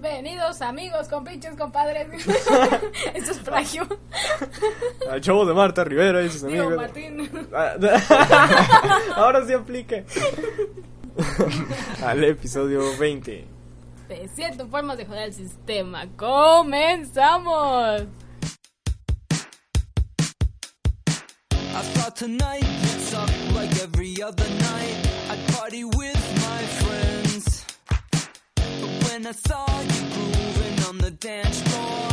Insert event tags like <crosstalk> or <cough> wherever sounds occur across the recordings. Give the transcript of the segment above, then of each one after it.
Bienvenidos amigos, compinches, compadres. <laughs> Esto es plagio. Al show de Marta Rivera y sus Digo, amigos. Martín. Ah, <laughs> Ahora sí aplica. <laughs> Al episodio 20. De siete formas de joder el sistema. ¡Comenzamos! I thought tonight would suck like every other night. I'd party with when I saw you grooving on the dance floor,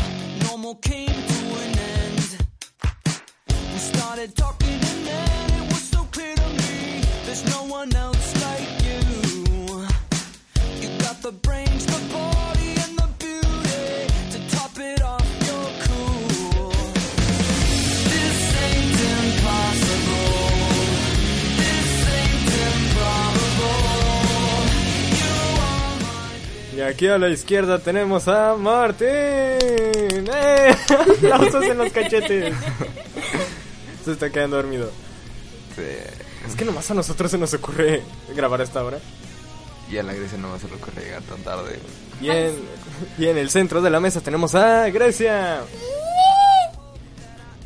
normal came to an end. We started talking and then it was so clear to me there's no one else like you. You got the brains, the body, Y aquí a la izquierda tenemos a Martín. <laughs> ¡Eh! Aplausos en los cachetes. <laughs> Se está quedando dormido. Es que nomás a nosotros se nos ocurre grabar a esta hora. Y a la Grecia no se le ocurre llegar tan tarde. Y en, y en el centro de la mesa tenemos a Grecia.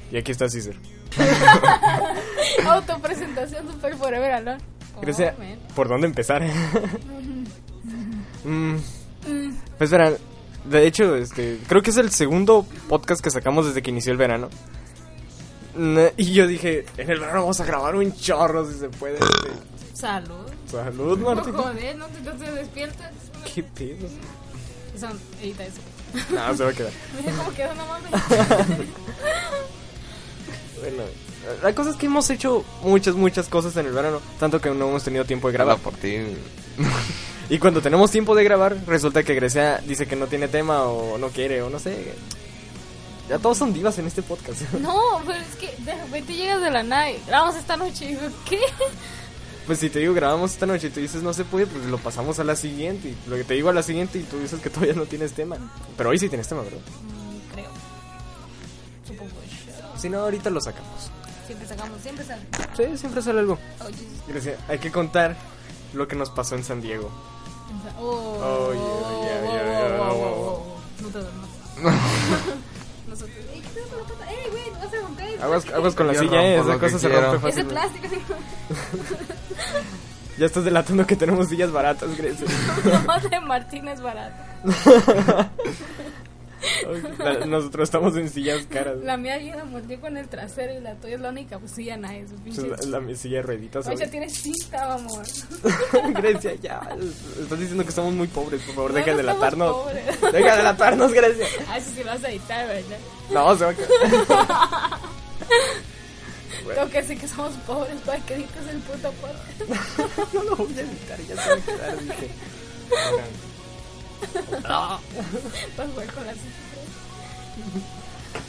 Y aquí está César. <laughs> Autopresentación super forever alone. Grecia, Oh. ¿por dónde empezar? Mm, pues verán, de hecho, este, creo que es el segundo podcast que sacamos desde que inició el verano. Y yo dije, en el verano vamos a grabar un chorro si se puede. este. Salud. Salud, No Martín. joder, no te, no te despiertas. ¿Qué pedo? Son, edita eso. No, se va a quedar. <laughs> Mira cómo quedó, no mames. <laughs> Bueno, la cosa es que hemos hecho muchas, muchas cosas en el verano. Tanto que no hemos tenido tiempo de Graba grabar. por ti. Y cuando tenemos tiempo de grabar, resulta que Grecia dice que no tiene tema o no quiere o no sé. Ya todos son divas en este podcast. <laughs> No, pero es que de repente llegas de la y grabamos esta noche. Y digo, ¿qué? Pues si te digo grabamos esta noche y tú dices no se puede, pues lo pasamos a la siguiente. Y lo que te digo a la siguiente y tú dices que todavía no tienes tema. Pero hoy sí tienes tema, ¿verdad? Mm, creo. Supongo. Si no, ahorita lo sacamos. Siempre sacamos, siempre sale. Sí, siempre sale algo. Grecia, hay que contar lo que nos pasó en San Diego. Oh, oh, oh, oh, oh, oh. oh. No te duermas. <laughs> Nosotros, ey, ¿qué pedo con la pata? Ey, güey, vas a romper. Aguas, aguas con la Yo silla, eh. rompo Esa lo que cosa se quiero. rompe Ese fácil. plástico, así. <laughs> Ya estás delatando que tenemos sillas baratas, Grecia. <laughs> No, de Martín es barato. La- nosotros estamos en sillas caras. La mía llega a morder con el trasero y la tuya es la única, pues sí, ya nada, eso, pinche. Pues La, la silla de rueditas. Oye, ¿sabes? tiene cinta, amor. <laughs> Grecia, ya. Estás diciendo que estamos muy pobres, por favor, No, deja no de delatarnos. pobres. Deja de delatarnos, Grecia. Ah, eso sí lo vas a editar, ¿verdad? No, se va a quedar. <laughs> Tengo que decir que somos pobres para que edites el puto podcast. <laughs> No lo voy a editar, ya se va a quedar, dije. Para jugar con las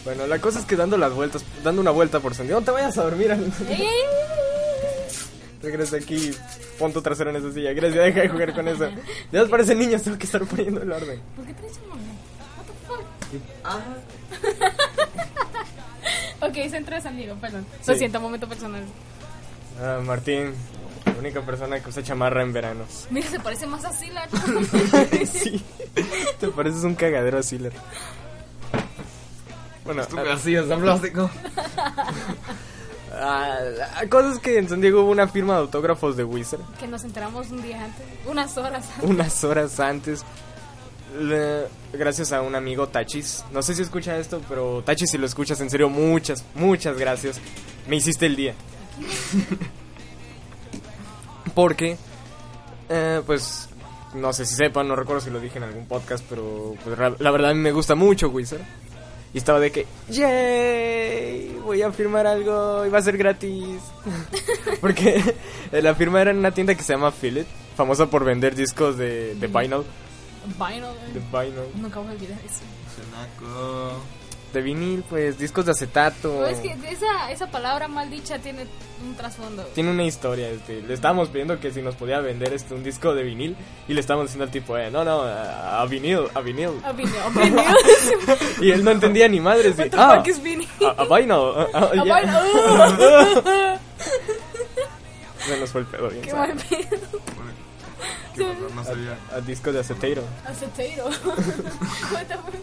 Bueno, la cosa es que dando las vueltas, dando una vuelta por San Diego, no te vayas a dormir. ¡Ey! Regresa aquí, pon tu trasero en esa silla. Grecia, deja de jugar con eso. Ya nos parecen niños, tengo que estar poniendo el orden. ¿Por qué traes un momento? What the fuck? <laughs> ok, centro de San Diego, perdón. Lo Sí. siento, momento personal. Ah, Martín, única persona que usa chamarra en verano. Mira, se parece más a Sila. <laughs> sí, te pareces un cagadero a Sealer. Bueno, Tú me hacías de plástico. ah, la cosa es que en San Diego hubo una firma de autógrafos de Wizard. que nos enteramos un día antes, unas horas antes. unas horas antes. Le- gracias a un amigo Tachis. No sé si escucha esto, pero Tachis, si lo escuchas, en serio, muchas, muchas gracias. Me hiciste el día. Porque, eh, pues, no sé si sepan, no recuerdo si lo dije en algún podcast, pero pues, la verdad a mí me gusta mucho Wizard. Y estaba de que, ¡yay! Voy a firmar algo y va a ser gratis. <laughs> Porque la firma era en una tienda que se llama Philip, famosa por vender discos de, de vinyl. Vinyl. De vinyl. Nunca voy a olvidar eso. De vinil, pues, discos de acetato. Pero es que esa, esa palabra mal dicha tiene un trasfondo. Tiene una historia, este, le estábamos pidiendo que si nos podía vender este un disco de vinil y le estábamos diciendo al tipo, eh, no, no, a, vinil, a vinil. A vinil. A <laughs> vinil. Y él no entendía ni madre, sí. What the Ah, is vinil? a, a vinyl. A ya. vinyl. Se nos fue el pedo bien. Qué mal pedo. ¿Qué pasó? No sabía. A disco de aceteiro. Aceteiro. <laughs> What the fuck?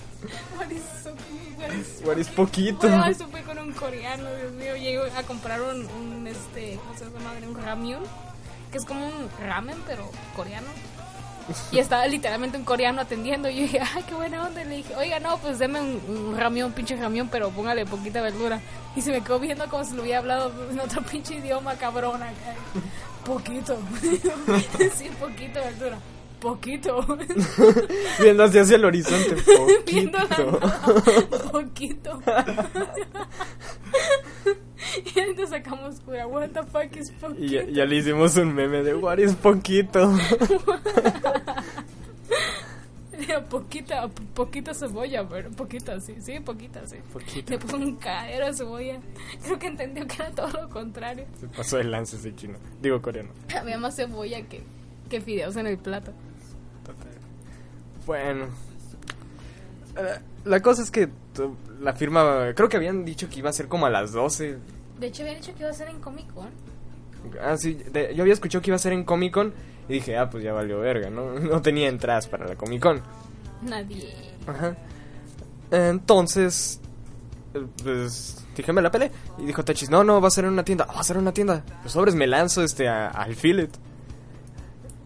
What is so what is- What is poquito. Bueno, eso fue con un coreano, Dios mío. Llegué a comprar un, un este, ¿cómo se llama? Un ramión. Que es como un ramen, pero coreano. Y estaba literalmente un coreano atendiendo. Y yo dije, ay, qué buena onda. Y le dije, oiga, no, pues deme un, un ramión, pinche ramión, pero póngale poquita verdura. Y se me quedó viendo como si lo hubiera hablado en otro pinche idioma, cabrona. acá. Poquito. <laughs> sí, poquito verdura. Poquito. <laughs> Viendo hacia, hacia el horizonte. <laughs> Poquito. nada, poquito. y ahorita sacamos cura. What the fuck is poquito? Y ya, ya le hicimos un meme de What is poquito. <laughs> Poquita, po- poquita cebolla, pero poquita, sí, sí, poquita, sí. Poquito. Le puso un cadero de cebolla. Creo que entendió que era todo lo contrario. Se pasó de lance ese chino. Digo coreano. Había más cebolla que, que fideos en el plato. Bueno. Eh, la cosa es que la firma, creo que habían dicho que iba a ser como a las 12. De hecho, habían dicho que iba a ser en Comic Con. Ah, sí, de- yo había escuchado que iba a ser en Comic Con y dije, ah, pues ya valió verga, ¿no? <laughs> No tenía entradas para la Comic Con. Nadie. Ajá. Entonces, eh, pues dije, me la pelé. Y dijo Tachis, no, no, va a ser en una tienda. "Ah, va a ser en una tienda. Pues sobres, me lanzo este a- al Fillet.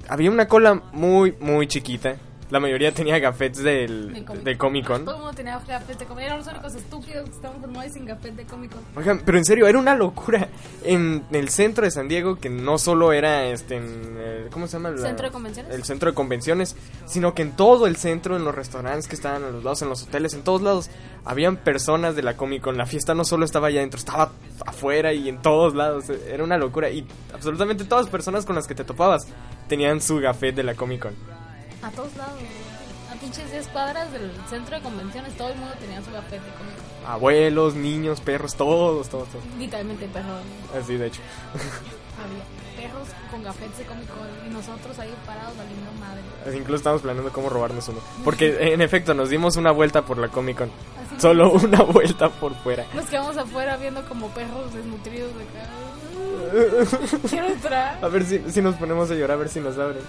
Había una cola muy, muy chiquita. La mayoría tenía gafetes del, De Comic de Comic Con. Todo el mundo tenía gafet de Comic. Eran los únicos estúpidos que estaban formados sin gafet de Comic Con. Oigan, pero en serio, era una locura. En el centro de San Diego, que no solo era este en. eh, ¿Cómo se llama? La- ¿Centro de convenciones? El centro de convenciones, sino que en todo el centro, en los restaurantes que estaban a los lados, en los hoteles, en todos lados, habían personas de la Comic Con. La fiesta no solo estaba allá adentro, estaba afuera y en todos lados. Era una locura. Y absolutamente todas las personas con las que te topabas tenían su gafet de la Comic Con. A todos lados. A pinches 10 cuadras del centro de convenciones, todo el mundo tenía su gafet de Comic Con. Abuelos, niños, perros, todos, todos, todos. Literalmente perros. Así, de hecho. Había perros con gafetes de Comic Con y nosotros ahí parados valiendo madre. Incluso estamos planeando cómo robarnos uno. Porque en efecto nos dimos una vuelta por la Comic Con. Así Solo que una vuelta por fuera. Nos quedamos afuera viendo como perros desnutridos de acá. <laughs> Quiero entrar. A ver si, si nos ponemos a llorar, a ver si nos abren.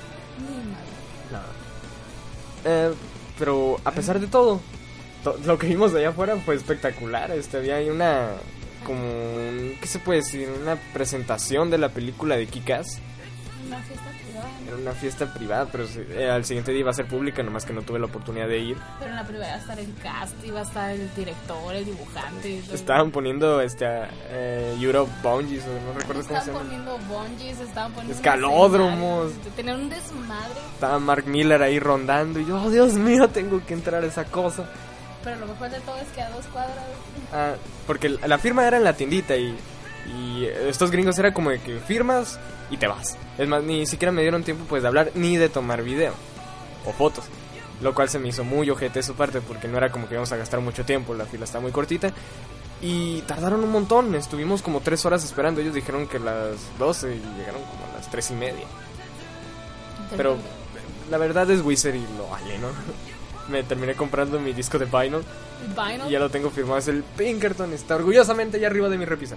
Eh, pero a pesar de todo, to- lo que vimos de allá afuera fue espectacular. Este, había ahí una. Como. ¿Qué se puede decir? Una presentación de la película de Kikas. Una fiesta privada. Era una fiesta privada, pero eh, al siguiente día iba a ser pública, nomás que no tuve la oportunidad de ir. Pero en la privada iba a estar el cast, iba a estar el director, el dibujante. todo. Estaban poniendo este, eh, Europe Bungees, o no recuerdo cómo se Estaban llama. poniendo bungees, estaban poniendo... Escalódromos. Tenían un desmadre, Estaba Mark Miller ahí rondando y yo, oh Dios mío, tengo que entrar a esa cosa. pero lo mejor de todo es que a dos cuadras... Ah, porque la la firma era en la tiendita y, y estos gringos era como de que firmas y te vas. Es más, ni siquiera me dieron tiempo pues de hablar ni de tomar video o fotos. Lo cual se me hizo muy ojete de su parte porque no era como que íbamos a gastar mucho tiempo, la fila está muy cortita. Y tardaron un montón, estuvimos como tres horas esperando. Ellos dijeron que las 12 y llegaron como a las tres y media. Pero la verdad es Wizard y lo vale, ¿no? <laughs> Me terminé comprando mi disco de vinyl Vinyl, y ya lo tengo firmado. Es el Pinkerton. Está orgullosamente allá arriba de mi repisa.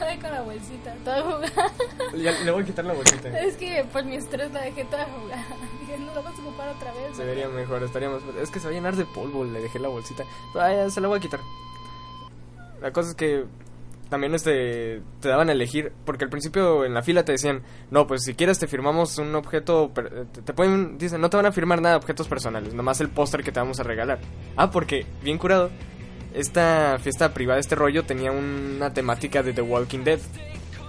Ay, con la bolsita, toda jugada. Ya le voy a quitar la bolsita. Es que por mi estrés la dejé toda jugada. Dije, no la vas a ocupar otra vez. Se vería mejor, estaríamos. Es que se va a llenar de polvo, le dejé la bolsita. Ah, ya, se la voy a quitar. La cosa es que también este te daban a elegir, porque al principio en la fila te decían, no, pues si quieres te firmamos un objeto, te pueden, dicen, no te van a firmar nada objetos personales, nomás el póster que te vamos a regalar. Ah, porque, bien curado, esta fiesta privada, este rollo, tenía una temática de The Walking Dead.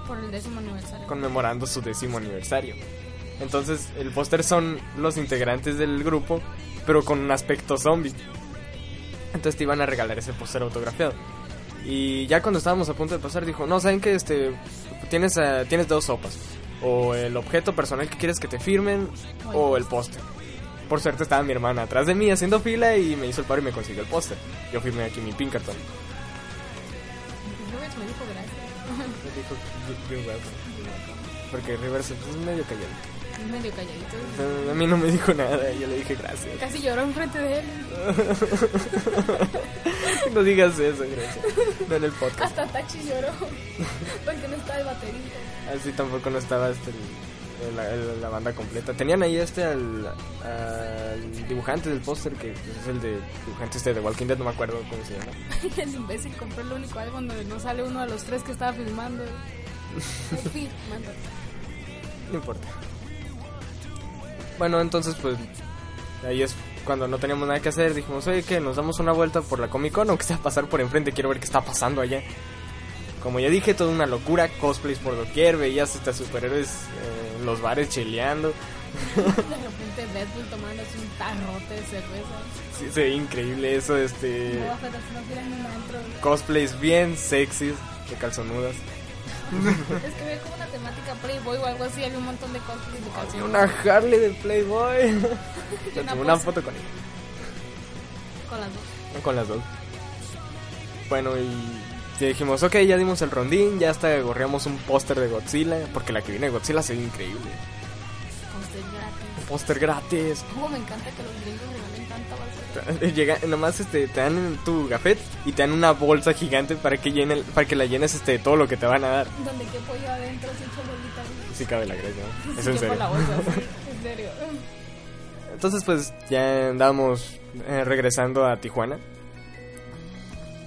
Por el décimo aniversario. conmemorando su décimo aniversario. Entonces, el póster son los integrantes del grupo, pero con un aspecto zombie. Entonces te iban a regalar ese póster autografiado. Y ya cuando estábamos a punto de pasar, dijo, no, ¿saben que Este, tienes, eh, tienes dos sopas. O el objeto personal que quieres que te firmen, o el póster. Por suerte estaba mi hermana atrás de mí haciendo fila y me hizo el paro y me consiguió el póster. Yo firmé aquí mi Pinkerton. Me dijo gracias. Me dijo, "You- you're welcome". Porque Rivers es medio callado. Es medio calladito. A mí no me dijo nada, yo le dije gracias. Casi lloró enfrente de él. <laughs> No digas eso, gracias. No en el podcast. Hasta Tachi lloró. Porque no estaba el baterista. Así tampoco no estaba este la, la banda completa. Tenían ahí este al, al dibujante del póster, que es el de dibujante este de Walking Dead, no me acuerdo cómo se llama. <laughs> el imbécil compró el único álbum donde no sale uno de los tres que estaba filmando. <laughs> Fin. No importa. Bueno, entonces pues ahí es cuando no teníamos nada que hacer, dijimos, oye, que nos damos una vuelta por la Comic Con, aunque sea pasar por enfrente, quiero ver qué está pasando allá. Como ya dije, toda una locura, cosplays por doquier, veías hasta superhéroes eh, en los bares chileando. De repente Deadpool tomándose un tarrote de cerveza. Sí, se ve increíble eso, este... No, pero no un antro. Cosplays bien sexys, de calzonudas. Es que ve como una temática Playboy o algo así. Había un montón de cosplays de canciones. una Harley de Playboy. <laughs> Le una una foto con ella. Con las dos. Con las dos. Bueno, y ya dijimos, ok, ya dimos el rondín, ya hasta gorreamos un póster de Godzilla, porque la que viene de Godzilla se ve increíble. Póster gratis. Póster gratis. Como me encanta que los gringos regalen tanta. Llega, nomás este, te dan tu gafet y te dan una bolsa gigante para que llene, para que la llenes este de todo lo que te van a dar. Donde que pollo adentro se echa bolita. Sí cabe la gracia, ¿no? Es Sí, en que por serio. la bolsa, sí, <laughs> en serio. Entonces pues ya andamos eh, regresando a Tijuana.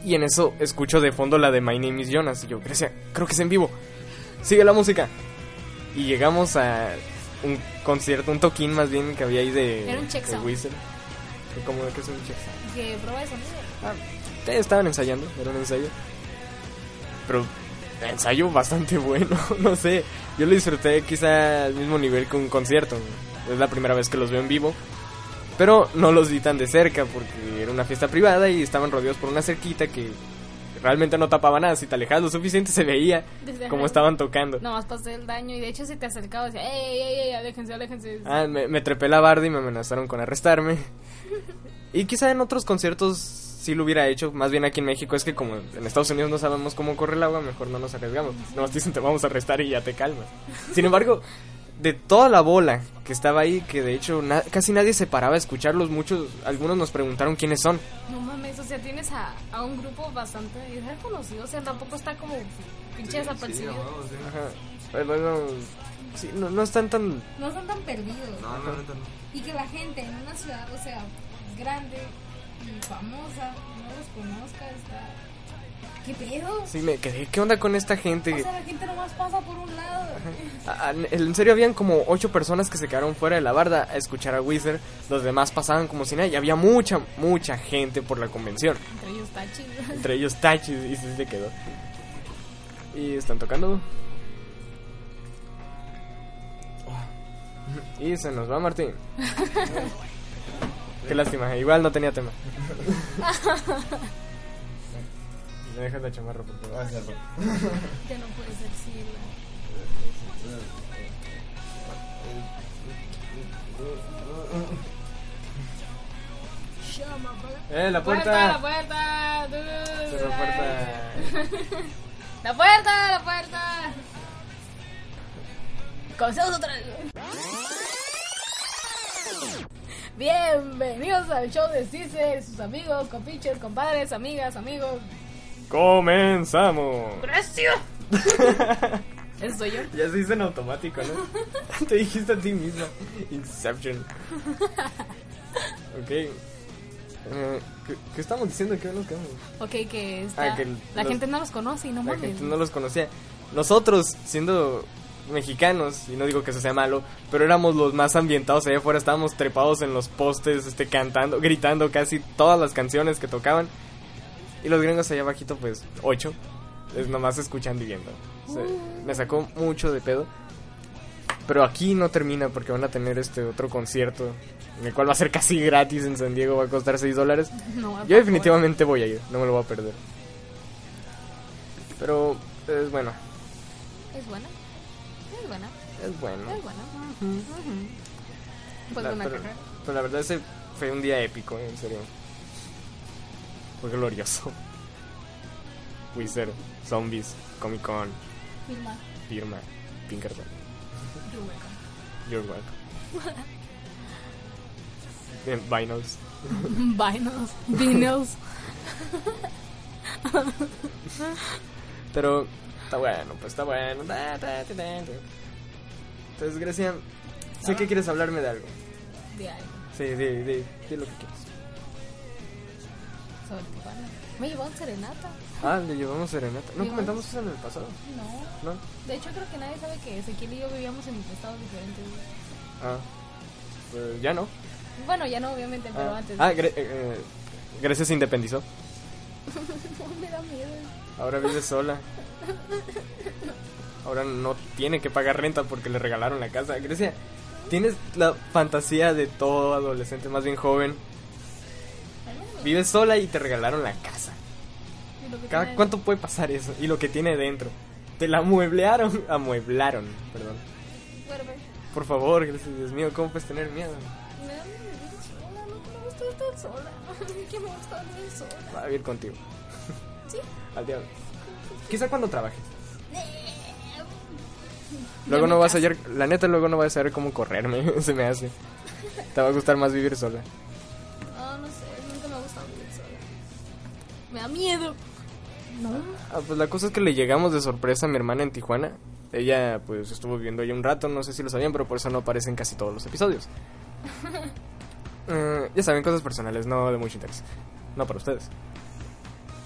Y en eso escucho de fondo la de My Name is Jonas. Y yo, Grecia, creo que es en vivo. Sigue la música. Y llegamos a un concierto, un toquín más bien que había ahí de, Era un check de sound. ¿Cómo que es un check sound? Que prueba de sonido. Ah, sí, estaban ensayando, era un ensayo. Pero ensayo bastante <laughs> bueno, no sé. Yo lo disfruté quizá al mismo nivel que un concierto. Es la primera vez que los veo en vivo. Pero no los vi tan de cerca porque era una fiesta privada y estaban rodeados por una cerquita que realmente no tapaba nada. Si te alejabas lo suficiente se veía Desde cómo ajá. estaban tocando. Nomás pasé el daño y de hecho se te acercaba y decía, ey, ey, ey, aléjense, aléjense. Ah, me, me trepé la barda y me amenazaron con arrestarme. <laughs> Y quizá en otros conciertos sí lo hubiera hecho. Más bien aquí en México es que como en Estados Unidos no sabemos cómo corre el agua, mejor no nos arriesgamos. Nomás dicen te vamos a arrestar y ya te calmas. Sin embargo, de toda la bola que estaba ahí, que de hecho na- casi nadie se paraba a escucharlos, muchos, algunos nos preguntaron quiénes son. No mames, o sea, tienes a, a un grupo bastante reconocido, o sea, tampoco está como pinche desapercibido. Ajá. Pero bueno, sí, no, no están tan... no están tan perdidos. No, no, no, no. Y que la gente en una ciudad, o sea, grande y famosa, no los conozca, está... ¿Qué pedo? Sí, me quedé, ¿qué onda con esta gente? O sea, la gente nomás pasa por un lado. Ah, ah, En serio, habían como ocho personas que se quedaron fuera de la barda a escuchar a Wizard. Los demás pasaban como si nada. Y había mucha, mucha gente por la convención. Entre ellos chido. Entre ellos Tachi y sí se quedó. Y están tocando. Y se nos va Martín. <laughs> Qué lástima, igual no tenía tema. <laughs> Me dejas la chamarra, por favor. <laughs> Ya no puede ser Sila. Llama, apaga- ¡Eh, la ¡La puerta! puerta! dude. <laughs> Cierra la puerta. ¡La puerta! ¡La puerta! Comencemos otra vez. Bienvenidos al show de Cicer, sus amigos, compinches, compadres, amigas, amigos. ¡Comenzamos! ¡Precio! <laughs> ¿Eso soy yo? Ya se dice en automático, ¿no? <laughs> Te dijiste a ti misma. Inception. Ok. Eh, ¿qué, qué estamos diciendo? ¿Qué nos quedamos? Ok, que está... Ah, que la los- gente no los conoce y no La mames. gente no los conocía. Nosotros, siendo mexicanos, y no digo que eso sea malo, pero éramos los más ambientados allá afuera, estábamos trepados en los postes, este, cantando, gritando casi todas las canciones que tocaban. Y los gringos allá abajito, pues, ocho, es nomás escuchando y viendo. O sea, me sacó mucho de pedo. Pero aquí no termina porque van a tener este otro concierto, en el cual va a ser casi gratis en San Diego, va a costar 6 dólares. No, Yo definitivamente voy a ir, no me lo voy a perder. Pero es bueno, Es buena. Es buena. es bueno. Es buena. Pues La- una pero, carrera. pero la verdad ese fue un día épico, en serio. Fue glorioso. Wizard, Zombies, Comic Con, Firma. Firma, Pinkerton, You're welcome. You're welcome. Bien, Vinyls. <laughs> Vinyls. Vinyls. Pero está bueno, pues está bueno. Entonces, Grecia, sé que quieres hablarme de algo. De algo. Sí, de, de, de lo que quieras. Sobre Tijuana. Me serenata. Ah, le llevamos serenata. ¿No comentamos eso en el pasado? No. ¿No? De hecho, creo que nadie sabe que Ezequiel y yo vivíamos en estados diferentes. Ah, pues ya no. Bueno, ya no, obviamente, pero Ah, antes. ah, Gre- eh, Grecia se independizó. <laughs> No, me da miedo. Ahora vive sola. Ahora no tiene que pagar renta porque le regalaron la casa. Grecia, tienes la fantasía de todo adolescente, más bien joven. Vives sola y te regalaron la casa. Y lo que ¿Cada tiene- cuánto puede pasar eso? Y lo que tiene dentro. Te la amueblearon. <laughs> Amueblaron, perdón. Por favor, Dios mío, ¿cómo puedes tener miedo? Me da miedo vivir sola, no me gusta estar sola. <laughs> que me gusta vivir sola. Va a vivir contigo. Sí. <laughs> Al diablo. Quizá cuando trabajes. Ya Luego no vas a hallar, la neta luego no vas a saber cómo correrme, se me hace. Te va a gustar más vivir sola. Me da miedo. No. Ah, pues la cosa es que le llegamos de sorpresa a mi hermana en Tijuana. Ella pues estuvo viviendo ahí un rato, no sé si lo sabían, pero por eso no aparece en casi todos los episodios. <laughs> Eh, ya saben, cosas personales, no de mucho interés. No para ustedes.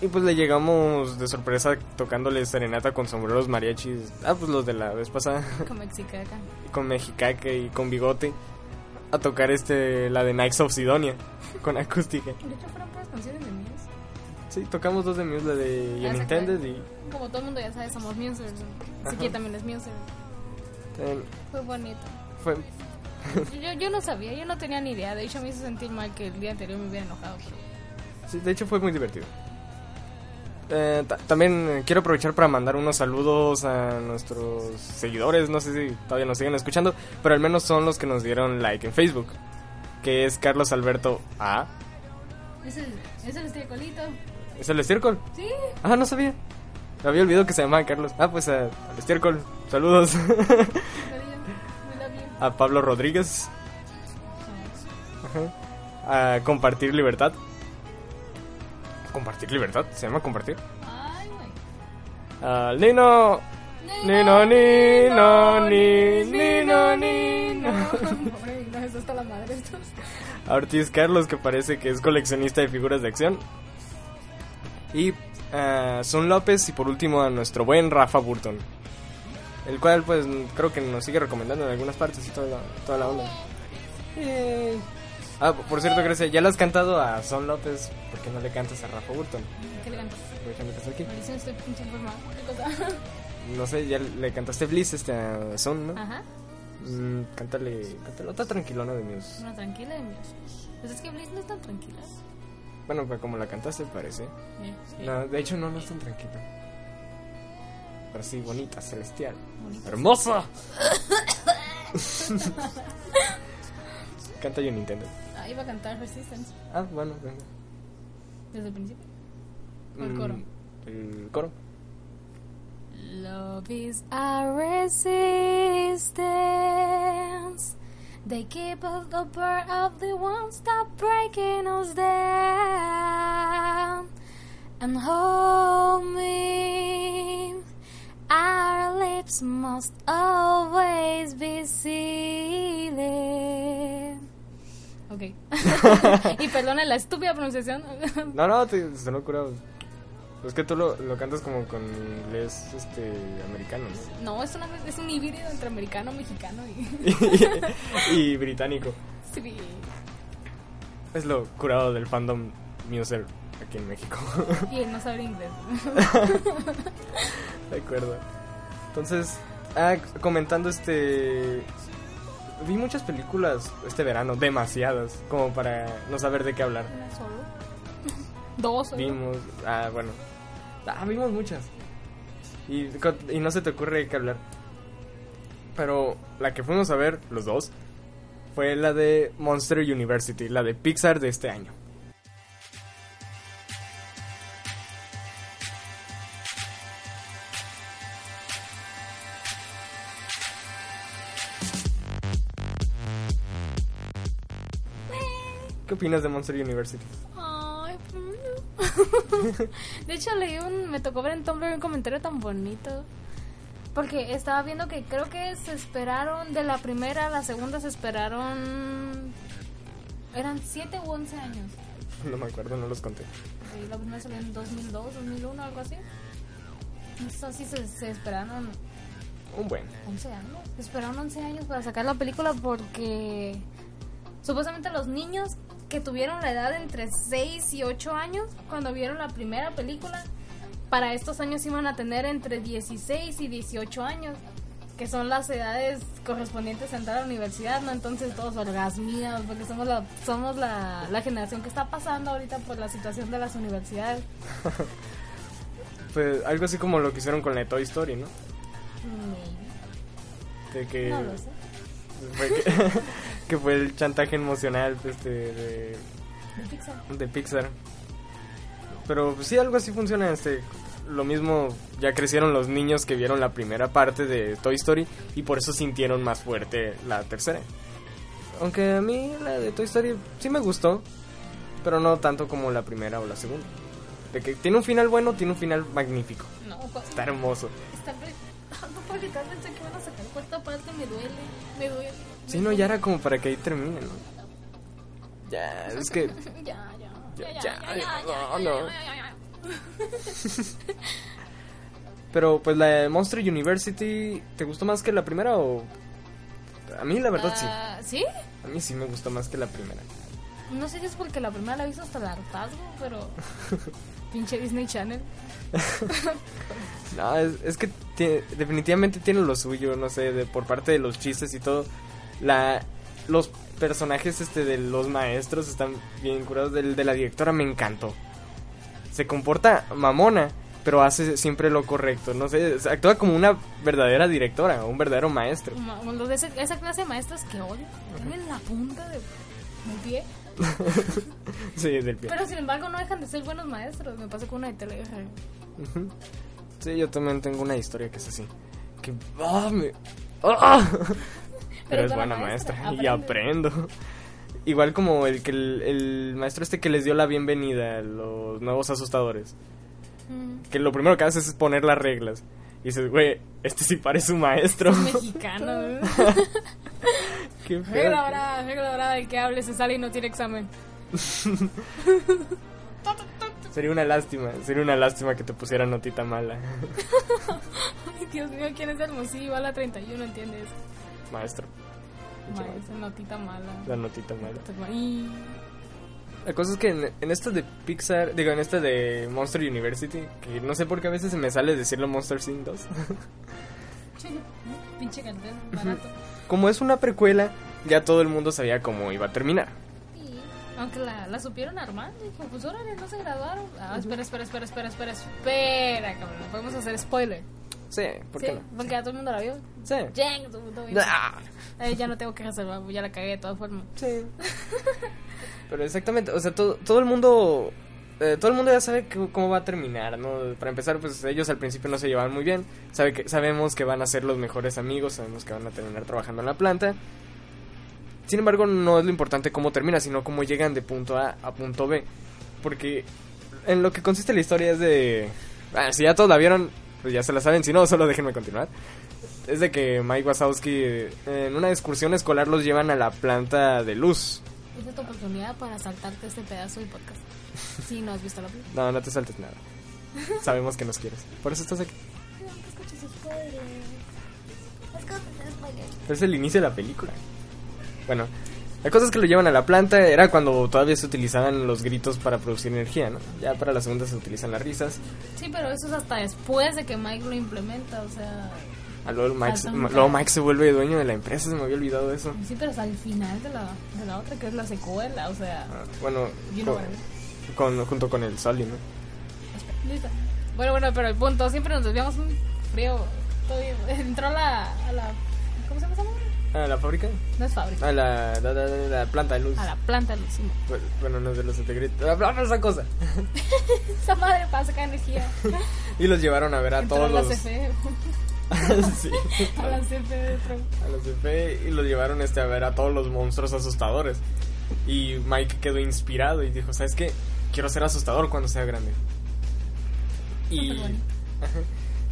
Y pues le llegamos de sorpresa tocándole serenata con sombreros mariachis. Ah, pues los de la vez pasada. Como <laughs> mexicaca. con Mexicaque y con bigote a tocar este la de Knights of Sidonia con acústica. De hecho, fueron puras canciones de mías. Sí, tocamos dos de Muse, la de Ah, Unintended y Como todo el mundo ya sabe, somos musers. Así que también es muser. Fue bonito. fue <laughs> Yo, yo no sabía, yo no tenía ni idea. De hecho, me hizo sentir mal que el día anterior me hubiera enojado. pero- sí, de hecho fue muy divertido. Eh, ta- también eh, quiero aprovechar para mandar unos saludos a nuestros seguidores, no sé si todavía nos siguen escuchando, pero al menos son los que nos dieron like en Facebook, que es Carlos Alberto A. Es el, es el. ¿Es el estiércol? Sí. Ah, no sabía. Me había olvidado que se llamaba Carlos. Ah, pues al estiércol. Saludos. <laughs> A Pablo Rodríguez. Ajá. A compartir libertad. ¿Compartir libertad? ¿Se llama compartir? Al Nino. Nino, Nino, ni, Nino, Nino. Pobre, la madre. A Ortiz Carlos, que parece que es coleccionista de figuras de acción. Y a Sun López. Y por último a nuestro buen Rafa Burton. El cual, pues, creo que nos sigue recomendando en algunas partes y toda la, toda la onda. Eh. Ah, por cierto, Grecia, ¿ya le has cantado a Son López? ¿Por qué no le cantas a Rafa Burton? ¿Qué le cantas? Que aquí. Maldición, estoy pinche enferma. ¿Qué cosa? <laughs> No sé, ya le cantaste Bliss este, a Son, ¿no? Ajá. Mm, cántale, cántale otra tranquilona de Muse. Una tranquila de míos. Pues es que Bliss no es tan tranquila. Bueno, pues como la cantaste parece. Sí. No, de hecho no, no es tan tranquila. Pero sí, bonita, celestial. Bonita. ¡Hermosa! <laughs> Canta yo Nintendo. Ah, iba a cantar Resistance Ah, bueno, venga. desde el principio. O el Mm, coro. El coro. Love is a resistance. They keep us the bird of the one stop breaking us down. And hold me. Our lips must always be sealed. Ok. <laughs> y perdona la estúpida pronunciación. No, no, te curado. Es que tú lo, lo cantas como con inglés este americano, ¿no? No, es, una, es un híbrido entre americano, mexicano y... <laughs> y británico. Sí. Es lo curado del fandom Muser aquí en México. <laughs> Y él no sabe inglés. <laughs> De acuerdo. Entonces, ah, comentando este... Vi muchas películas este verano, demasiadas, como para no saber de qué hablar. ¿Una solo? Dos. Vimos, ah, bueno, ah, vimos muchas. Y, y no se te ocurre de qué hablar. Pero la que fuimos a ver, los dos, fue la de Monster University, la de Pixar de este año. ¿Qué opinas de Monster University? <laughs> De hecho, leí un. Me tocó ver en Tumblr un comentario tan bonito. Porque estaba viendo que creo que se esperaron de la primera a la segunda se esperaron eran 7 u 11 años. <laughs> No me acuerdo, no los conté. La primera salió en 2002, 2001, algo así. No sé si se, se esperaron Un buen. 11 años. Esperaron 11 años para sacar la película porque supuestamente los niños que tuvieron la edad entre 6 y 8 años cuando vieron la primera película, para estos años iban a tener entre 16 y 18 años, que son las edades correspondientes a entrar a la universidad, ¿no? Entonces todos orgasmiados, porque somos la, somos la, la generación que está pasando ahorita por la situación de las universidades. <laughs> Pues algo así como lo que hicieron con la Toy Story, ¿no? Maybe. De que, No lo sé. <laughs> que, fue el chantaje emocional este, de, De Pixar. de Pixar. Pero pues, sí, algo así funciona. Este, lo mismo, ya crecieron los niños que vieron la primera parte de Toy Story y por eso sintieron más fuerte la tercera. Aunque a mí la de Toy Story sí me gustó, pero no tanto como la primera o la segunda. De que tiene un final bueno, tiene un final magnífico. No, pues, Está hermoso. Está <laughs> No pensar que van a sacar cuarta parte, me duele, me duele. Sí, no, ya era como para que ahí termine, ¿no? Ya, es que Ya, ya, Ya, ya, ya, ya, ya, ya, no. <laughs> Pero pues la de Monster University, ¿te gustó más que la primera o...? A mí la verdad sí. Ah, ¿Sí? A mí sí me gustó más que la primera. No sé si es porque la primera la he visto hasta el hartazgo, pero... <laughs> Pinche Disney Channel. <laughs> No, es, es que tie- definitivamente tiene lo suyo, no sé, de, por parte de los chistes y todo. La, los personajes este de los maestros están bien curados. Del de la directora me encantó. Se comporta mamona, pero hace siempre lo correcto. No sé, actúa como una verdadera directora, un verdadero maestro. Ma- Los de ese- esa clase de maestros que odio. Tienen la punta de mi pie. <laughs> Sí, del pie. Pero sin embargo no dejan de ser buenos maestros. Me pasa con una de. Ujú. Sí, yo también tengo una historia que es así. Que. ¡ah! me- ¡ah! <laughs> Pero, es buena maestra, maestra, y aprendo. Igual como el que el, el maestro este que les dio la bienvenida a los nuevos asustadores. Mm. Que lo primero que hace es poner las reglas. Y dices, güey, este sí parece un maestro. Es <laughs> mexicano. <laughs> Qué feo. regla ahora, regla ahora del que hable se sale y no tiene examen. <laughs> Sería una lástima, sería una lástima que te pusiera notita mala. Ay, Dios mío, ¿quién es Hermosillo? A la 31, ¿entiendes? Maestro. Maestra, notita mala. La notita mala. Y... La cosa es que en, en esta de Pixar, digo, en esta de Monster University, que no sé por qué a veces se me sale decirlo Monster Inc. <laughs> 2. Pinche cartel, barato. Como es una precuela, ya todo el mundo sabía cómo iba a terminar. Sí, aunque la, la supieron armar, dijo, pues órale, no se graduaron. Ah, espera, espera, espera, espera, espera, espera, cabrón, no podemos hacer spoiler. Sí, ¿por sí, qué no? porque ya todo el mundo la vio. Sí. Ya, todo el mundo vio. Ah, Eh, ya no tengo que reservar, ya la cagué de todas formas. sí. Pero exactamente, o sea, todo, todo el mundo... eh, todo el mundo ya sabe que- cómo va a terminar, ¿no? Para empezar, pues ellos al principio no se llevaban muy bien. Sabe que, sabemos que van a ser los mejores amigos, sabemos que van a terminar trabajando en la planta. Sin embargo, no es lo importante cómo termina, sino cómo llegan de punto A a punto B. Porque en lo que consiste la historia es de... ah, si ya todos la vieron, pues ya se la saben. Si no, solo déjenme continuar. Es de que Mike Wazowski eh, en una excursión escolar los llevan a la planta de luz. Esta es tu oportunidad para saltarte este pedazo de podcast. Si no has visto la película. No, no te saltes nada. Sabemos que nos quieres. Por eso estás aquí. No. <laughs> Es el inicio de la película. Bueno, la cosa es que lo llevan a la planta. Era cuando todavía se utilizaban los gritos para producir energía, ¿no? Ya para la segunda se utilizan las risas. Sí, pero eso es hasta después de que Mike lo implementa, o sea... Ah, Luego Mike, se- luego. Mike se vuelve dueño de la empresa, se me había olvidado eso. Sí, pero es al final de la, de la otra, que es la secuela, o sea... Ah, bueno, You know con- junto con el Sully, ¿no? Listo. Bueno, bueno, pero el punto, siempre nos desviamos un frío. Todo bien. <laughs> Entró a la, a la... ¿Cómo se llama? ¿A la fábrica? No es fábrica. A la, la, la- la- la planta de luz. A la planta lo hicimos. Bueno, no es de los integritos. esa cosa. <laughs> Esa madre para sacar energía. <laughs> Y los llevaron a ver a Entró todos a la los. CFE. <laughs> sí. A la CFE a la CFE y los llevaron este a ver a todos los monstruos asustadores. Y Mike quedó inspirado y dijo, ¿sabes qué? Quiero ser asustador cuando sea grande. Y.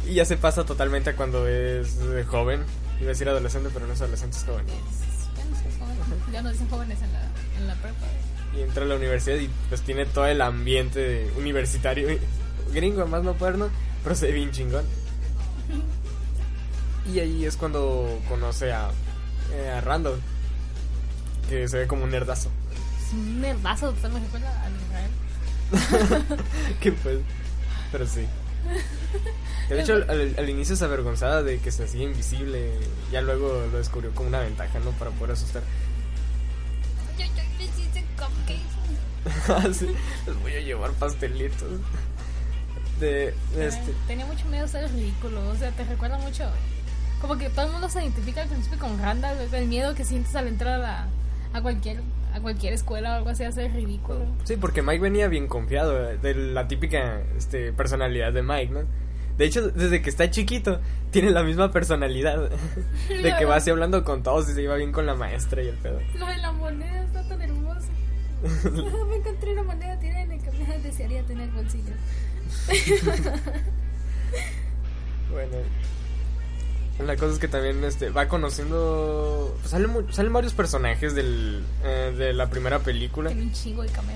Y ya se pasa totalmente a cuando es eh, joven. Iba a decir adolescente, pero no es adolescente, es joven. Bueno, sí, joven. Ya no dicen jóvenes en la, en la prepa. Y entra a la universidad y pues tiene todo el ambiente universitario. <laughs> Gringo, más no puerno, pero se ve bien chingón. <laughs> Y ahí es cuando conoce a, eh, a Randall, que se ve como un nerdazo. Es un nerdazo, total me recuerda al Israel. <laughs> que pues, pero sí. De hecho al, al- al inicio se avergonzaba de que se hacía invisible. Ya luego lo descubrió como una ventaja, ¿no? Para poder asustar. Yo, yo les hice cupcakes. Así, les voy a llevar pastelitos. De, este, Tenía mucho miedo de ser ridículo. O sea, te recuerda mucho. Como que todo el mundo se identifica al principio con Randall. El miedo que sientes al entrar a, la, a cualquier a cualquier escuela o algo así ser ridículo. Sí, porque Mike venía bien confiado eh, de la típica este, personalidad de Mike, ¿no? De hecho, desde que está chiquito, tiene la misma personalidad. <laughs> De que va así hablando con todos y se iba bien con la maestra y el pedo. Lo de la moneda está tan hermoso. <laughs> Me encontré una moneda tirada en el camino. Desearía tener bolsillo. Bueno, la cosa es que también este, va conociendo. pues, salen, salen varios personajes del, eh, de la primera película. Tiene un chingo de cameo.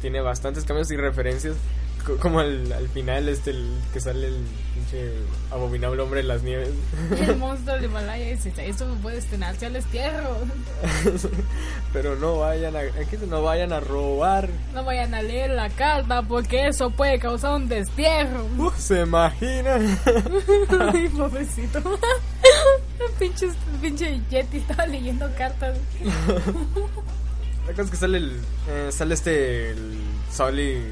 Tiene bastantes cambios y referencias. Co- Como al, al final, este, el que sale el pinche abominable hombre de las nieves. El <laughs> monstruo del Himalaya dice: Esto me puede estrenarse al destierro. <laughs> Pero no vayan a, no vayan a robar. No vayan a leer la carta porque eso puede causar un destierro. <laughs> Uh, ¿Se imaginan? Ay, pobrecito. El pinche, el pinche Yeti estaba leyendo cartas. La cosa es que sale el, eh, sale este el Sully.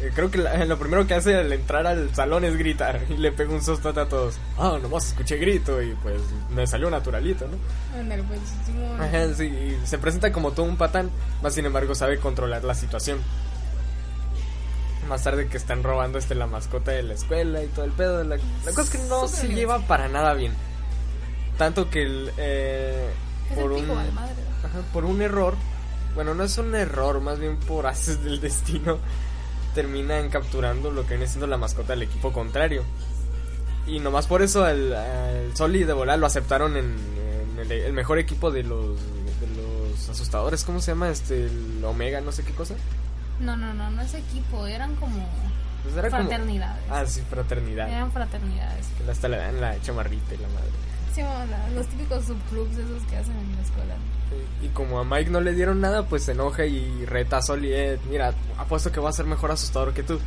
Eh, creo que la- <laughs> lo primero que hace al entrar al salón es gritar y le pega un susto a todos. Ah, nomás escuché grito y pues me salió naturalito, ¿no? Pues. Ajá, sí, y se presenta como todo un patán, más sin embargo sabe controlar la situación. Más tarde que están robando este la mascota de la escuela y todo el pedo. La, la cosa es que no se bien. lleva para nada bien. Tanto que el, eh, por el un. Ajá, por un error, bueno, no es un error, más bien por haces del destino, terminan capturando lo que viene siendo la mascota del equipo contrario. Y nomás por eso al, al Soli de volar lo aceptaron en, en el, el mejor equipo de los, de los asustadores. ¿Cómo se llama? Este, el Omega, no sé qué cosa. No, no, no, no es equipo, eran como Pues era como- fraternidades. Ah, sí, fraternidad. Eran fraternidades. Que hasta le dan la chamarrita y la madre. Los típicos subclubs esos que hacen en la escuela. Y como a Mike no le dieron nada, pues se enoja y reta a Soli. Eh, mira, apuesto que va a ser mejor asustador que tú.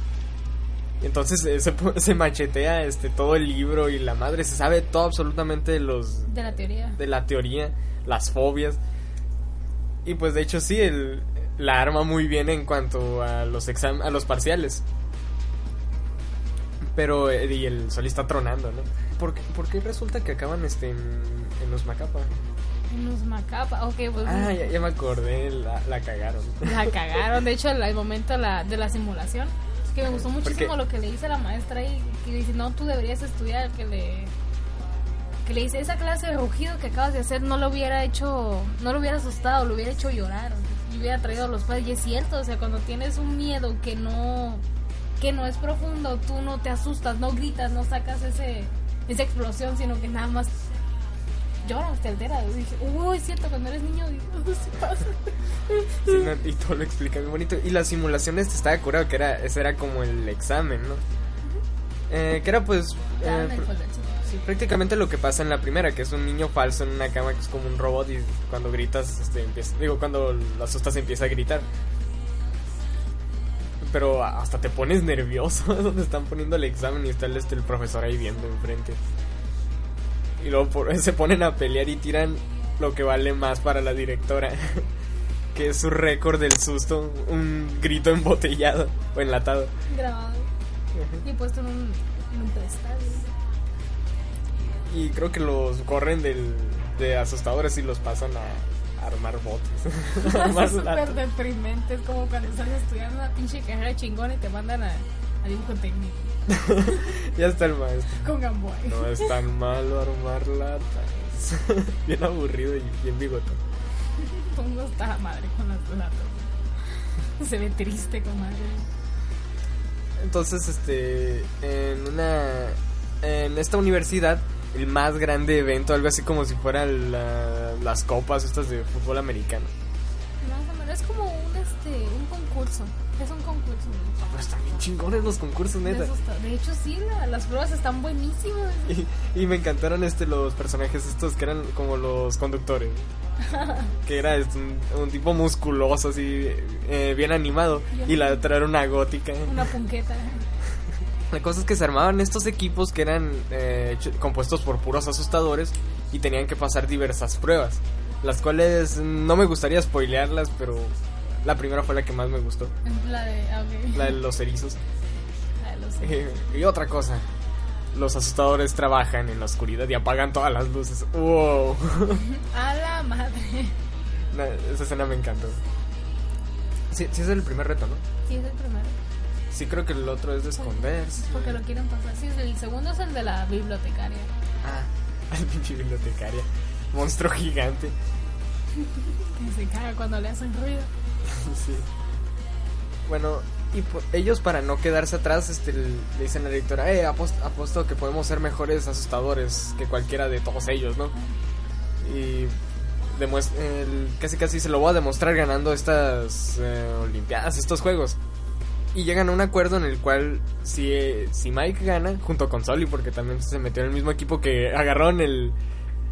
Y entonces eh, se, <laughs> se machetea este todo el libro y la madre se sabe todo absolutamente de los De la teoría. de la teoría, las fobias. Y pues de hecho sí, el, la arma muy bien en cuanto a los exam a los parciales. Pero eh, y el sol está tronando, ¿no? ¿Por qué, por qué resulta que acaban este en, en los Macapa? En los macapa. Ok, pues. Ah, ya, ya me acordé, la, la cagaron. La <laughs> cagaron. De hecho, el, momento de la, de la simulación. Que me gustó muchísimo lo que le dice la maestra ahí. Que dice: No, tú deberías estudiar. Que le. Que le dice: Esa clase de rugido que acabas de hacer no lo hubiera hecho. No lo hubiera asustado, lo hubiera hecho llorar. Y hubiera traído a los padres. Y es cierto, o sea, cuando tienes un miedo que no. Que no es profundo, tú no te asustas, no gritas, no sacas ese, esa explosión, sino que nada más lloras, te alteras. Dije, uy, es cierto, cuando eres niño, digo, sí pasa. <laughs> Sí, no, y todo lo explica muy bonito. Y la simulación este estaba curado, que era, ese era como el examen, ¿no? Eh, que era pues... Te eh, pr- sí, prácticamente lo que pasa en la primera, que es un niño falso en una cama que es como un robot y cuando gritas, este, empieza, digo, cuando lo asustas empieza a gritar. Pero hasta te pones nervioso <laughs> donde están poniendo el examen y está el, este, el profesor ahí viendo enfrente. Y luego por- <laughs> se ponen a pelear y tiran lo que vale más para la directora. <laughs> que es su récord del susto, un grito embotellado o enlatado. Grabado y puesto en un, en un. Y creo que los corren del, de asustadores y los pasan a armar botes. Es <laughs> <laughs> súper deprimente. Es como cuando estás estudiando una pinche carrera chingona y te mandan a, a dibujo técnico <laughs> ya está el maestro. con Gamboy. No es tan malo armar latas. bien aburrido y bien bigotón. Pongo la madre con las latas. Se ve triste con madre. Entonces, este, en una... en esta universidad el más grande evento, algo así como si fueran la- las copas estas de fútbol americano. Más o menos es como un, este, un concurso. Es un concurso. Pero están bien chingones los concursos, neta. de hecho, sí, la- las pruebas están buenísimas. <laughs> Y, y me encantaron este los personajes estos que eran como los conductores. <laughs> que era este, un, un tipo musculoso, así, eh, bien animado. Y la otra era una gótica. Una punqueta. La cosa es que se armaban estos equipos que eran eh, compuestos por puros asustadores y tenían que pasar diversas pruebas. Las cuales no me gustaría spoilearlas, pero la primera fue la que más me gustó. <laughs> La de. ah, ok. La de los erizos. <laughs> La de los- y otra cosa. Los asustadores trabajan en la oscuridad y apagan todas las luces. ¡Wow! <laughs> A la madre. Esa escena me encantó. Sí, sí, es el primer reto, ¿no? Sí, es el primero. Sí, creo que el otro es de esconderse. Porque lo quieren pasar. Sí, el segundo es el de la bibliotecaria. Ah, <laughs> al pinche bibliotecaria. Monstruo gigante. Que se caga cuando le hacen ruido. <laughs> Sí. Bueno, y po- ellos para no quedarse atrás, este, le dicen a la directora, eh, apost- apuesto que podemos ser mejores asustadores que cualquiera de todos ellos, ¿no? Y el- casi casi se lo voy a demostrar ganando estas eh, olimpiadas, estos juegos. Y llegan a un acuerdo en el cual si, eh, si Mike gana, junto con Soli, porque también se metió en el mismo equipo que agarraron el,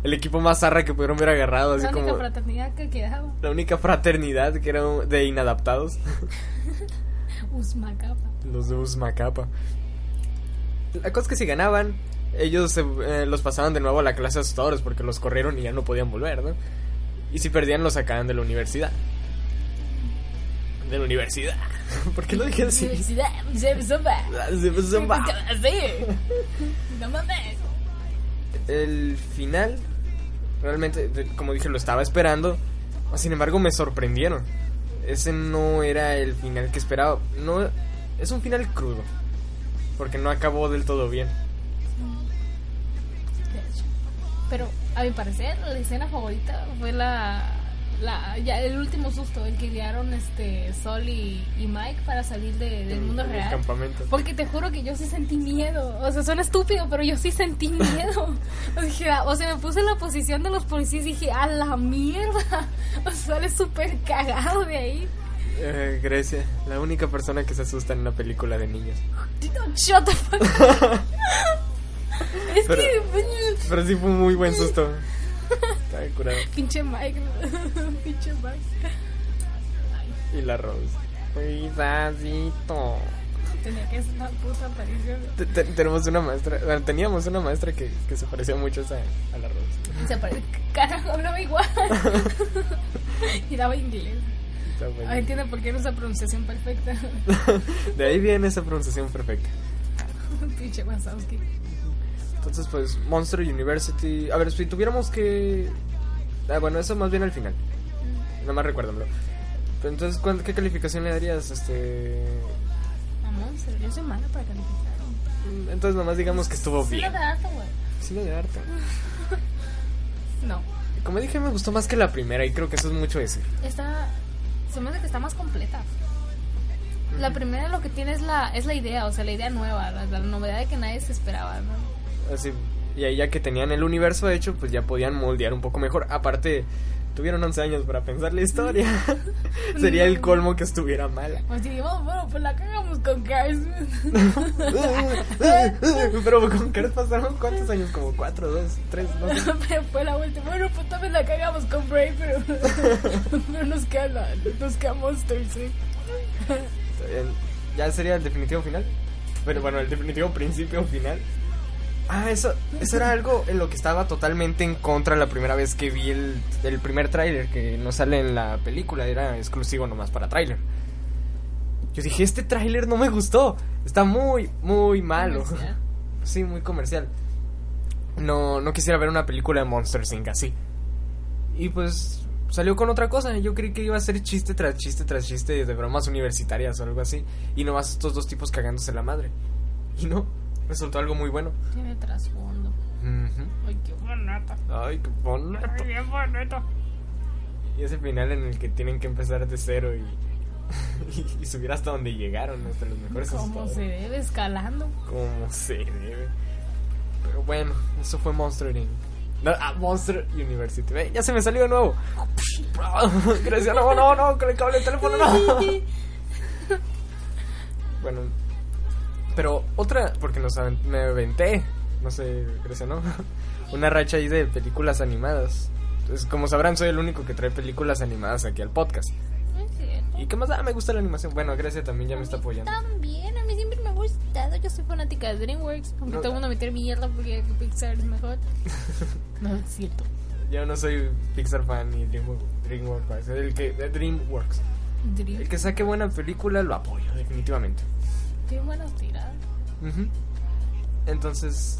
el equipo más zarra que pudieron ver agarrado, así la única como fraternidad que quedaba. la única fraternidad que era de inadaptados. <laughs> Usmacapa. Los de Usmacapa. La cosa es que si ganaban, ellos se- eh, los pasaban de nuevo a la clase de asustadores porque los corrieron y ya no podían volver, ¿no? Y si perdían, los sacaban de la universidad. De la universidad. <laughs> ¿Por qué lo dije así? Universidad, se zumba. Zumba. Así. No mames. El final, realmente, como dije, lo estaba esperando. Sin embargo, me sorprendieron. Ese no era el final que esperaba. No, es un final crudo. Porque no acabó del todo bien. Pero a mi parecer, la escena favorita fue la. La ya el último susto, el que guiaron este Sol y, y Mike para salir de- del mundo En el real. Porque te juro que yo sí sentí miedo. O sea, suena estúpido, pero yo sí sentí <laughs> miedo. O, dije, o sea, me puse en la posición de los policías y dije, a la mierda. <laughs> O sea, sale súper cagado de ahí. Eh, Grecia, la única persona que se asusta en una película de niños. Shut the fuck. <laughs> Es Pero- que. Pero sí fue un muy buen susto. Estaba curado. <laughs> Pinche Mike. <laughs> Pinche Mike. Y la Rose. Cuidadito. Tenía que ser una puta aparición. Te- te- tenemos una maestra, bueno, teníamos una maestra que, que se parecía mucho a, esa- a la Rose. Se parece. Carajo, hablaba igual. <laughs> y daba inglés. Está. Ahora por qué no es la pronunciación perfecta. De ahí viene esa pronunciación perfecta. Pinche Wazowski. Entonces, pues, Monster University. A ver, si tuviéramos que. Ah, bueno, eso más bien al final. Nada más recuérdamelo. Pero entonces, ¿cuán- ¿qué calificación le darías? Este. Vamos, yo soy mala para calificar. Entonces, nomás digamos que estuvo Sí, bien. la de harto, güey. Sí, lo de arte. No. Como dije, me gustó más que la primera y creo que eso es mucho decir. Está. Se me hace que está más completa. La primera lo que tiene es la, es la idea, o sea, la idea nueva, la, la novedad de que nadie se esperaba, ¿no? Así, y ahí ya que tenían el universo hecho, pues ya podían moldear un poco mejor. Aparte, tuvieron 11 años para pensar la historia. <laughs> Sería el colmo que estuviera mala. Pues dijimos, bueno, pues la cagamos con Cars. <laughs> Pero con Kurt pasaron cuántos años, como 4, 2, 3, no sé. <laughs> pero fue la última. Bueno, pues también la cagamos con Brave, pero, pero nos queda, la- nos queda Monsters, ¿sí? Está bien. Ya sería el definitivo final. Pero bueno, el definitivo principio final. Ah, eso, eso era algo en lo que estaba totalmente en contra la primera vez que vi el, el primer tráiler que no sale en la película, era exclusivo nomás para tráiler. Yo dije, este tráiler no me gustó, está muy, muy malo. Comercial. <laughs> Sí, muy comercial. No, no quisiera ver una película de Monsters Inc. así. Y pues salió con otra cosa. Yo creí que iba a ser chiste tras chiste tras chiste de bromas universitarias o algo así. Y nomás estos dos tipos cagándose la madre. Y no, resultó algo muy bueno. Tiene trasfondo. Ay, qué bonita. Ay, qué bonito. Ay, bien bonito. Y ese final en el que tienen que empezar de cero y, <laughs> y, subir hasta donde llegaron, hasta los mejores Como se debe, escalando. Como se debe. Pero bueno, eso fue Monster Inc. No, ah, Monster University. Ve, ya se me salió de nuevo. <laughs> Grecia, no, no, no, con el cable del teléfono, no. <laughs> bueno, pero otra, porque nos aven- me aventé, no sé, Grecia, ¿no? <laughs> Una racha ahí de películas animadas. Entonces, como sabrán, soy el único que trae películas animadas aquí al podcast. Cierto. ¿Y qué más? Ah, me gusta la animación. Bueno, Grecia también ya me está apoyando. También, a mí siempre me ha gustado. Yo soy fanática de DreamWorks. Aunque No. todo el mundo meter mierda porque Pixar es mejor. <laughs> no es cierto. Yo no soy Pixar fan ni Dreamworks. DreamWorks, el que, DreamWorks. Dream. El que saque buena película lo apoyo, definitivamente. Qué buenas tiradas. Entonces,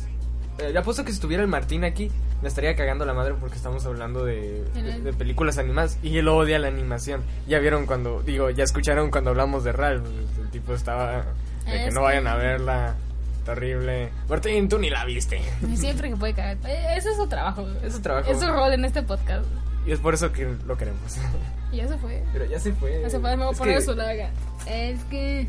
eh, le apuesto que si estuviera el Martín aquí, me estaría cagando la madre porque estamos hablando de, de- de películas animadas y él odia la animación. Ya vieron cuando, digo, ya escucharon cuando hablamos de Ralph, el tipo estaba de que Es no que- vayan a verla, terrible. Martín, tú ni la viste. Siempre que puede cagar. <laughs> Eh, Ese es su trabajo. Es su trabajo. Es su rol en este podcast. Y es por eso que lo queremos. Y ya se fue. Pero ya se fue. Ya se fue. Me voy a poner que su larga. Es que.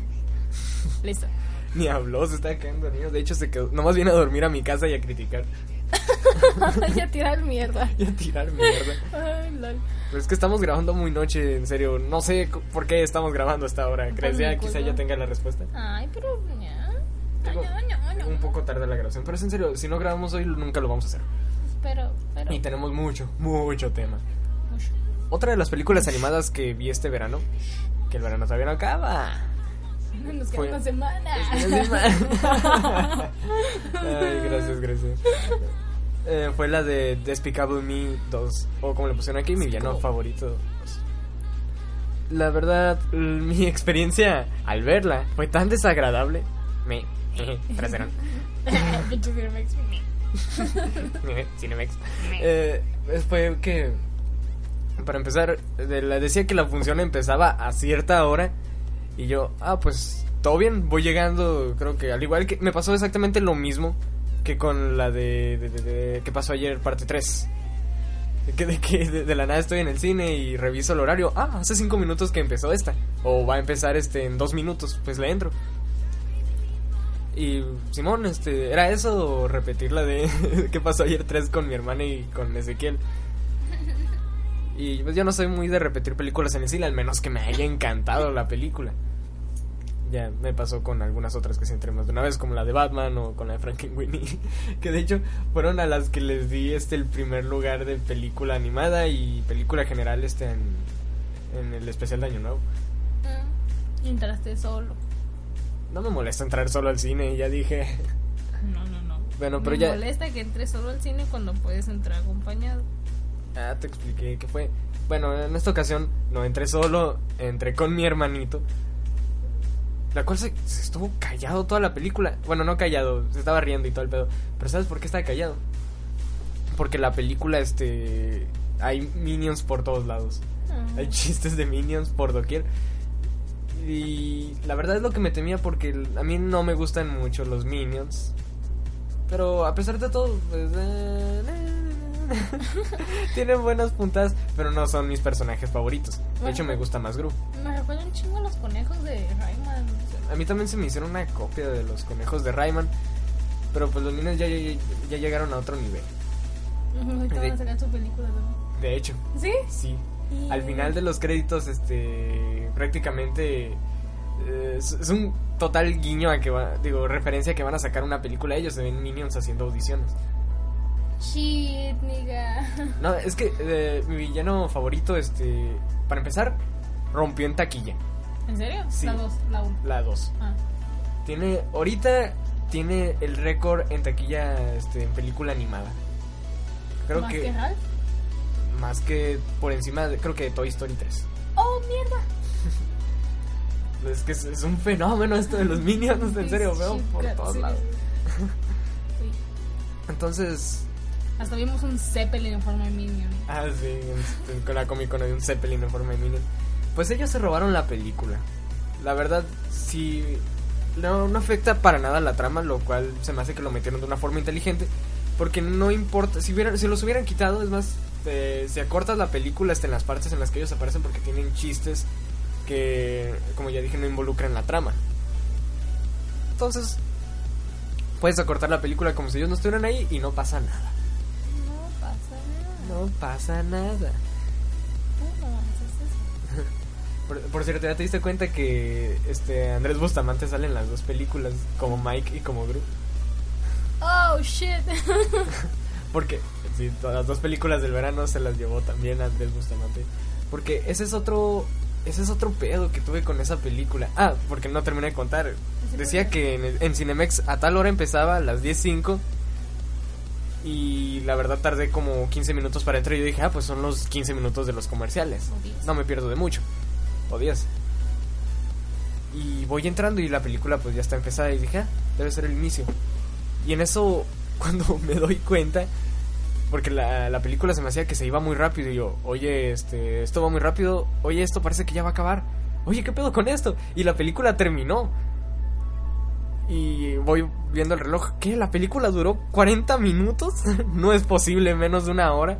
<laughs> Listo. Ni habló, se está quedando dormido. De hecho, se quedó. Nomás viene a dormir a mi casa y a criticar. <laughs> ya tirar mierda. <laughs> Y a tirar mierda. Ay, lol. Pero es que estamos grabando muy noche, en serio. No sé por qué estamos grabando hasta ahora. ¿Crees ya quizá ya tenga la respuesta? Ay, pero. Ya. Tengo-. Un poco tarde la grabación. Pero es en serio, si no grabamos hoy, nunca lo vamos a hacer. Pero, pero. Y tenemos mucho, mucho tema. Mucho. Otra de las películas animadas que vi este verano, que el verano todavía no acaba. <laughs> Nos queda Fue- una semana. <laughs> Ay, gracias, gracias. Eh, fue la de Despicable Me 2, o como le pusieron aquí, mi villano favorito 2. La verdad, mi experiencia al verla fue tan desagradable. Me. <laughs> Cinemex. Cinemex. Eh, fue que. Para empezar, la- decía que la función empezaba a cierta hora. Y yo, ah, pues todo bien, voy llegando. Creo que al igual que. Me pasó exactamente lo mismo que con la de. de- que pasó ayer, parte 3. Que de que de, la nada estoy en el cine y reviso el horario. Ah, hace cinco minutos que empezó esta. O va a empezar este en dos minutos. Pues le entro. Y Simón, este, ¿era eso o repetir la de <laughs> qué pasó ayer 3 con mi hermana y con Ezequiel? Y pues yo no soy muy de repetir películas en el cine, al menos que me haya encantado la película. Ya me pasó con algunas otras que se entre más de una vez, como la de Batman o con la de Frankenweenie, <laughs> que de hecho fueron a las que les di este el primer lugar de película animada y película general este en, en el especial de Año Nuevo. Mm, Entraste solo. No me molesta entrar solo al cine, ya dije. <laughs> No, no, no. Bueno, pero Me ya- molesta que entres solo al cine cuando puedes entrar acompañado. Ah, te expliqué que fue. Bueno, en esta ocasión no entré solo, entré con mi hermanito. La cual se, se estuvo callado toda la película. Bueno, no callado, se estaba riendo y todo el pedo. Pero ¿sabes por qué estaba callado? Porque la película, este. Hay minions por todos lados. Ah. Hay chistes de minions por doquier. Y la verdad es lo que me temía porque a mí no me gustan mucho los minions. Pero a pesar de todo, pues, eh, <laughs> tienen buenas puntadas, pero no son mis personajes favoritos. De hecho, me gusta más Gru. Me recuerda un chingo a los conejos de Rayman. A mí también se me hicieron una copia de los conejos de Rayman. Pero pues los minions ya, ya, ya llegaron a otro nivel. Ahorita van a sacar su película también. De hecho, ¿Sí? sí. Y- Al final de los créditos, este, prácticamente eh, es, es un total guiño a que va, digo, referencia a que van a sacar una película. Ellos se ven minions haciendo audiciones. Shit, nigga. <laughs> No, es que eh, mi villano favorito, este, para empezar, rompió en taquilla. ¿En serio? Sí. La 2, la 1. La 2. Ah. Tiene, ahorita tiene el récord en taquilla, este, en película animada. Creo ¿Más que, que más que por encima, de, creo que de Toy Story 3. ¡Oh, mierda! <laughs> Es que es, es un fenómeno esto de los minions, en <laughs> serio, veo por todos lados. Sí. Entonces, Hasta vimos un Zeppelin en forma de Minion. ah, sí, con la Comic Con un Zeppelin en forma de minion. Pues ellos se robaron la película. La verdad, sí, no, afecta para nada la trama, lo cual se me hace que lo metieron de una forma inteligente. Porque no importa, si, si los hubieran quitado, es más, eh, si acortas la película hasta en las partes en las que ellos aparecen porque tienen chistes que, como ya dije, no involucran la trama. Entonces, puedes acortar la película como si ellos no estuvieran ahí y no pasa nada. No pasa nada. <laughs> Por, por cierto, ¿ya te diste cuenta que este Andrés Bustamante sale en las dos películas como Mike y como Gru? Oh, shit. <laughs> Porque sí, todas las dos películas del verano se las llevó también Andrés Bustamante. Porque ese es otro ese es otro pedo que tuve con esa película. Ah, porque no terminé de contar. Decía que en, en Cinemex a tal hora empezaba a las 10.05 y la verdad tardé como 15 minutos para entrar y yo dije, ah, pues son los 15 minutos de los comerciales. O 10. No me pierdo de mucho. O 10. Y voy entrando y la película pues ya está empezada y dije, ah, debe ser el inicio. Y en eso, <laughs> cuando me doy cuenta, porque la, la película se me hacía que se iba muy rápido y yo, oye, este, esto va muy rápido, oye, esto parece que ya va a acabar. Oye, ¿qué pedo con esto? Y la película terminó. Y voy viendo el reloj. ¿Qué? ¿La película duró 40 minutos? <laughs> no es posible, menos de una hora.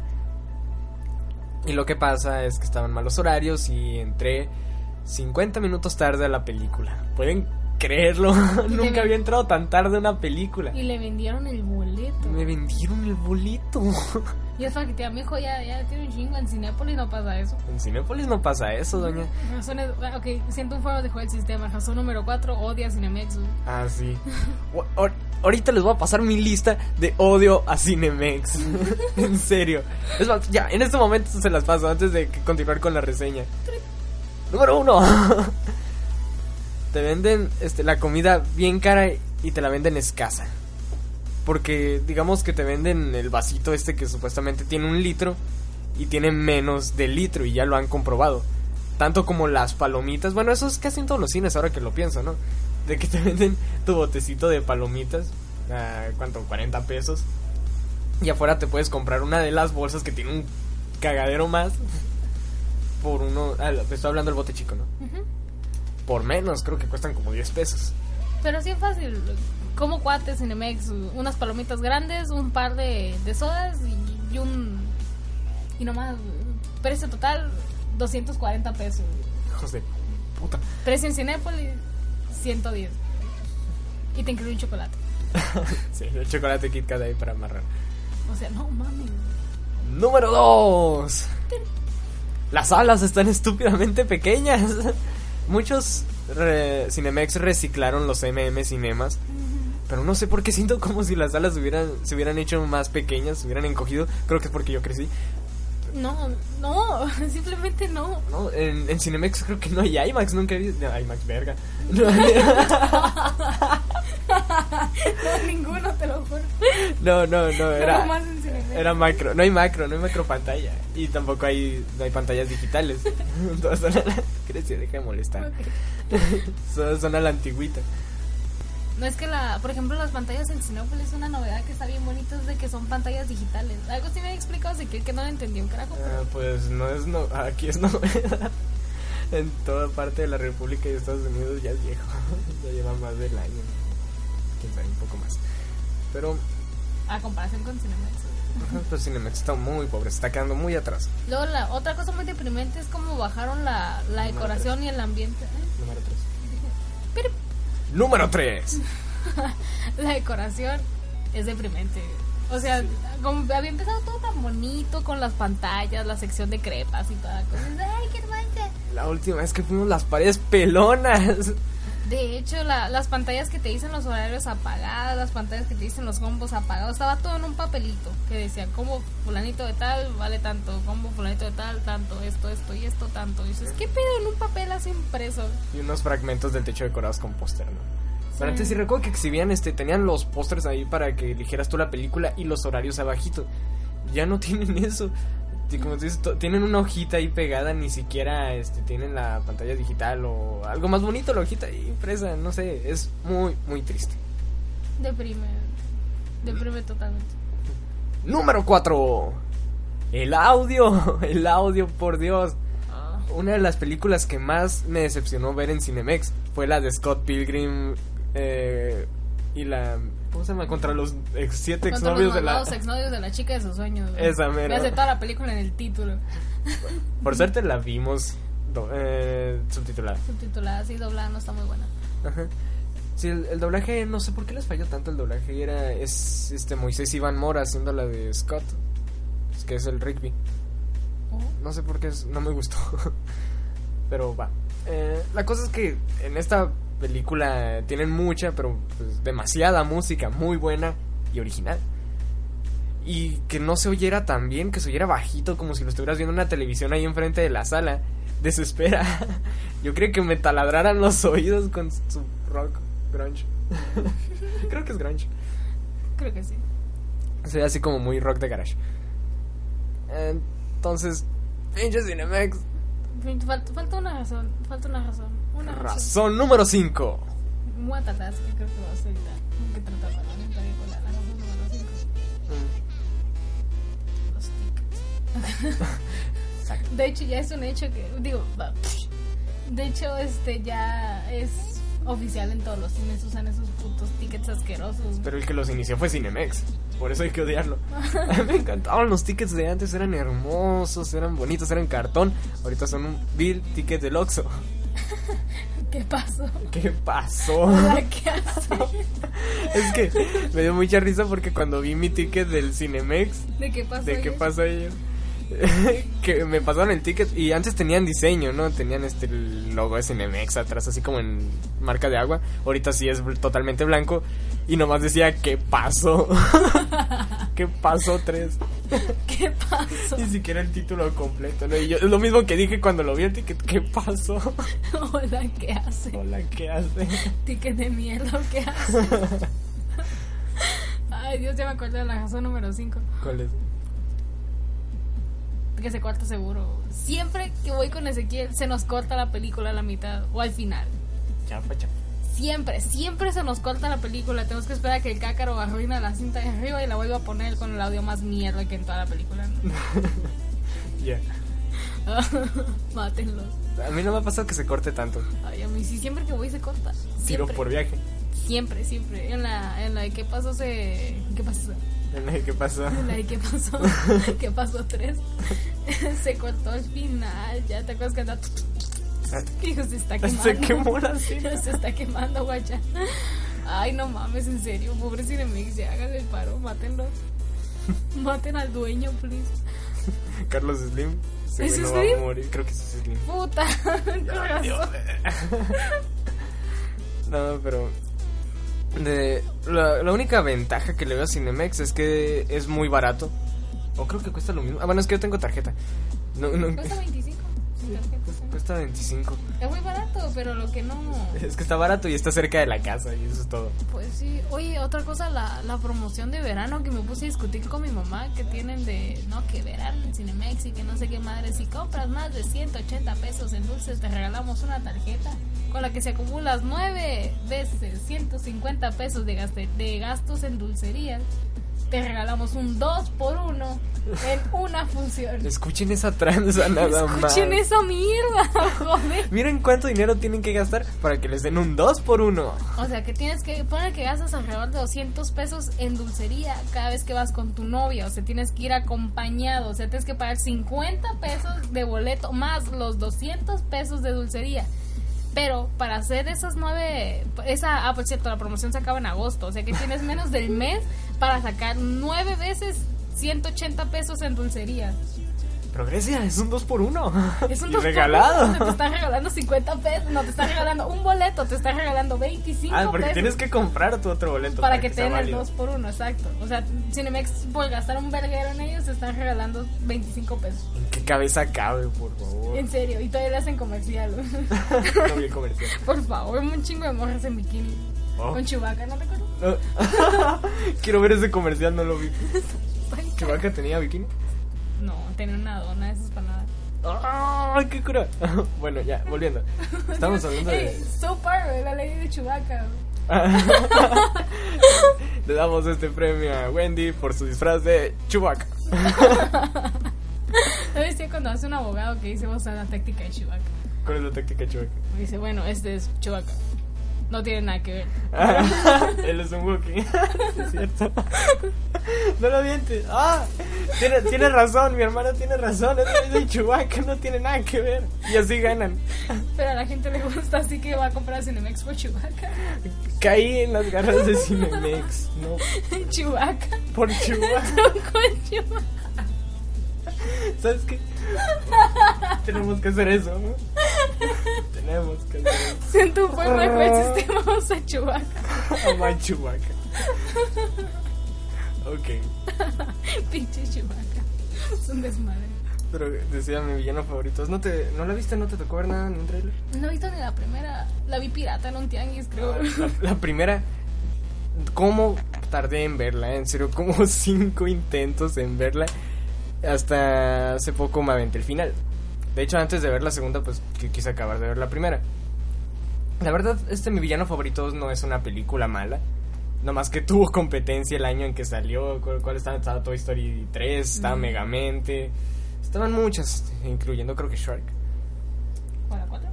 Y lo que pasa es que estaban malos horarios y entré 50 minutos tarde a la película. ¿Pueden creerlo? <laughs> Nunca había entrado tan tarde a una película. Y le vendieron el boleto. Me vendieron el boleto. <laughs> Y es que mi hijo ya, ya tiene un chingo. En Cinépolis no pasa eso. En Cinépolis no pasa eso, doña. Razones, ah, ok, siento un fuego dejó el sistema. Razón número 4, odia Cinemex. Ah, sí. <laughs> O- ahor- ahorita les voy a pasar mi lista de odio a Cinemex. en serio. Es más, ya, en este momento se las paso antes de continuar con la reseña. Número uno. Te venden este, la comida bien cara y te la venden escasa. Porque digamos que te venden el vasito este que supuestamente tiene un litro y tiene menos de litro y ya lo han comprobado. Tanto como las palomitas. Bueno, eso es casi en todos los cines ahora que lo pienso, ¿no? De que te <laughs> venden tu botecito de palomitas. ah, ¿Cuánto? 40 pesos. Y afuera te puedes comprar una de las bolsas que tiene un cagadero más. <laughs> Por uno... Ah, estoy hablando del bote chico, ¿no? Por menos, creo que cuestan como 10 pesos. Pero sí es fácil. Como cuates Cinemex, unas palomitas grandes, un par de, de sodas y, y un. Y nomás, precio total 240 pesos. Hijos de puta. Precio en Cinépolis 110. Y te incluye un chocolate. <laughs> Sí, el chocolate Kit Kat ahí para amarrar. O sea, no mames. Número 2. Las alas están estúpidamente pequeñas. Muchos re- Cinemex reciclaron los MM Cinemas. Pero no sé por qué siento como si las alas hubieran, se hubieran hecho más pequeñas, se hubieran encogido. Creo que es porque yo crecí. No, no, <laughs> simplemente no. No, en, en Cinemex creo que no hay IMAX, nunca he visto. No, IMAX, verga. <laughs> No, No, <laughs> ninguno, te lo juro. no, no, no, era. Nomás en Cinemex. Era macro, no hay macro, no hay macro pantalla. Y tampoco hay, no hay pantallas digitales. Todas son a la. Crecí, deja de molestar. Son, son a la antigüita. No es que la, por ejemplo, las pantallas en Cinépolis una novedad que está bien bonita es de que son pantallas digitales. Algo sí me había explicado si que, que no lo entendí un carajo. Ah, pues no es no, aquí es <laughs> novedad. En toda parte de la República y Estados Unidos ya es viejo. <laughs> Ya lleva más del año. Quién sabe, un poco más. Pero, A comparación con Cinemex. ajá, pues Cinemex está muy pobre, se está quedando muy atrás. Luego la otra cosa muy deprimente es cómo bajaron la, la decoración y el ambiente. ¿eh? Número 3. Pero Número 3. <laughs> la decoración es deprimente. O sea, como había empezado todo tan bonito con las pantallas, la sección de crepas y toda cosa. ¡Ay, qué! La última vez que fuimos las paredes pelonas. De hecho, la- las pantallas que te dicen los horarios apagadas, las pantallas que te dicen los combos apagados, estaba todo en un papelito que decía combo fulanito de tal vale tanto, combo fulanito de tal, tanto, esto, esto y esto, tanto. Y dices, ¿qué pedo en un papel así impreso? Y unos fragmentos del techo decorados con póster, ¿no? Pero Sí. antes sí recuerdo que exhibían, este, tenían los pósters ahí para que eligieras tú la película y los horarios abajito. Ya no <laughs> tienen eso. Como tú dices, tienen una hojita ahí pegada, ni siquiera este, tienen la pantalla digital o algo más bonito, la hojita ahí impresa, no sé, es muy, muy triste. Deprime. Deprime totalmente. Número 4. El audio, <laughs> el audio, por Dios. Una de las películas que más me decepcionó ver en Cinemex fue la de Scott Pilgrim eh, y la... ¿Cómo se llama? Contra los ex, siete Contra exnovios los de la... exnovios de la chica de sus sueños. güey. Esa mera. Me hace toda la película en el título. <laughs> Por suerte la vimos do- eh, subtitulada. Subtitulada así, doblada, no está muy buena. Ajá. Sí, el, el doblaje, no sé por qué les falló tanto el doblaje. Era, es este Moisés Iván Mora haciendo la de Scott, es que es el Rigby. Oh, No sé por qué es- no me gustó. <laughs> pero va. Eh, la cosa es que en esta película tienen mucha, pero pues, demasiada música, muy buena y original. Y que no se oyera tan bien, que se oyera bajito, como si lo estuvieras viendo en una televisión ahí enfrente de la sala. <laughs> Desespera. <laughs> Yo creo que me taladraran los <laughs> oídos con su rock grunge. creo que es grunge. creo que sí. Se ve así como muy rock de garage. Entonces, pinche Cinemex. Falta, falta una razón, falta una razón. Una razón. Razón número 5. Muy atadas que creo que vas a evitar. Que tratar la película, la razón número 5. Los tickets. <laughs> De hecho, ya es un hecho que. Digo, va, de hecho, este ya es oficial en todos los cines. Usan esos putos tickets asquerosos. Pero el que los inició fue Cinemex. Por eso hay que odiarlo. <laughs> A mí me encantaban los tickets de antes. Eran hermosos, eran bonitos, eran cartón. Ahorita son un bill ticket del Oxxo. <laughs> ¿Qué pasó? ¿Qué pasó? <laughs> Hola, ¿Qué <laughs> es que me dio mucha risa porque cuando vi mi ticket del Cinemex, ¿De qué pasó? ¿de qué pasó ayer? <laughs> que me pasaron el ticket y antes tenían diseño, ¿no? Tenían este logo de Cinemex atrás, así como en marca de agua. Ahorita sí es totalmente blanco y nomás decía, ¿qué pasó? <laughs> ¿Qué pasó tres? <laughs> ¿Qué pasó? Ni siquiera el título completo, ¿no? Y yo, es lo mismo que dije cuando lo vi el ticket, ¿qué pasó? Hola, ¿qué hace? Hola, ¿qué hace? Ticket de mierda, ¿qué hace? Ay, Dios, ya me acuerdo de la razón número 5. ¿Cuál es? Que se corta seguro. Siempre que voy con Ezequiel, se nos corta la película a la mitad o al final. Chapa, chapa. Siempre, siempre se nos corta la película. Tenemos que esperar a que el cácaro arruina la cinta de arriba y la vuelva a poner con el audio más mierda que en toda la película. ¿no? <laughs> Ya. <laughs> Mátenlos. A mí no me ha pasado que se corte tanto. Ay, a mí sí, siempre que voy se corta. Tiro Siempre, por viaje. siempre, siempre. En la, en la de qué pasó se... ¿Qué pasó? ¿Qué pasó? En pasó. <laughs> ¿Qué pasó? Tres. <laughs> se cortó al final. Ya te acuerdas que anda... <laughs> Hijo, se está quemando. Se quemó la cinta. Se está quemando, guacha. Ay, no mames, en serio. Pobre Cinemix, ya hagan el paro, mátenlo. Maten al dueño, please. Carlos Slim. ¿Es va Slim? a morir. Creo que es Slim. Puta. con razón. No, pero. De, la, la única ventaja que le veo a Cinemex es que es muy barato. O creo que cuesta lo mismo. Ah, bueno, es que yo tengo tarjeta. No, no, Cuesta 25. Sí. cuesta 25. Es muy barato, pero lo que no. <laughs> Es que está barato y está cerca de la casa y eso es todo. Pues sí. Oye, otra cosa, la, la promoción de verano que me puse a discutir con mi mamá, que tienen de, no, que verano en Cinemex y que no sé qué madre. Si compras más de 180 pesos en dulces, te regalamos una tarjeta con la que se acumulas nueve veces 150 pesos de, gaste- de gastos en dulcerías. Te regalamos un 2 por 1 en una función. Escuchen esa tranza nada más. Escuchen esa mierda, <laughs> joder. Miren cuánto dinero tienen que gastar para que les den un 2 por 1 O sea, que tienes que poner que gastas alrededor de 200 pesos en dulcería cada vez que vas con tu novia. O sea, tienes que ir acompañado. O sea, tienes que pagar 50 pesos de boleto más los 200 pesos de dulcería. Pero para hacer esas nueve... Esa, ah, por cierto, la promoción se acaba en agosto. O sea, que tienes menos del mes para sacar nueve veces 180 pesos en dulcería. Progresia, es un 2 por 1 Es un <laughs> y dos por regalado. uno, Te están regalando 50 pesos. No, te están regalando un boleto. Te están regalando 25 Ah, porque pesos. tienes que comprar tu otro boleto para que te sea den el válido. 2 por 1 exacto. O sea, Cinemex por gastar un verguero en ellos te están regalando 25 pesos. ¿En qué cabeza cabe, por favor? En serio, y todavía le hacen comercial. <laughs> el comercial. <laughs> por favor, un chingo de morras en bikini. Oh. Con Chewbacca, ¿no te acuerdas? No. Quiero ver ese comercial, no lo vi. Ay, ¿Chewbacca tenía bikini? No, tenía una dona, eso es para nada. ¡Ay, qué cura! <laughs> bueno, ya, volviendo. <laughs> Estamos hablando de... so far, la ley de Chewbacca. <laughs> Le damos este premio a Wendy por su disfraz de Chewbacca. ¿Sabes qué? Cuando hace un abogado que dice, vos a la táctica de Chewbacca. ¿Cuál es la táctica de Chewbacca? Dice, bueno, este es Chewbacca. No tiene nada que ver. <laughs> Él es un Wookiee. <laughs> ¿Es cierto? <laughs> No lo avientes. Ah, tiene, tiene razón, mi hermana tiene razón. Es de Chewbacca, no tiene nada que ver. Y así ganan. Pero a la gente le gusta, así que va a comprar Cinemex por Chewbacca. Caí en las garras de Cinemex. No, Chewbacca. por Chewbacca. Con Chewbacca. ¿Sabes qué? Tenemos que hacer eso, ¿no? Tenemos que <laughs> hacer. Siento un buen recuerdo vamos a Chewbacca. Ama Chewbacca. Ok. <laughs> Pinche Chewbacca. Es un desmadre. Pero decía mi villano favorito. ¿No, te, ¿No la viste? ¿No te tocó ver nada ni un trailer? No he visto ni la primera. La vi pirata en un tianguis, creo. La, la primera. ¿Cómo tardé en verla? En serio, como <laughs> cinco intentos en verla. Hasta hace poco me aventé el final. De hecho, antes de ver la segunda, pues qui- quise acabar de ver la primera. La verdad, este mi villano favorito no es una película mala. Nomás que tuvo <laughs> competencia el año en que salió. ¿Cuál, cuál estaba? Estaba Toy Story 3, estaba Mm. Megamente. Estaban muchas, incluyendo creo que Shark. ¿Para cuatro?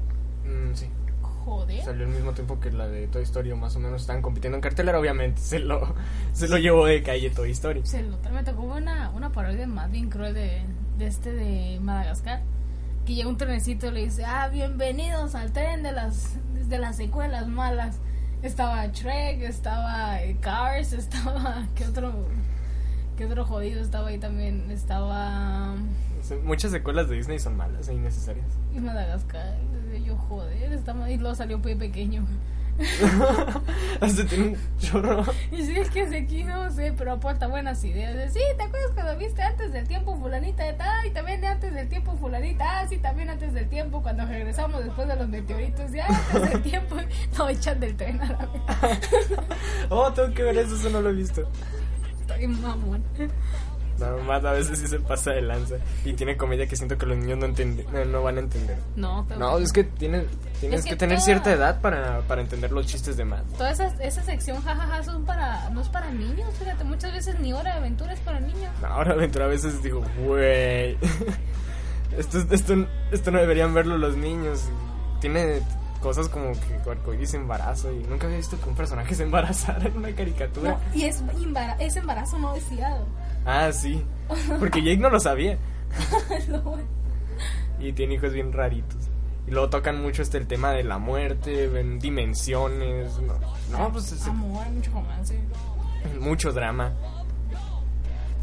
Mm, sí. Joder. Salió al mismo tiempo que la de Toy Story, o más o menos estaban compitiendo en cartelera, obviamente se lo, <laughs> se lo llevó de calle Toy Story. Se lo, me tocó una, una parodia más bien cruel de, de este de Madagascar. Que llega un trenecito y le dice, ah, bienvenidos al tren de las, de las secuelas malas. Estaba Shrek, estaba eh, Cars, <laughs> estaba... ¿Qué otro, qué otro jodido estaba ahí también? Estaba... Muchas secuelas de Disney son malas e innecesarias. Y Madagascar. Yo, joder, está mal", y luego salió Pie Pequeño. <laughs> Hasta tiene un chorro. Y sí, es que se no sé, pero aporta buenas ideas. De, Sí, ¿te acuerdas cuando viste antes del tiempo fulanita de tal? Y también antes del tiempo fulanita. Ah, sí, también antes del tiempo cuando regresamos después de los meteoritos. Ya, antes del <laughs> tiempo. No, echan del tren a la vez. <laughs> Oh, tengo que ver eso, eso no lo he visto. Estoy mamón. Más a veces sí se pasa de lanza. Y tiene comedia que siento que los niños no, entienden, no, no van a entender. No, pero No, es que tienes, tienes Es que, que tener toda- cierta edad para, para entender los chistes de Matt. Toda esa, esa sección, jajaja, son para, no es para niños, fíjate, muchas veces ni hora de aventura es para niños. Ahora aventura a veces digo, güey. <laughs> Esto, esto, esto no deberían verlo los niños. Tiene cosas como que arcoíris embarazo. Y nunca había visto que un personaje se embarazara en una caricatura. No, y es embarazo no deseado. Ah, sí. Porque Jake no lo sabía. <laughs> No, Y tiene hijos bien raritos. Y luego tocan mucho este el tema de la muerte, ven dimensiones. No, no pues es- Amor, mucho romance. mucho drama.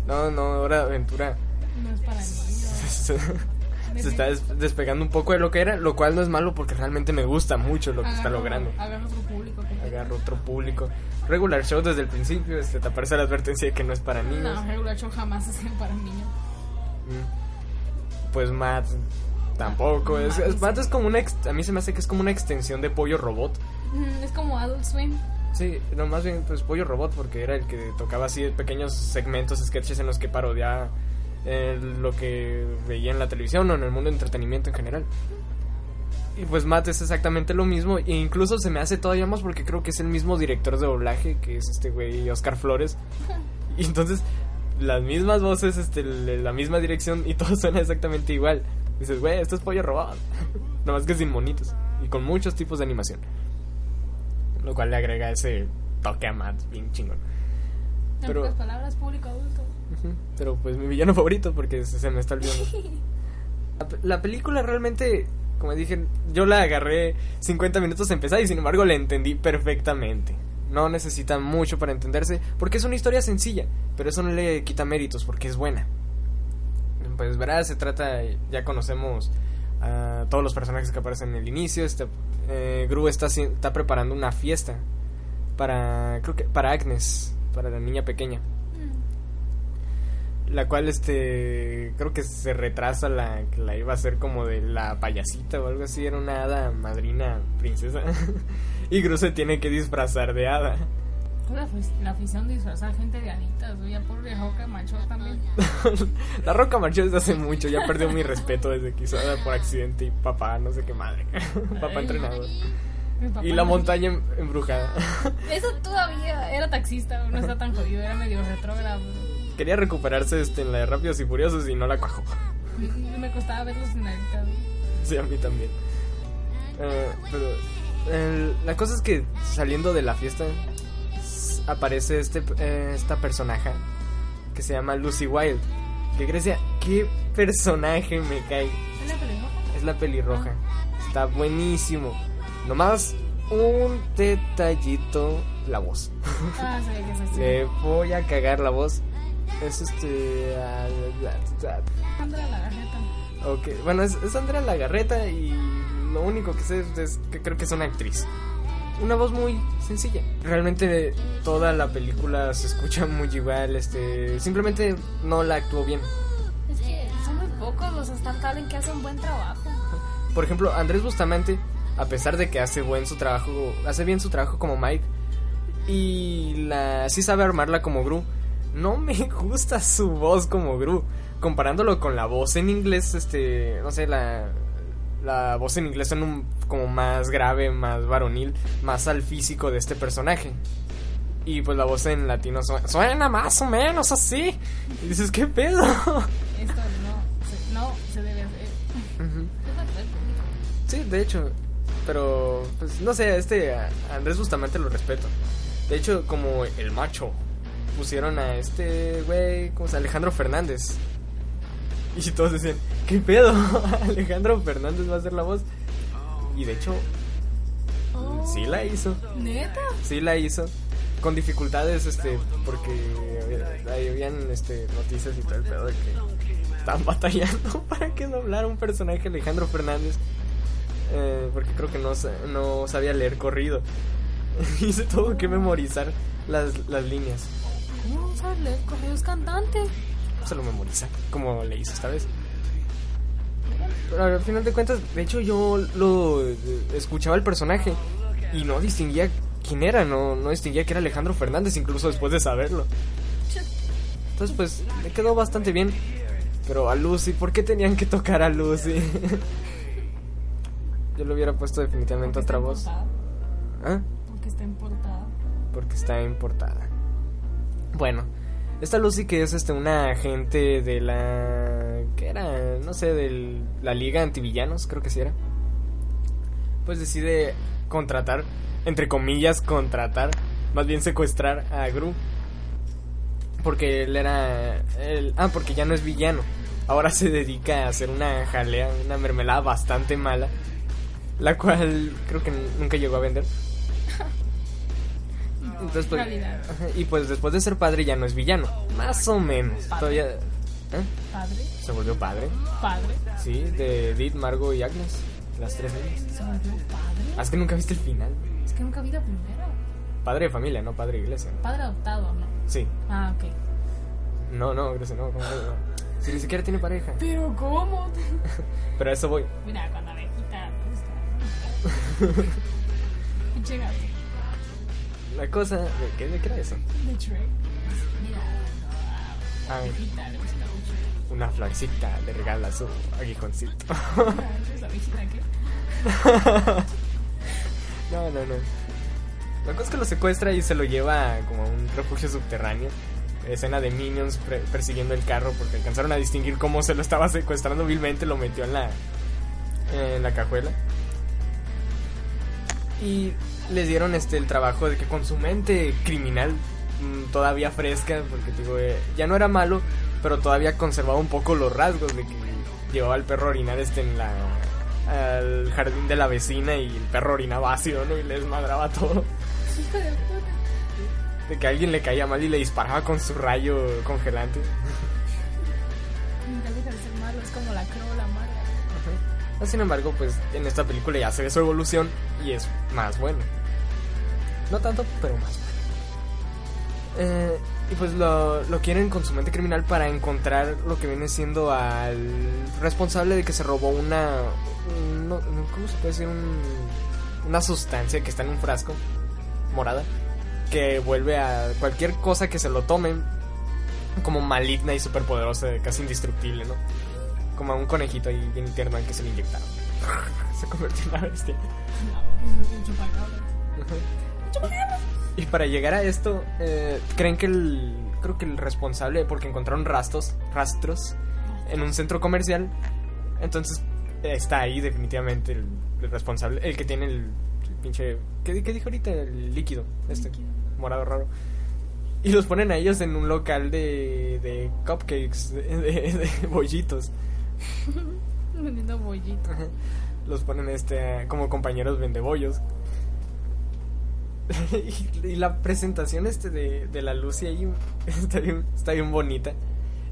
No, no, ahora aventura. No es para niños. <laughs> se está des- despegando un poco de lo que era, lo cual no es malo porque realmente me gusta mucho lo que está Agarra- logrando. Agarra otro público. Agarro otro público. Regular show desde el principio, este, te aparece la advertencia de que no es para niños. No, regular show jamás es <laughs> para un niño. Mm. Pues Matt tampoco. Es, es- Matt, Matt es como una. ex- a mí se me hace que es como una extensión de Pollo Robot. Mm, Es como Adult Swim. Sí, no, más bien pues Pollo Robot porque era el que tocaba así pequeños segmentos, sketches en los que parodiaba eh, lo que veía en la televisión o en el mundo de entretenimiento en general. Y pues Matt es exactamente lo mismo e incluso se me hace todavía más porque creo que es el mismo director de doblaje que es este güey Oscar Flores. <laughs> Y entonces las mismas voces, este, la misma dirección y <laughs> todo suena exactamente igual. Dices, güey, esto es Pollo Robot. <laughs> Nada más que sin monitos y con muchos tipos de animación. Lo cual le agrega ese toque a Matt bien chingón. En Pero- pocas palabras, público adulto. Pero pues mi villano favorito porque se, se me está olvidando. <laughs> La, la película realmente, como dije, yo la agarré 50 minutos a empezar y sin embargo la entendí perfectamente. No necesita mucho para entenderse porque es una historia sencilla, pero eso no le quita méritos porque es buena. Pues verás, se trata, ya conocemos a todos los personajes que aparecen en el inicio. Este, eh, Gru está, está preparando una fiesta para, creo que para Agnes, para la niña pequeña la cual este creo que se retrasa la que la iba a hacer como de la payasita o algo así era una hada madrina princesa. <laughs> Y Gru se tiene que disfrazar de hada. La, afi- la afición disfrazar gente de anitas, ya por Roca Macho también. <laughs> la roca marchó desde hace mucho ya perdió mi respeto desde que hizo hada por accidente y papá no sé qué madre. <laughs> Papá entrenador. y la montaña em- embrujada. Eso todavía era taxista, no está tan jodido, era medio retrógrado. Quería recuperarse este en la de Rápidos y Furiosos y no la cuajó <laughs> Me costaba verlos en anitas. Sí, a mí también. Eh, pero la cosa es que saliendo de la fiesta aparece este eh, esta personaje que se llama Lucy Wilde. Que Grecia, qué personaje me cae. ¿Es la película? Es la pelirroja. Está buenísimo. Nomás un detallito, la voz. Ah, sabía que es así. <laughs> Le voy a cagar la voz. Es este... Andrea la galleta. Ok, bueno, es, es Andrea Lagarreta y lo único que sé es, que creo que es una actriz. Una voz muy sencilla. Realmente toda la película se escucha muy igual, este, simplemente no la actuó bien. Es que son muy pocos los Star Talent que hacen buen trabajo. Por ejemplo, Andrés Bustamante, a pesar de que hace buen su trabajo, hace bien su trabajo como Mike y la sí sabe armarla como Gru, no me <laughs> gusta su voz como Gru. Comparándolo con la voz en inglés, este, no sé, la la voz en inglés suena un, como más grave, más varonil, más al físico de este personaje. Y pues la voz en latino su- suena más o menos así. Y dices, ¿qué pedo? Esto no se, no se debe hacer. Sí, de hecho. Pero, pues no sé, este a Andrés Bustamante lo respeto. De hecho, como el macho, pusieron a este güey, ¿cómo se? Alejandro Fernández. Y todos decían, ¿qué pedo? <laughs> Alejandro Fernández va a hacer la voz. Y de hecho, Oh, sí la hizo. ¿Neta? Sí la hizo. Con dificultades, este, porque había- ahí habían este, noticias y todo el pedo de que estaban <laughs> batallando <laughs> para que doblara un personaje Alejandro Fernández. Eh, porque creo que no, no sabía leer corrido. y se tuvo que memorizar las, las líneas. ¿Cómo vamos a leer correos cantante? Se lo memoriza, como le hizo esta vez. Pero al final de cuentas, de hecho yo lo eh, escuchaba el personaje y no distinguía quién era, no, no distinguía que era Alejandro Fernández, incluso después de saberlo. Entonces pues le quedó bastante bien. Pero a Lucy, ¿por qué tenían que tocar a Lucy? <laughs> yo le hubiera puesto definitivamente Porque otra está voz. importada. ¿Ah? Porque está importada. porque está importada. Bueno, esta Lucy que es este una agente de la que era, no sé, de la Liga Antivillanos, creo que sí era. Pues decide contratar, entre comillas, contratar, más bien secuestrar a Gru. Porque él era ah, porque ya no es villano. Ahora se dedica a hacer una jalea, una mermelada bastante mala, la cual creo que nunca llegó a vender. <laughs> Entonces, pues, y pues después de ser padre ya no es villano. Más o menos. Padre. Todavía ¿eh? Padre. se volvió padre. Padre. Sí, de Edith, Margot y Agnes. Las tres niñas. Se volvió padre. Ah, es que nunca viste el final. Es que nunca vi la primera. Padre de familia, no padre de iglesia. Padre adoptado, ¿no? Sí. Ah, ok. No, no, iglesia no. ¿cómo no? Si ni siquiera tiene pareja. Pero ¿cómo? <laughs> Pero a eso voy. Mira, la abejita. pues, <laughs> gato. La cosa. ¿De qué, qué era eso? Mira, Ah, una florecita le regala su aguijoncito. <laughs> <laughs> No, no, no. La cosa es que lo secuestra y se lo lleva como a un refugio subterráneo. Escena de Minions pre- persiguiendo el carro porque alcanzaron a distinguir cómo se lo estaba secuestrando vilmente. Lo metió en la, en la cajuela. Y les dieron este el trabajo de que con su mente criminal mm, todavía fresca, porque digo, eh, ya no era malo, pero todavía conservaba un poco los rasgos de que llevaba al perro a orinar este en la al jardín de la vecina y el perro orinaba ácido, ¿no? Y le desmadraba todo. De que a alguien le caía mal y le disparaba con su rayo congelante. Nunca deja de ser malo, es como la crow, la mala. Sin embargo, pues en esta película ya se ve su evolución y es más bueno. No tanto, pero más. Eh, y pues lo, lo quieren con su mente criminal para encontrar lo que viene siendo al responsable de que se robó una... un- ¿Cómo se puede decir? Un- una sustancia que está en un frasco morada que vuelve a cualquier cosa que se lo tomen como maligna y superpoderosa, casi indestructible, ¿no? Como a un conejito ahí bien tierno al que se le inyectaron. <laughs> se convirtió en una bestia. Y para llegar a esto, eh, creen que el. Creo que el responsable, porque encontraron rastros, rastros en un centro comercial. Entonces está ahí definitivamente el, el responsable, el que tiene el, el pinche. ¿qué, qué dijo ahorita? El líquido, este, Líquido. morado raro. Y los ponen a ellos en un local de, de cupcakes, de, de- de bollitos. <laughs> Vendiendo bollito. Ajá. Los ponen este como compañeros vendebollos. Y, <laughs> y la presentación este de, de la Lucy ahí <laughs> está bien, está bien bonita.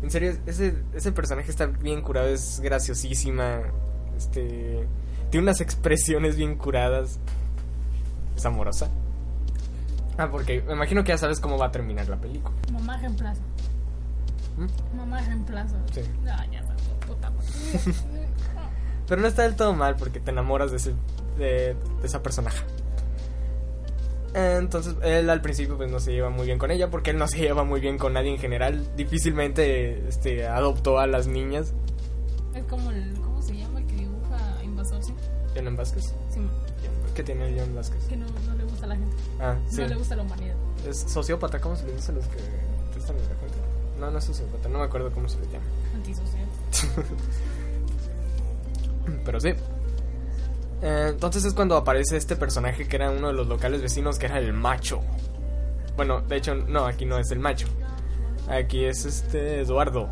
En serio, ese, ese personaje está bien curado, es graciosísima. Este. Tiene unas expresiones bien curadas. Es amorosa. Ah, porque me imagino que ya sabes cómo va a terminar la película. Mamá reemplaza. ¿Mm? Mamá reemplaza. Sí. No, ya sabes, puta. <laughs> Pero no está del todo mal porque te enamoras de, ese, de, de esa personaje. Entonces, él al principio pues no se lleva muy bien con ella porque él no se lleva muy bien con nadie en general. Difícilmente este, adoptó a las niñas. Es como el. ¿Cómo se llama el que dibuja Invasor? Sí, John Vázquez. sí ¿Qué tiene John Vázquez? que no, no le gusta a la gente. Ah, sí. No le gusta la humanidad. Es sociópata, ¿cómo se le dice a los que detestan a la gente? No, no es sociópata, no me acuerdo cómo se le llama. Antisocial. <laughs> Pero sí. Eh, entonces es cuando aparece este personaje que era uno de los locales vecinos, que era el macho. Bueno, de hecho, no, aquí no es el macho. Aquí es este Eduardo,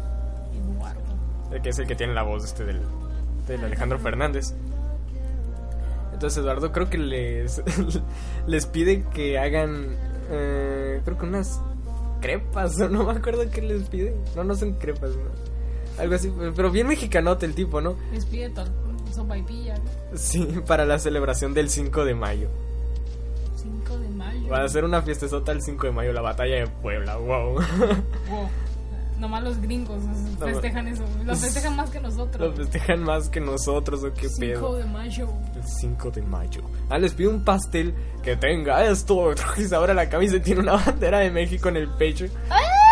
Eduardo. que es el que tiene la voz este del, del Alejandro Fernández. Entonces Eduardo creo que les, <laughs> les pide que hagan, eh, creo que unas crepas, o <laughs> no me acuerdo qué les pide. No, no son crepas, ¿no? Algo así, pero bien mexicanote el tipo, ¿no? Les pide todo. Y pilla. Sí, para la celebración del 5 de mayo. 5 de mayo. Va a ser una fiestezota el 5 de mayo, la batalla de Puebla, wow. Wow. Nomás los gringos festejan eso. Lo festejan más que Lo nosotros. festejan más que nosotros, o qué 5 pedo. de mayo. El 5 de mayo. Ah, les pido un pastel que tenga esto. Y <laughs> ahora la camisa tiene una bandera de México en el pecho.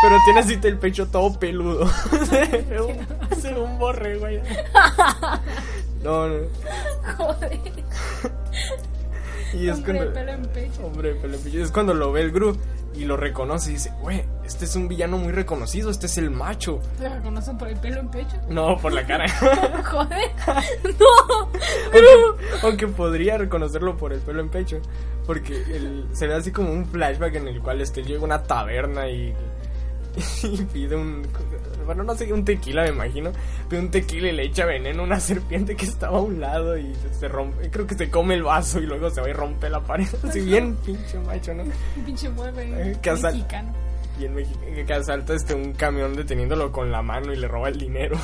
Pero tiene así el pecho todo peludo. <laughs> <laughs> Se ve un borrego allá. No, no. Joder. <laughs> Y es Hombre, cuando. pelo en pecho. Hombre, pelo en pecho. Es cuando lo ve el Gru y lo reconoce y dice, güey, este es un villano muy reconocido, este es el macho. ¿Lo reconocen por el pelo en pecho? No, por la cara. <laughs> Joder. <laughs> No. aunque, aunque podría reconocerlo por el pelo en pecho. Porque el- se ve así como un flashback en el cual este llega a una taberna y, y pide un. Bueno, no sé, un tequila, me imagino. Pide un tequila y le echa veneno a una <laughs> serpiente que estaba a un lado y se rompe. Creo que se come el vaso y luego se va y rompe la pared. <laughs> Así bien pinche macho, ¿no? Un <laughs> pinche mueve Eh, mexicano. Y en México que asalta este un camión deteniéndolo con la mano y le roba el dinero.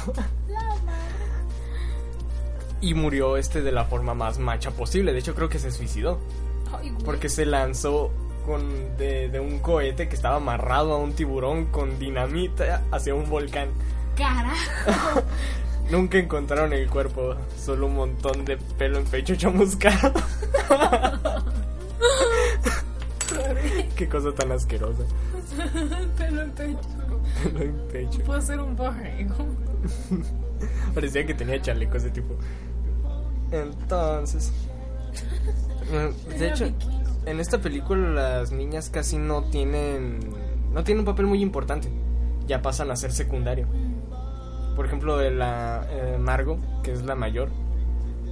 y murió este de la forma más macha posible. De hecho, creo que se suicidó. Porque se lanzó con de, de un cohete que estaba amarrado a un tiburón con dinamita hacia un volcán. Carajo. <laughs> Nunca encontraron el cuerpo, solo un montón de pelo en pecho chamuscado. <laughs> Qué cosa tan asquerosa. pelo en pecho. Pelo en pecho. Puedo ser un borrego. Parecía que tenía chaleco ese tipo. Entonces. <laughs> De hecho. En esta película las niñas casi no tienen. No tienen un papel muy importante. Ya pasan a ser secundario. Por ejemplo, de la eh, Margo, que es la mayor,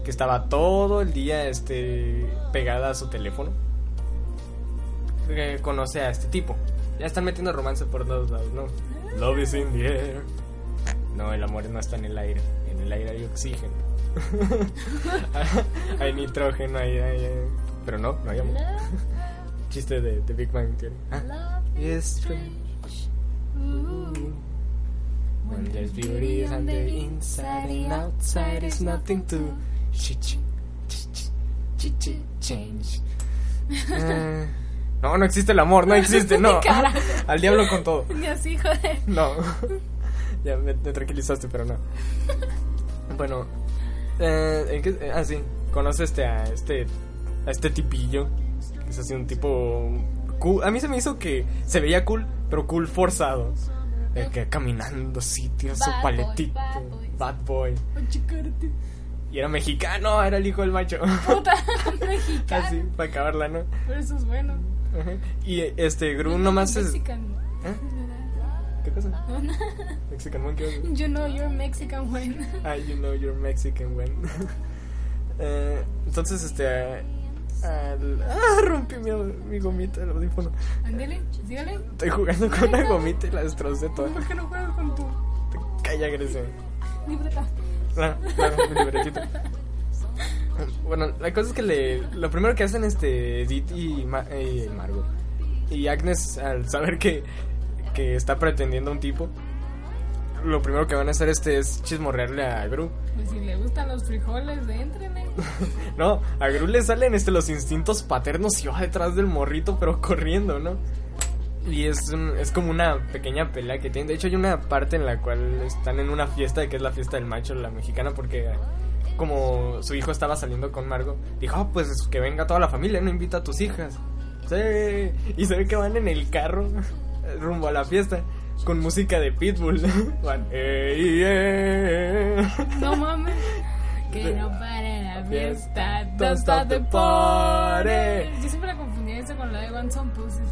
que estaba todo el día este, pegada a su teléfono. Que conoce a este tipo. Ya están metiendo romance por todos lados, ¿no? Love is in the air. No, el amor no está en el aire. En el aire hay oxígeno. <laughs> hay nitrógeno, hay, hay- hay- Pero no, no hay amor. <laughs> Chiste de, de Big Bang Theory. Ah, strange. When there's beauty on the inside and outside is nothing to ch- ch- ch- ch- ch- change. <laughs> Eh, no, no existe el amor, no existe, <laughs> no. Al diablo con todo. Ni así, joder. No. ya me, me tranquilizaste, pero no. Bueno, eh, ¿en qué- ah, sí. Conoce este a este a este tipillo. Que es así un tipo cool. A mí se me hizo que se veía cool, pero cool forzado. Eh, que caminando sitios, su paletito. bad boy. Bad boy. Y era mexicano, era el hijo del macho. Puta, <laughs> mexicano. Así, para acabarla, ¿no? Pero eso es bueno. Ajá. Y este Gru nomás es. Mexican. ¿Eh? ¿Qué cosa? Mexican Monkey. ¿qué? You know you're Mexican when. Ah, you know you're Mexican when. <laughs> Eh, entonces, este. Al- ah, rompí mi, mi gomita del audífono. Ándale, sígale. Estoy jugando con una gomita y la destrocé toda. ¿Por qué no juegas con tu Calla, Grecia. libreta? Claro, claro, mi libretito. Bueno, la cosa es que le, lo primero que hacen este Edith y, Ma- y Margot y Agnes al saber que, que está pretendiendo a un tipo, lo primero que van a hacer este es chismorrearle a Gru. Pues si le gustan los frijoles, éntrenle. <laughs> No, a Gru le salen este, los instintos paternos y va detrás del morrito, pero corriendo, ¿no? Y es, es como una pequeña pelea que tienen. De hecho, hay una parte en la cual están en una fiesta, que es la fiesta del macho, la mexicana, porque como su hijo estaba saliendo con Margo, dijo, "Ah, pues que venga toda la familia, no invita a tus hijas. Sí. Y se ve que van en el carro rumbo a la fiesta con música de Pitbull. <laughs> Van, "Ey, ey". No mames. Que no pare la fiesta. Don't stop the party. Yo siempre la confundía eso con la de One Some Pussies.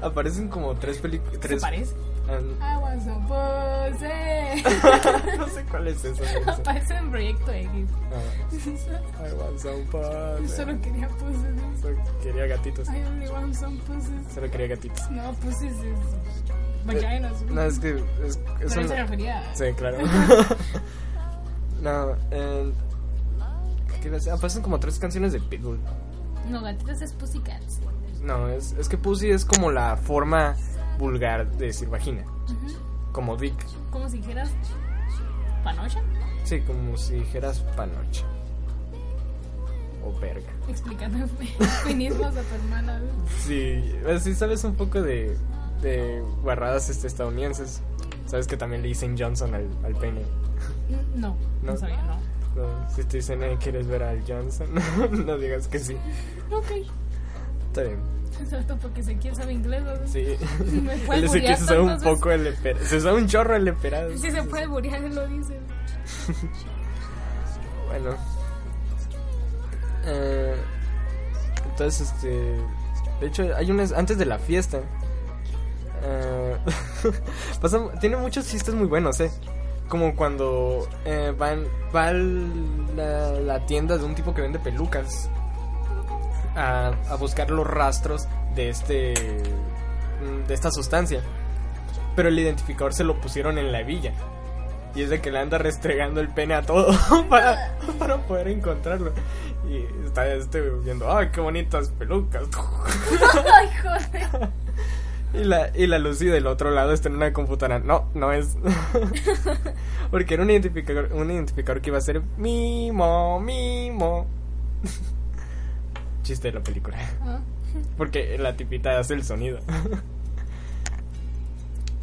Aparecen como tres películas. ¿Se parece? Ah, I want some pussy. <laughs> no sé cuál es eso. Aparece en Proyecto X. Ah, I want some pussy. Solo quería pussies. Solo quería gatitos. I only want some pussies. Solo quería gatitos. No, pussies es vaginas. No, es que es, es Pero un- se refería. Sí, claro. <laughs> <laughs> no, eh, ¿qué iba a decir? Aparecen como tres canciones de Pitbull. No, gatitas es Pussycats. No, es, es que Pussy es como la forma vulgar de decir vagina. Como Dick. Como si dijeras... ¿Panocha? Sí, como si dijeras panocha. O verga. Explicando <laughs> feminismos a tu hermana. Sí, sí sabes un poco de, de guarradas este, estadounidenses. Sabes que también le dicen Johnson al, al pene. No, no, ¿No? sabía, no. No, si te dicen, eh, ¿quieres ver al Johnson? <laughs> no digas que sí. Ok. Está bien. Exacto, porque se quiere saber inglés. ¿no? Sí. Se sabe un poco el. Se sabe un chorro el eperado. Sí se puede burear, él lo dice. <laughs> Bueno. Eh, entonces, este. De hecho, hay unas. Antes de la fiesta. eh, <laughs> pasan- tiene muchos chistes muy buenos, ¿eh? Como cuando eh, van, va la, la tienda de un tipo que vende pelucas a, a buscar los rastros de este. de esta sustancia. Pero el identificador se lo pusieron en la hebilla. Y es de que le anda restregando el pene a todo <laughs> para, para poder encontrarlo. Y está este viendo, ¡ay, qué bonitas pelucas! <laughs> Ay, joder. Y la, y la Lucy del otro lado está en una computadora. No, no es. <laughs> Porque era un identificador, un identificador que iba a ser Mimo, Mimo. Chiste de la película. Ah, <laughs> Porque la tipita hace el sonido. <laughs>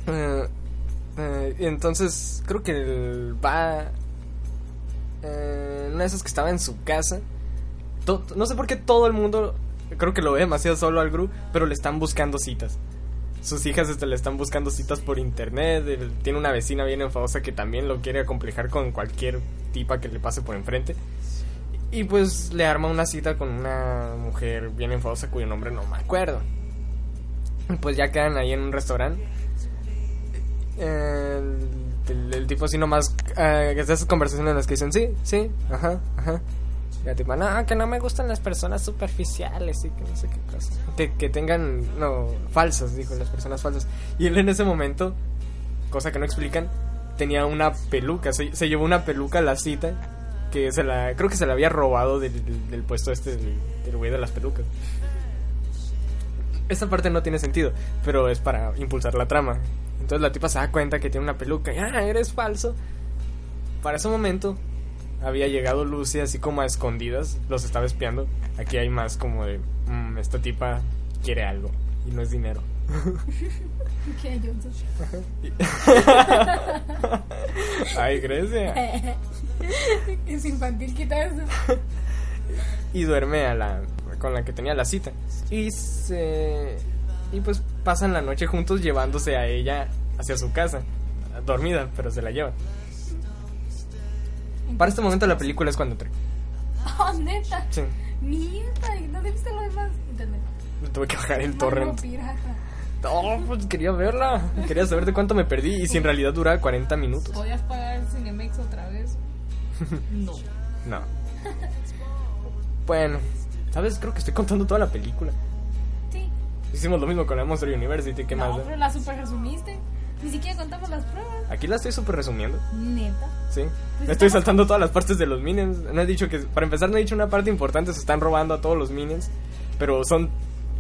Eh, eh, y entonces creo que el- va eh, una de esas que estaba en su casa. To- no sé por qué todo el mundo creo que lo ve demasiado solo al Gru, pero le están buscando citas. Sus hijas este, le están buscando citas por internet. él tiene una vecina bien enfadosa que también lo quiere acomplejar con cualquier tipa que le pase por enfrente. Y pues le arma una cita con una mujer bien enfadosa cuyo nombre no me acuerdo. Pues ya quedan ahí en un restaurante. El, el- el tipo así nomás... eh, esas conversaciones en las que dicen, sí, sí, ajá, ajá. Y la tipa, no, que no me gustan las personas superficiales y que no sé qué cosa. Que, que tengan, no, falsas, dijo, las personas falsas. Y él en ese momento, cosa que no explican, tenía una peluca. Se, se llevó una peluca a la cita que se la creo que se la había robado del, del- del puesto este del, del güey de las pelucas. Esa parte no tiene sentido, pero es para impulsar la trama. Entonces la tipa se da cuenta que tiene una peluca y ah, eres falso. Para ese momento había llegado Lucy así como a escondidas, los estaba espiando. Aquí hay más como de, "Mm, esta tipa quiere algo y no es dinero. <laughs> ¿Qué? <laughs> Ay, Grecia. <laughs> <laughs> Es infantil, quita eso. y duerme a la con la que tenía la cita y se y pues pasan la noche juntos llevándose a ella hacia su casa dormida pero se la llevan para este momento la película es cuando entré Oh, neta. sí Mierda, ¿y ¿dónde viste lo demás? Internet. tuve que bajar el torrent pirata. no pues quería verla quería saber de cuánto me perdí y si en realidad duraba 40 minutos ¿Podías pagar Cinemex otra vez? No. no <laughs> bueno ¿Sabes? Creo que estoy contando toda la película. Sí. Hicimos lo mismo con la Monster University, ¿qué no, más? pero la super resumiste. Ni siquiera contamos las pruebas. Aquí la estoy súper resumiendo, Neta. ¿sí? Pues estoy estamos- saltando todas las partes de los minions. No he dicho que, para empezar, no he dicho una parte importante, se están robando a todos los minions. Pero son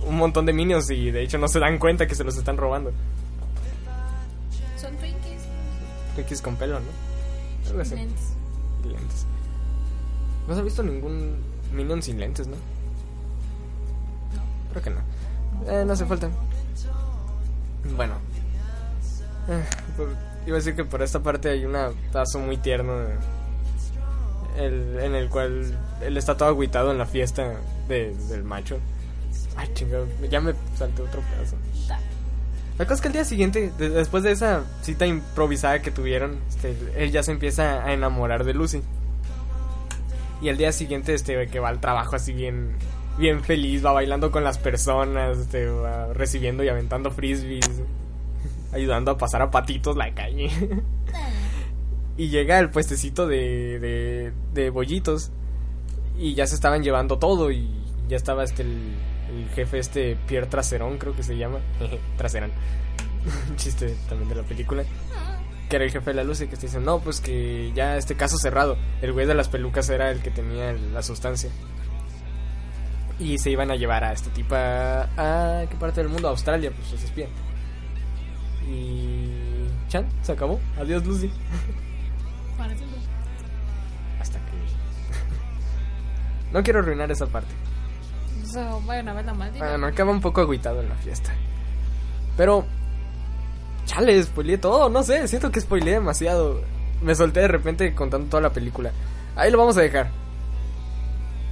un montón de minions y de hecho no se dan cuenta que se los están robando. Son Twinkies. X con pelo, ¿no? Algo así. Lentes. Y lentes. ¿No has visto ningún minion sin lentes, no? Creo que no. Eh, no hace falta. Bueno. Eh, pues, iba a decir que por esta parte hay un paso muy tierno. eh, el- en el cual él está todo agüitado en la fiesta de- del macho. Ay, chingado, ya me salté otro pedazo. La cosa es que el día siguiente, de- después de esa cita improvisada que tuvieron, este, él ya se empieza a enamorar de Lucy. Y el día siguiente, este, que va al trabajo así bien, bien feliz, va bailando con las personas, este, va recibiendo y aventando frisbees, ayudando a pasar a patitos la calle. <laughs> y llega al puestecito de, de, de bollitos y ya se estaban llevando todo y ya estaba este el, el jefe este Pierre Traserón creo que se llama. <laughs> Traserán un <laughs> chiste también de la película. Que era el jefe de la luz y que te dicen no pues que ya este caso cerrado. El güey de las pelucas era el que tenía la sustancia y se iban a llevar a este tipo a, a qué parte del mundo a Australia pues es espía. Y Chan se acabó. Adiós Lucy. <laughs> Hasta que no quiero arruinar esa parte So, vayan a ver la maldita. Bueno, acaba un poco agüitado en la fiesta. Pero. Chale, spoileé todo, no sé, siento que spoileé demasiado. Me solté de repente contando toda la película. Ahí lo vamos a dejar.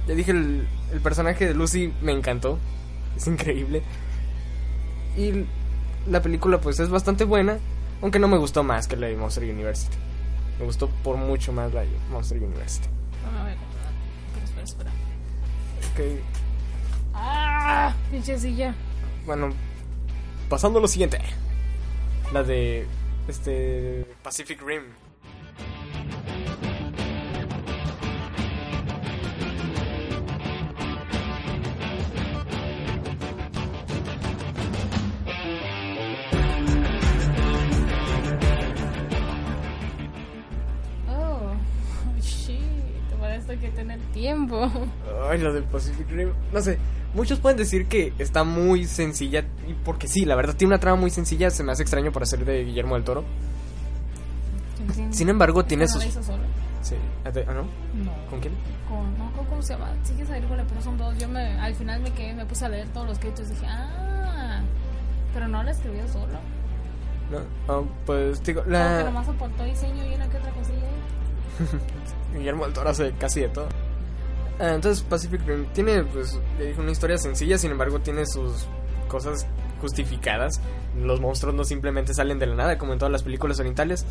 Ya dije, el, el personaje de Lucy me encantó. Es increíble. Y la película, pues, es bastante buena. Aunque no me gustó más que la de Monster University. Me gustó por mucho más la de Monster University. Vamos a ver. Espera, espera, espera. ¡Ah! Pinche silla. Bueno, pasando a lo siguiente. La de este Pacific Rim. Hay que tener tiempo. <laughs> Ay, la del Pacific Rim. No sé, muchos pueden decir que está muy sencilla. Y porque sí, la verdad tiene una trama muy sencilla. Se me hace extraño para ser de Guillermo del Toro. Sin embargo, tiene ¿No sus. la solo? Sí. ¿Ah, no? No. ¿Con quién? Con, no, ¿cómo- ¿cómo se llama? Sí que esa película, pero son dos. Yo me, al final me quedé, me puse a leer todos los créditos y dije, ah, pero no la escribió solo. No. Ah, pues digo, Creo que la. nomás aportó diseño y una que otra cosilla. <laughs> Guillermo del Toro hace casi de todo. Ah, entonces Pacific Rim tiene, pues, una historia sencilla, sin embargo tiene sus cosas justificadas. Los monstruos no simplemente salen de la nada, como en todas las películas orientales.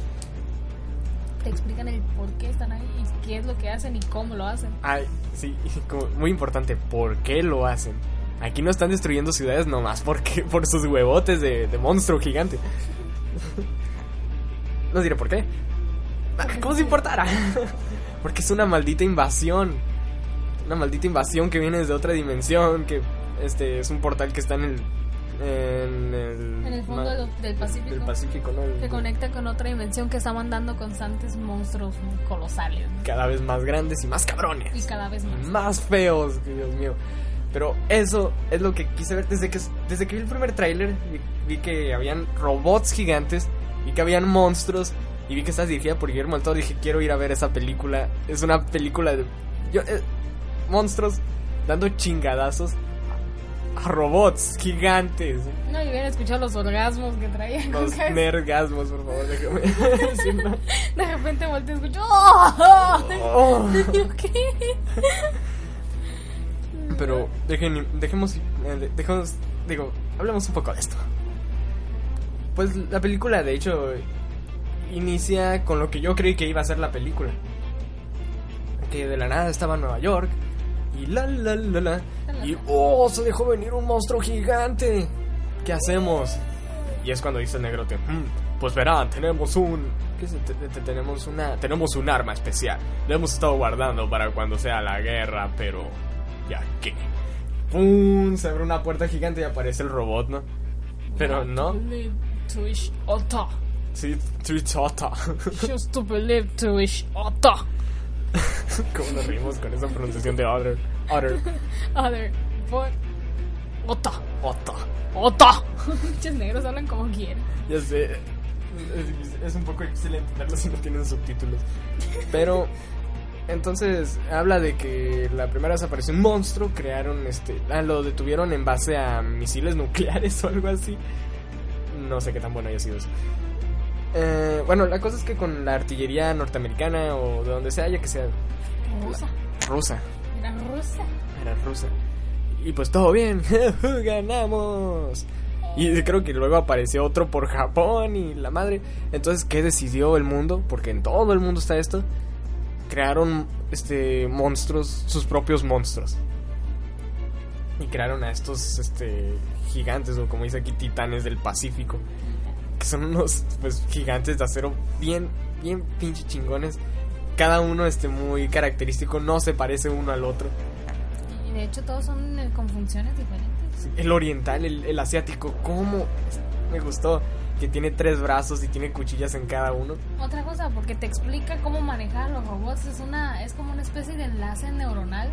Te explican el por qué están ahí y qué es lo que hacen y cómo lo hacen. Ay, sí, <laughs> como muy importante, ¿por qué lo hacen? Aquí no están destruyendo ciudades nomás porque <laughs> por sus huevotes de, de monstruo gigante. <laughs> No diré por qué. ¿Cómo se importara? Porque es una maldita invasión. Una maldita invasión que viene desde otra dimensión. Que este es un portal que está en el. En el, En el fondo del- del Pacífico. Del Pacífico, ¿no? El- Se conecta con otra dimensión que está mandando constantes monstruos colosales ¿no? cada vez más grandes y más cabrones. y cada vez más. más feos, que Dios mío. Pero eso es lo que quise ver desde que desde que vi el primer tráiler, vi, vi que habían robots gigantes y que habían monstruos y vi que estaba dirigida por Guillermo del Toro, dije, quiero ir a ver esa película. Es una película de yo, eh, monstruos dando chingadazos a robots gigantes. No, y hubieran escuchado los orgasmos que traía. Los nergasmos, por favor, déjame. <laughs> De repente volteo y escucho. ¡Oh! Oh. <laughs> ¿qué? Pero dejen, dejemos, eh, de- dejemos, digo, hablemos un poco de esto. Pues la película, de hecho, inicia con lo que yo creí que iba a ser la película. Que de la nada estaba en Nueva York y la la la la y oh, se dejó venir un monstruo gigante. ¿Qué hacemos? Y es cuando dice el negrote, "Mm, pues verán, tenemos un ¿qué es? Te- te- tenemos una tenemos un arma especial. Lo hemos estado guardando para cuando sea la guerra, pero ya que ¡pum! Se abre una puerta gigante y aparece el robot, ¿no? Pero no. To wish Ota. Sí. Just to believe to wish Ota. <laughs> ¿Cómo nos rimos con esa pronunciación de other? Other. <laughs> Other. But. Ota. Ota. Ota. <laughs> Muchos negros hablan como quieren. Ya sé. Es, es un poco difícil entenderlo si no tienen subtítulos. Pero. Entonces, habla de que la primera vez apareció un monstruo, crearon este. Ah, lo detuvieron en base a misiles nucleares o algo así. No sé qué tan bueno haya sido eso. Eh, bueno, la cosa es que con la artillería norteamericana o de donde sea, ya que sea Rusa. rusa, Era rusa. era rusa. Y pues todo bien, <laughs> ganamos. Y creo que luego apareció otro por Japón y la madre. Entonces, ¿qué decidió el mundo? Porque en todo el mundo está esto. Crearon este monstruos, sus propios monstruos. Y crearon a estos este gigantes o como dice aquí titanes del Pacífico, que son unos pues gigantes de acero bien bien pinche chingones. Cada uno este muy característico, no se parece uno al otro. Y de hecho, todos son eh, con funciones diferentes. El oriental, el, el asiático, ¿cómo? Me gustó. Que tiene tres brazos y tiene cuchillas en cada uno. Otra cosa, porque te explica cómo manejar los robots. Es una es como una especie de enlace neuronal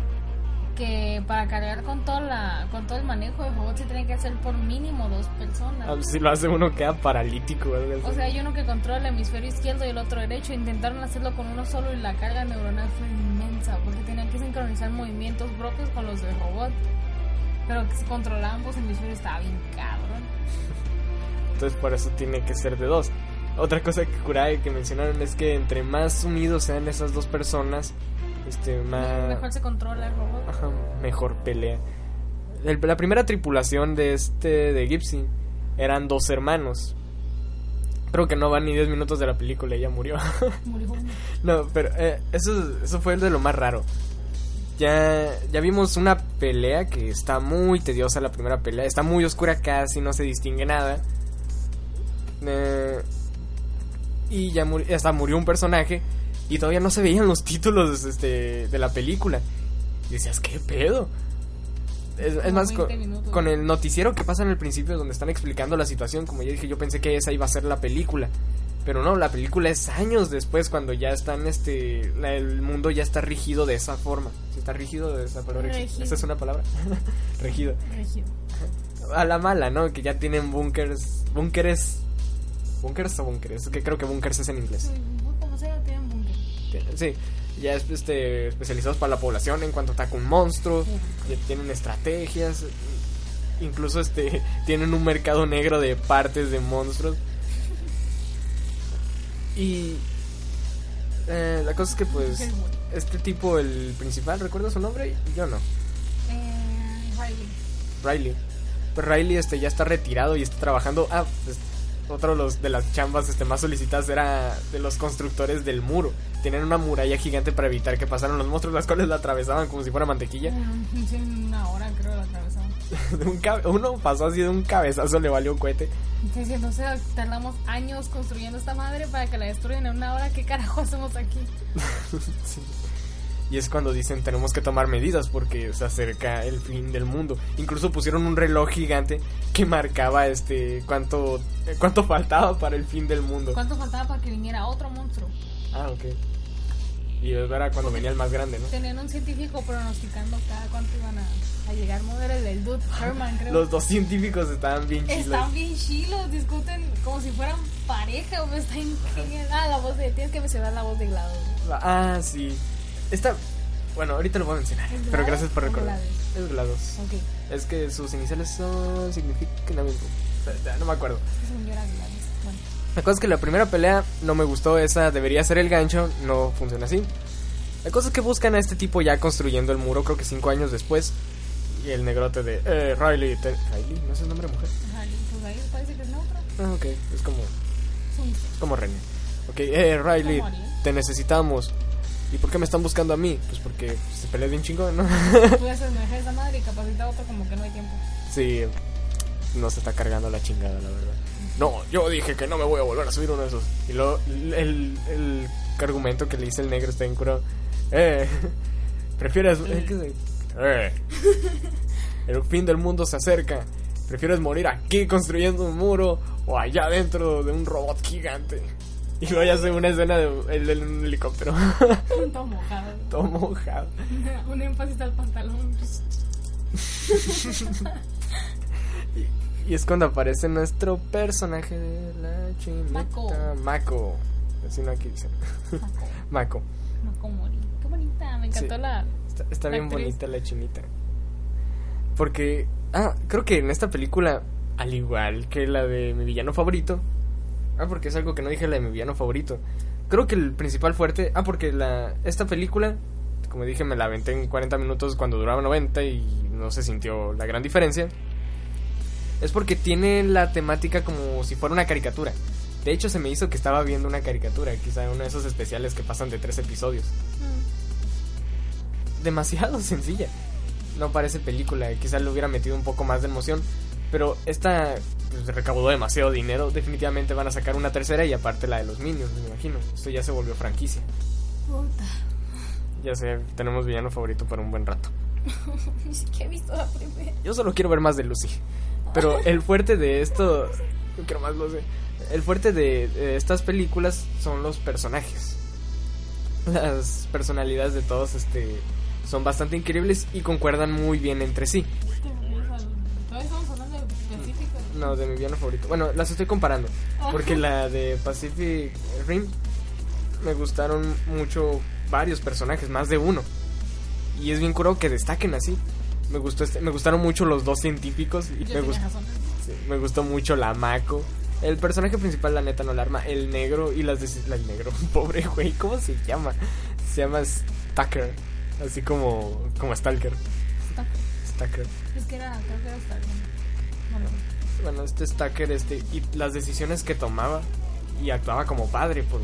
que para cargar con, toda la, con todo el manejo de robots se tiene que hacer por mínimo dos personas. Ah, Si lo hace uno queda paralítico. así. O sea, hay uno que controla el hemisferio izquierdo y el otro derecho. Intentaron hacerlo con uno solo y la carga neuronal fue inmensa porque tenían que sincronizar movimientos propios con los del robot. Pero que se controlaban ambos hemisferios estaba bien cabrón. Entonces por eso tiene que ser de dos. Otra cosa que Kurai que mencionaron es que entre más unidos sean esas dos personas, este más Mejor se controla el robot. Ajá, mejor pelea. El- la primera tripulación de este de Gipsy eran dos hermanos. Creo que no van ni 10 minutos de la película y ya murió. <laughs> Murió no, pero eh, eso, eso fue de lo más raro. Ya, ya vimos una pelea que está muy tediosa la primera pelea. Está muy oscura casi, no se distingue nada. Eh, y ya hasta murió un personaje y todavía no se veían los títulos este, de la película. Y decías, ¿qué pedo? Es, más, con, 20 minutos. con el noticiero que pasa en el principio donde están explicando la situación, como ya dije, yo pensé que esa iba a ser la película. Pero no, la película es años después cuando ya están, este, la- el mundo ya está rígido de esa forma. Si está rígido de esa palabra. ¿Esa es una palabra? <laughs> rígido. Rígido. A la mala, ¿no? Que ya tienen búnkers, búnkeres, búnkers o búnkeres, que creo que búnkers es en inglés. Sí, ya es, este, especializados para la población en cuanto ataca un monstruo, ya tienen estrategias, incluso este <laughs> tienen un mercado negro de partes de monstruos. Y eh, la cosa es que pues este tipo, el principal, ¿recuerda su nombre? Yo no. Eh, Riley. Riley. Pues Riley este ya está retirado y está trabajando. Ah, pues, otro de, los, de las chambas este, más solicitadas era de los constructores del muro. Tenían una muralla gigante para evitar que pasaran los monstruos, las cuales la atravesaban como si fuera mantequilla. Sí, en una hora creo la atravesaron. <laughs> De un cabe- uno pasó así de un cabezazo, le valió cohete. Estoy diciendo, o sea, tardamos años construyendo esta madre para que la destruyan en una hora. ¿Qué carajo hacemos aquí? <laughs> Sí. Y es cuando dicen tenemos que tomar medidas porque se acerca el fin del mundo. Incluso pusieron un reloj gigante que marcaba este cuánto cuánto faltaba para el fin del mundo. ¿Cuánto faltaba para que viniera otro monstruo? Ah, ok. Y era cuando venía el más grande, ¿no? Tenían un científico pronosticando cada cuánto iban a, a llegar. ¿No? Era el del Dude Herman, creo. Los dos científicos estaban bien chilos. Están bien chilos, discuten como si fueran pareja. O está genial. Ah, la voz de. Tienes que mencionar la voz de GLaDOS. Ah, sí. Esta. Bueno, ahorita lo voy a mencionar. ¿Es Pero gracias por recordar. Es GLaDOS. Ok, Es que sus iniciales son. significan algo. No me acuerdo. Bueno, La cosa es que la primera pelea no me gustó, esa debería ser el gancho, no funciona así. La cosa es que buscan a este tipo ya construyendo el muro, creo que cinco años después. Y el negrote de, eh, Riley, te- Riley, ¿no es el nombre de mujer? ajá, y pues ahí parece que es neutro. Ah, ok, es como, Es un- es como René. Ok, eh, Riley, te necesitamos. ¿Y por qué me están buscando a mí? Pues porque se pelea bien chingón, ¿no? Tú haces manejar esa madre y capacita a otro como que no hay tiempo. sí, no se está cargando la chingada, la verdad. No, yo dije que no me voy a volver a subir uno de esos. Y luego el, el, argumento que le dice el negro está en curado. Eh, <laughs> prefieres. eh, ¿qué se- eh. El fin del mundo se acerca. ¿Prefieres morir aquí construyendo un muro o allá dentro de un robot gigante? Y luego ya hace una escena de en un helicóptero. Todo mojado. Todo mojado. <laughs> Un énfasis al pantalón. <laughs> Y es cuando aparece nuestro personaje de la chinita. Mako. Así no aquí dicen. Mako. <laughs> Qué bonita. Me encantó Sí. la. Está, está La bien actriz. bonita la chinita. Porque, ah, creo que en esta película, al igual que la de mi villano favorito, ah, porque es algo que no dije la de mi villano favorito, creo que el principal fuerte, ah, porque la, esta película, como dije, me la aventé en 40 minutos cuando duraba 90 y no se sintió la gran diferencia, es porque tiene la temática como si fuera una caricatura. De hecho, se me hizo que estaba viendo una caricatura, quizá uno de esos especiales que pasan de tres episodios Mm. demasiado <laughs> sencilla. No parece película, quizás le hubiera metido un poco más de emoción. Pero esta pues, recaudó demasiado dinero. Definitivamente van a sacar una tercera y aparte la de los Minions, me imagino. Esto ya se volvió franquicia. Puta. Ya sé, tenemos villano favorito para un buen rato. <laughs> Ni siquiera he visto la primera. Yo solo quiero ver más de Lucy. Pero el fuerte de esto. Yo <laughs> quiero más Lucy. El fuerte de, de estas películas son los personajes. Las personalidades de todos este son bastante increíbles y concuerdan muy bien entre sí. No, de mi villano favorito. Bueno, las estoy comparando. Porque la de Pacific Rim me gustaron mucho varios personajes, más de uno. Y es bien curado que destaquen así. Me gustó este, me gustaron mucho los dos científicos y Yo me, tenía gust- razón. sí, me gustó mucho la Mako. El personaje principal, la neta, no la arma. El negro y las de... la- El negro, <laughs> pobre güey, ¿cómo se llama? Se llama Stacker. Así como, como Stalker. Stacker. Es que era, creo que era Star No, no. Bueno, este Stacker, este, y las decisiones que tomaba y actuaba como padre por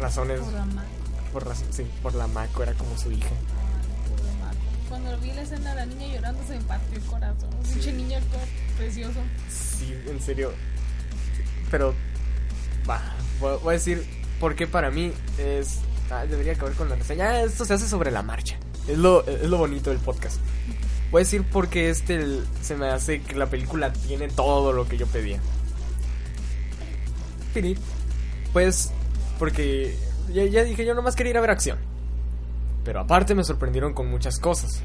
razones, Por la ma- por raz- sí, por la Mako, era como su hija. por la Cuando vi la escena de la niña llorando se me partió el corazón. Un pinche niño todo precioso. Sí, en serio. Pero, va, voy a decir por qué para mí es, ah, debería acabar con la reseña. Ah, esto se hace sobre la marcha. Es lo, es lo bonito del podcast. Voy a decir por qué este el- se me hace que la película tiene todo lo que yo pedía. Philip, pues, porque ya, ya dije, yo nomás quería ir a ver acción. Pero aparte me sorprendieron con muchas cosas.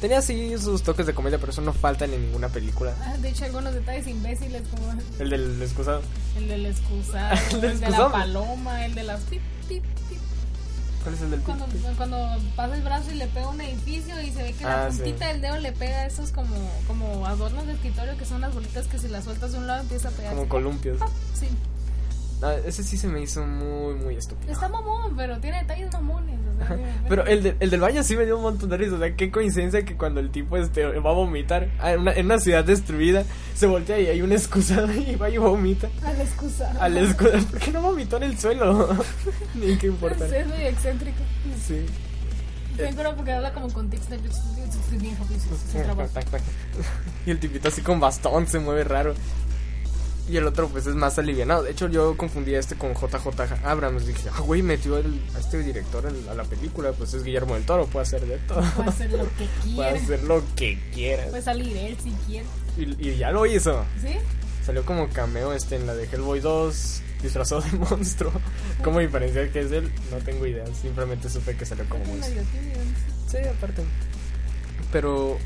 Tenía así sus toques de comedia, pero eso no faltan en ninguna película. Ah, De hecho, algunos detalles imbéciles como El del excusado. el del excusado, El <laughs> el, del de excusado. la paloma, el de las pip, pip, pip. ¿Cuál es el del Cuando, cuando pasa el brazo y le pega un edificio y se ve que la Ah, sí. puntita del dedo le pega esos como, como adornos de escritorio que son las bolitas que si las sueltas de un lado empieza a pegar. Como columpios. Sí. Ah, ese sí se me hizo muy, muy estúpido. Está mamón, pero tiene detalles mamones. o sea, Pero el, de- el del baño sí me dio un montón de risa. O sea, qué coincidencia que cuando el tipo este va a vomitar ah, en una, en una ciudad destruida, se voltea y hay un excusado y va y vomita. Al excusado. Al excusado, ¿por qué no vomitó en el suelo? Ni qué importa. Es muy excéntrico. Sí. Acuerdo porque habla como con tics de. Y el tipito así con bastón se mueve raro. Y el otro pues es más alivianado. De hecho yo confundí a este con JJ Abrams. Dije, ah, güey, metió el- a este director a la película. Pues es Guillermo del Toro, puede hacer de todo. Puede hacer lo que <laughs> Puede quiera. hacer lo que quiera. Puede salir él si quiere. Y, y ya lo hizo. ¿Sí? Salió como cameo este en la de Hellboy 2, disfrazado de <laughs> monstruo. ¿Cómo diferenciar que es él? No tengo idea. Simplemente supe que salió como monstruo. Sí, aparte. Pero.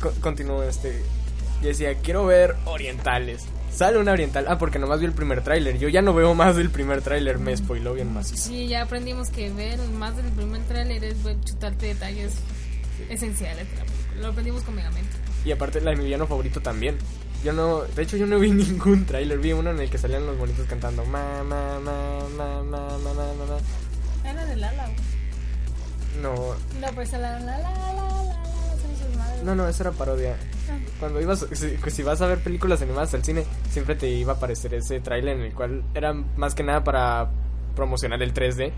co- Continúo este. Yo decía, quiero ver orientales. Sale una oriental. Ah, porque nomás vi el primer tráiler. Yo ya no veo más del primer tráiler. Me spoiló bien macizo. Sí, ya aprendimos que ver más del primer tráiler es chutarte detalles esenciales de la película. Lo aprendimos con Megamente. Y aparte, la de mi villano favorito también. Yo no. De hecho, yo no vi <laughs> ningún tráiler. Vi uno en el que salían los bonitos cantando. Ma, ma, ma, ma, ma, ma, ma, ma. Era de Lala. No, No, pues la la la la la no, no, esa era parodia. Cuando ibas, si, vas a ver películas animadas al cine, siempre te iba a aparecer ese tráiler en el cual era más que nada para promocionar el 3D,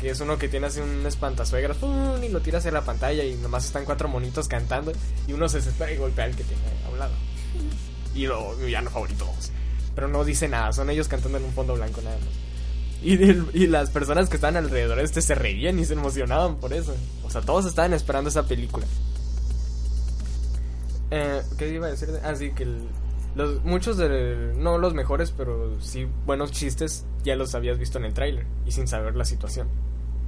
que es uno que tiene así un espantasuegras ¡pum! y lo tiras hacia la pantalla y nomás están cuatro monitos cantando y uno se desespera y golpea al que tiene a un lado. Y lo mi villano favorito, pero no dice nada, son ellos cantando en un fondo blanco nada más. Y, y las personas que estaban alrededor este se reían y se emocionaban por eso. O sea, todos estaban esperando esa película. Eh, ¿Qué iba a decir? Ah, sí, que el- los, muchos de... No los mejores, pero sí buenos chistes ya los habías visto en el tráiler y sin saber la situación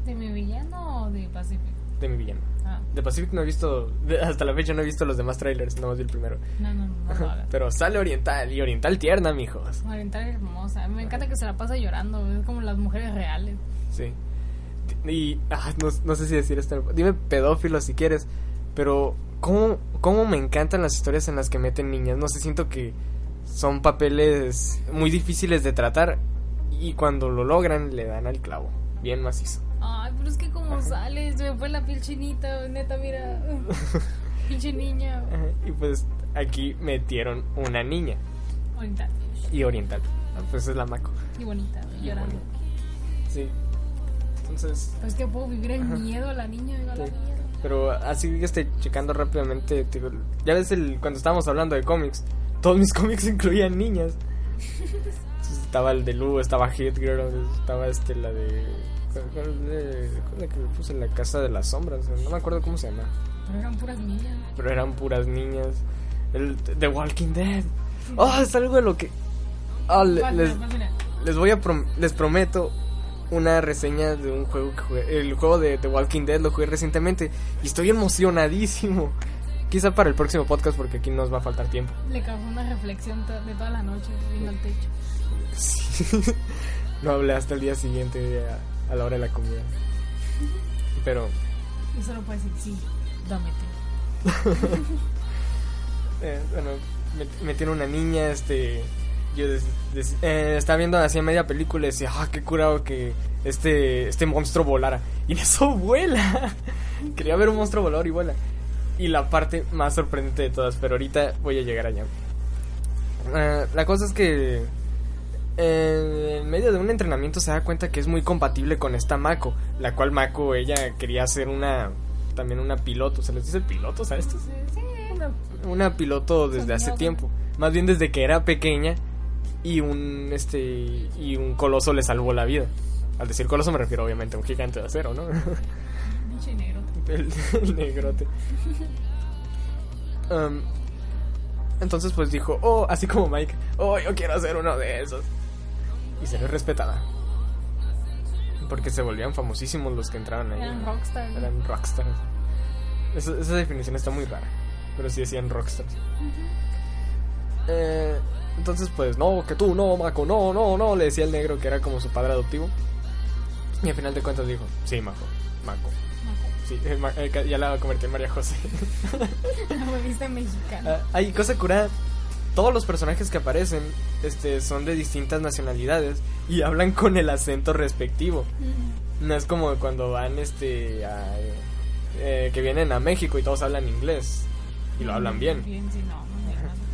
¿De mi villano o de Pacific? de mi villano. Ah, De Pacific no he visto... hasta la fecha no he visto los demás trailers, no más vi el primero. no, no, no, no. Pero sale Oriental y Oriental tierna, mijos. Oriental hermosa. Me encanta que se la pasa llorando. Es como las mujeres reales. Sí. Y ah, no, no sé si decir esto. Dime pedófilo si quieres. Pero, ¿cómo, ¿cómo me encantan las historias en las que meten niñas? No sé, siento que son papeles muy difíciles de tratar. Y cuando lo logran, le dan al clavo. Bien macizo. Ay, pero es que como sale, se me fue la piel chinita, neta, mira. <laughs> Pinche niña. Ajá, Y pues aquí metieron una niña. Oriental. Y oriental. Ah, Pues es la Mako. Y bonita, llorando. Sí. Entonces, Pues que puedo vivir el miedo a la niña, digo, a la Sí. Pero así este, checando rápidamente, te digo, ya ves el, cuando estábamos hablando de cómics, todos mis <laughs> cómics incluían niñas. Entonces, estaba el de Lu, estaba Hit Girl, estaba este, la de... ¿Cuál de- la que le puse en la casa de las sombras? No me acuerdo cómo se llama. Pero eran puras niñas. Pero eran puras niñas. El The Walking Dead. Oh, es algo de lo que... Ah, les, les voy a prom- les prometo una reseña de un juego que jugué, el juego de The Walking Dead lo jugué recientemente y estoy emocionadísimo. Quizá para el próximo podcast porque aquí nos va a faltar tiempo. Le causó una reflexión to- de toda la noche viendo al techo. Sí. <laughs> no hablé hasta el día siguiente a, a la hora de la comida. Pero Y solo puede decir, sí, dámete. <laughs> eh, bueno, me, metieron una niña, este yo eh, estaba viendo así a media película y decía, ah, qué curado que este, este monstruo volara. Y en eso vuela. <laughs> Quería ver un monstruo volador y vuela. Y la parte más sorprendente de todas, pero ahorita voy a llegar allá. Eh, la cosa es que eh, en medio de un entrenamiento se da cuenta que es muy compatible con esta Mako, la cual Mako ella quería ser una también una piloto, ¿se les dice pilotos a estos? Sí, una- una piloto desde hace tiempo, más bien desde que era pequeña y un este y un coloso le salvó la vida. Al decir coloso me refiero obviamente a un gigante de acero, ¿no? pinche negro. <laughs> el, el <laughs> negrote. <laughs> Um, entonces pues dijo, oh, así como Mike, oh, yo quiero ser uno de esos. Y se les respetaba. Porque se volvían famosísimos los que entraban ahí. Eran rockstars. Eran rockstars. Esa, esa definición está muy rara. Pero sí decían rockstars. Eh, entonces, pues, no, que tú, no, Mako, no, no, no, le decía el negro que era como su padre adoptivo. Y al final de cuentas dijo, sí, Mako, Mako. Sí, eh, eh, ya la convertí en María José. <laughs> Una revista mexicana. Ah, hay cosa curada. Todos los personajes que aparecen este, son de distintas nacionalidades y hablan con el acento respectivo. No es como cuando van este a, eh, que vienen a México y todos hablan inglés y lo hablan bien. Bien, no,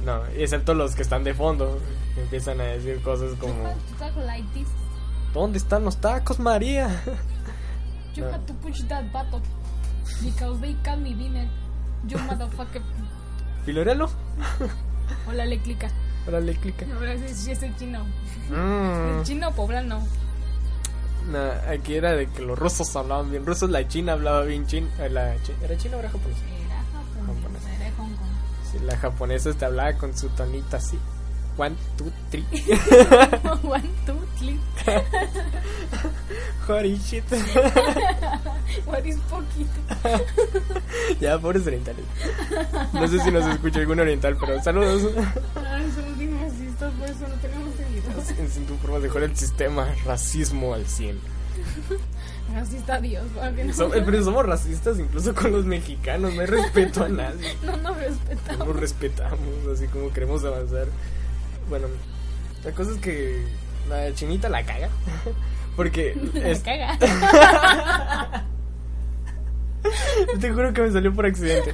no excepto los que están de fondo, empiezan a decir cosas como. ¿Dónde están los tacos, María? You No. had to push that button. Because they call me dinner. You motherfucker. Filorelo. Hola, le clica. Órale, clica. No, sí es el chino. Mm. El chino poblano. No, aquí era de que los rusos hablaban bien rusos, la china hablaba bien eh, la chi- ¿Era china o era japonesa? La japonesa te hablaba con su tonito así. One, two, three. <laughs> One, two, three. <laughs> Holy shit. <laughs> What is poquito? ya, pobres orientales. No sé si nos escucha algún oriental, pero saludos. Ay, somos bien racistas, por eso no tenemos seguidores. En sin tu forma mejor el sistema, racismo al 100. Racista Dios, no, Som- pero somos racistas incluso con los mexicanos, no hay respeto a nadie. <laughs> no nos No respetamos. nos respetamos, así como queremos avanzar. Bueno, la cosa es que la chinita la caga. <laughs> Porque <laughs> La es- caga. te juro que me salió por accidente.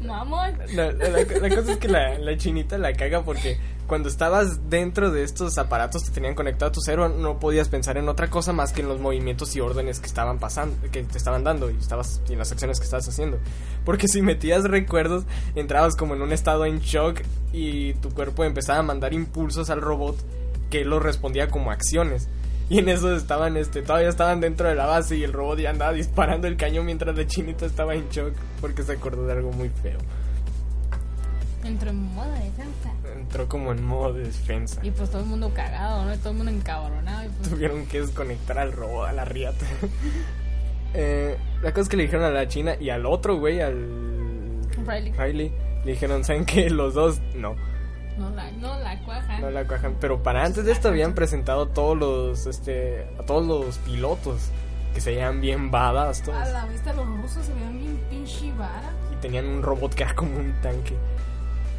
Mamón. No, la, la- la cosa es que la, la chinita la caga porque cuando estabas dentro de estos aparatos que tenían conectado a tu cerebro no podías pensar en otra cosa más que en los movimientos y órdenes que estaban pasando, que te estaban dando y estabas y en las acciones que estabas haciendo. Porque si metías recuerdos, entrabas como en un estado en shock y tu cuerpo empezaba a mandar impulsos al robot que lo respondía como acciones. Y en eso estaban, este, todavía estaban dentro de la base y el robot ya andaba disparando el cañón mientras la chinita estaba en shock porque se acordó de algo muy feo. Entró en moda de defensa. Entró como en modo de defensa. Y pues todo el mundo cagado, ¿no? Todo el mundo encabronado. Y pues, Tuvieron que desconectar al robot, a la riata. <laughs> eh, la cosa es que le dijeron a la china y al otro güey, al. Riley. Riley, le dijeron, ¿saben qué? Los dos, no. No la, no la cuajan. No la cuajan. Pero para antes de esto habían presentado todos los, este, a todos los pilotos que se veían bien badass todos. A la vista los rusos se veían bien pinche vara. Y tenían un robot que era como un tanque.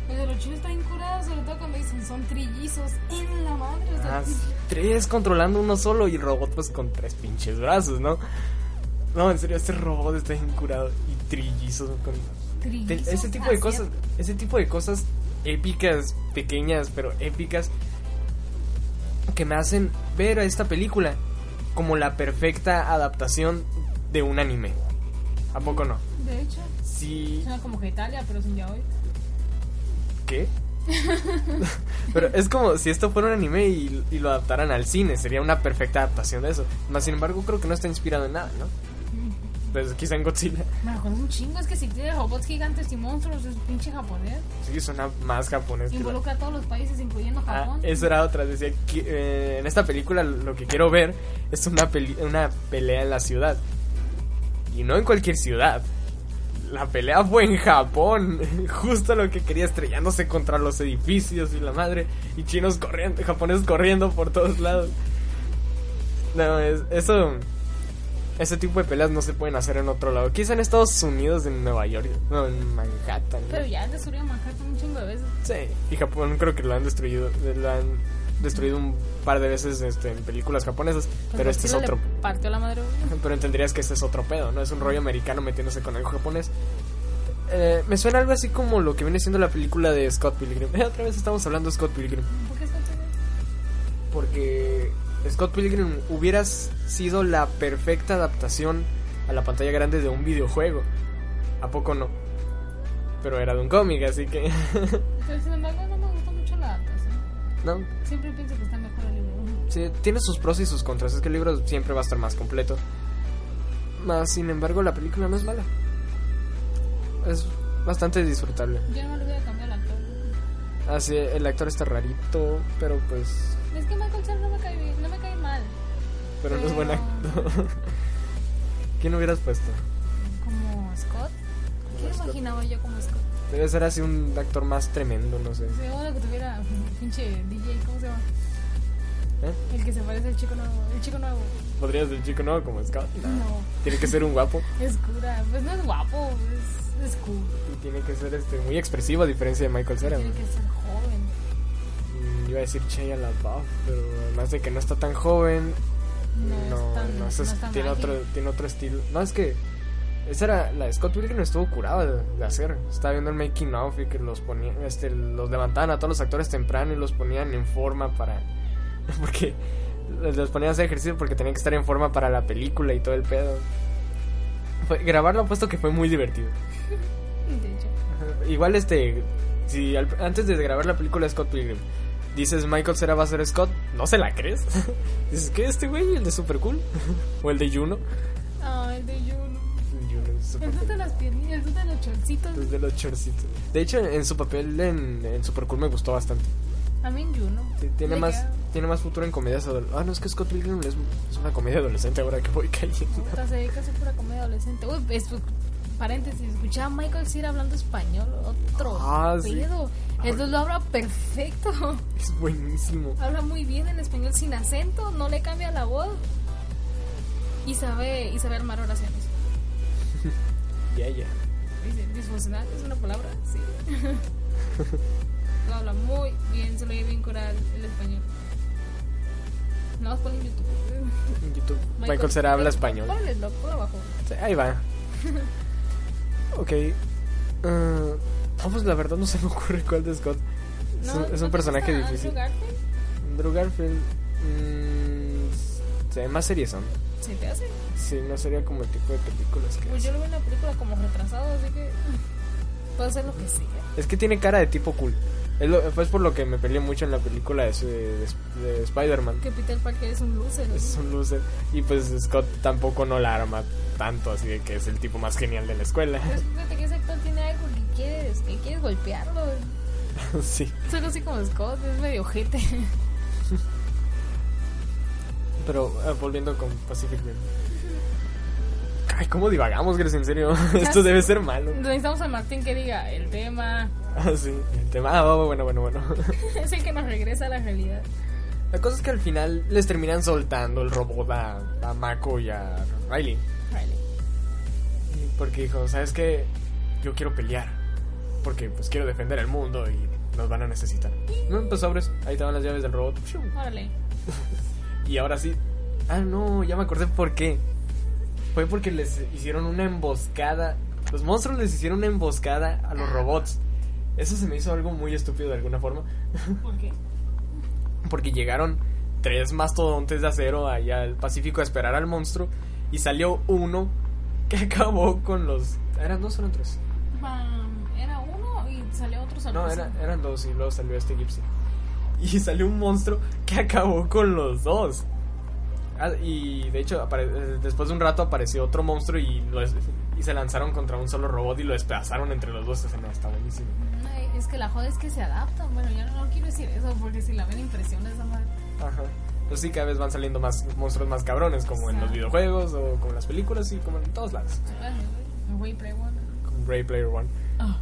El de los chinos está bien curado, sobre todo cuando dicen son trillizos en la madre. O sea, Ah, tres controlando uno solo y el robot pues con tres pinches brazos, ¿no? No, en serio, este robot está bien curado y trillizos con... Trillizos ese tipo de cosas, ese tipo de cosas épicas, pequeñas, pero épicas, que me hacen ver a esta película como la perfecta adaptación de un anime. ¿A poco no? De hecho, Sí. suena como que Italia, pero sin ya hoy. ¿Qué? <laughs> pero es como si esto fuera un anime y, y lo adaptaran al cine, sería una perfecta adaptación de eso. Más sin embargo, creo que no está inspirado en nada, ¿no? Pues quizá en Godzilla. Me acuerdo un chingo, es que si tiene robots gigantes y monstruos, es pinche japonés. Sí, suena más japonés. Involucra a todos los países, incluyendo Ah, Japón. eso era otra. Decía que eh, en esta película lo que quiero ver es una, peli- una pelea en la ciudad. Y no en cualquier ciudad. La pelea fue en Japón. <laughs> Justo lo que quería, estrellándose contra los edificios y la madre. Y chinos corriendo, japoneses corriendo por todos lados. No, es, eso. Ese tipo de peleas no se pueden hacer en otro lado. Quizá en Estados Unidos, en Nueva York, no, en Manhattan. ¿no? Pero ya destruyeron Manhattan un chingo de veces. Sí, y Japón creo que lo han destruido, lo han destruido un par de veces este, en películas japonesas, pero este es otro, partió la madre. <laughs> pero entenderías que este es otro pedo, ¿no? Es un rollo americano metiéndose con algo japonés. Eh, me suena algo así como lo que viene siendo la película de Scott Pilgrim. <laughs> Otra vez estamos hablando de Scott Pilgrim, ¿Por qué es Godzilla? porque Scott Pilgrim hubiera sido la perfecta adaptación a la pantalla grande de un videojuego. ¿A poco no? Pero era de un cómic, así que... <laughs> Pero sin embargo, no me gustó mucho la adaptación. ¿No? Siempre pienso que está mejor el libro. Sí, tiene sus pros y sus contras. Es que el libro siempre va a estar más completo. Más, sin embargo, la película no es mala. Es bastante disfrutable. Yo no le voy a cambiar al actor. Así, el actor está rarito, pero pues. Es que Michael Cera no me cae bien, no me cae mal. Pero no es buen Pero- actor. <laughs> ¿Quién hubieras puesto? Como Scott. ¿Qué Scott. imaginaba yo como Scott? Debe ser así un actor más tremendo, no sé. Seguro que tuviera pinche DJ, ¿cómo se llama? ¿Eh? El que se parece al chico nuevo. El chico nuevo. ¿Podrías ser chico nuevo como Scott? No. No, Tiene que ser un guapo. <laughs> es cura. Pues no es guapo, es, es cool. Y tiene que ser este muy expresivo, a diferencia de Michael Cera. Tiene que ser joven. Mm, Iba a decir Shia LaBeouf, pero además de que no está tan joven, No, No, es tan, no, no es tan tiene, ágil. otro, tiene otro estilo. No, es que esa era la de Scott Pilgrim estuvo curada de, de hacer. Estaba viendo el making of y que los ponían, este, los levantaban a todos los actores temprano y los ponían en forma para, <laughs> porque los ponían a hacer ejercicio porque tenían que estar en forma para la película y todo el pedo. Fue, grabarlo apuesto que fue muy divertido. De hecho. Ajá. Igual este, si al- antes de grabar la película de Scott Pilgrim dices Michael Cera va a ser Scott, no se la crees. <laughs> dices que este güey, el de Super Cool <laughs> o el de Juno. Ah, el de Juno. El cool. de las piernillas, el de los chorcitos. Es de los chorcitos. De hecho, en su papel en, en Super Cool me gustó bastante. A mí Juno. T- Tiene más, queda- tiene más futuro en comedias adolescentes. Ah, no, es que Scott Pilgrim es, es una comedia adolescente ahora que voy cayendo. Puta, se dedica a pura comedia adolescente. Uy, es, paréntesis, escuchaba a Michael Cera hablando español. Otro Ah, sí. pedo. Entonces lo habla perfecto. Es buenísimo. Habla muy bien en español sin acento, no le cambia la voz. Y sabe, y sabe armar oraciones. Ya, ya. Dice, disfuncional es una palabra, sí. <laughs> lo habla muy bien, se lo lleva bien curar el español. No vas en YouTube. En YouTube. <laughs> Michael, Cera habla español. Ponle abajo. Sí, ahí va. <laughs> ok. Ah, ah, pues la verdad no se me ocurre cuál de Scott. Es, No, un, es ¿no un personaje gusta difícil. Andrew Garfield? Andrew Garfield. mm, se ve más series son. ¿Se te hace? Sí, no sería como el tipo de películas que Pues hace. yo lo veo en la película como retrasado, así que puede hacer lo que sea. Es que tiene cara de tipo cool. Es lo, pues por lo que me peleé mucho en la película de, de, de Spider-Man. Que Peter Parker es un loser. ¿no? Es un loser. Y pues Scott tampoco no la arma tanto, así de que es el tipo más genial de la escuela. Pero <laughs> fíjate que ese actor tiene algo que quieres, que quieres golpearlo. sí. Soy así como Scott, es medio ojete. Pero eh, volviendo con Pacific Rim. Ay, ¿cómo divagamos, Grace? En serio, <laughs> esto debe ser malo. Necesitamos a Martín que diga el tema. <laughs> Ah, sí, el tema. Ah, bueno, bueno, bueno. <laughs> Es el que nos regresa a la realidad. La cosa es que al final les terminan soltando el robot a, a Mako y a Riley. Riley. Porque dijo, ¿sabes qué? Yo quiero pelear. Porque pues quiero defender el mundo y nos van a necesitar. No, pues sobres. Ahí estaban las llaves del robot. Órale. Y ahora sí. Ah, no, ya me acordé por qué. Fue porque les hicieron una emboscada. Los monstruos les hicieron una emboscada a los robots. Eso se me hizo algo muy estúpido de alguna forma. ¿Por qué? <laughs> Porque llegaron tres mastodontes de acero allá al Pacífico a esperar al monstruo. Y salió uno que <laughs> acabó con los. ¿Eran dos o eran tres? Era uno y salió otro No, era- eran dos y luego salió este Gipsy. <laughs> Y salió un monstruo que acabó con los dos. Ah, y de hecho, eh, después de un rato apareció otro monstruo y, lo y se lanzaron contra un solo robot y lo despedazaron entre los dos. Esa escena está buenísimo. Es que la joda es que se adaptan. Bueno, yo no quiero decir eso porque si la ven impresiona esa madre. Ajá. Pues sí, cada vez van saliendo más monstruos más cabrones, como en los videojuegos o como en las películas y como en todos lados. Bueno, güey, Play One. Ray Player One. Oh.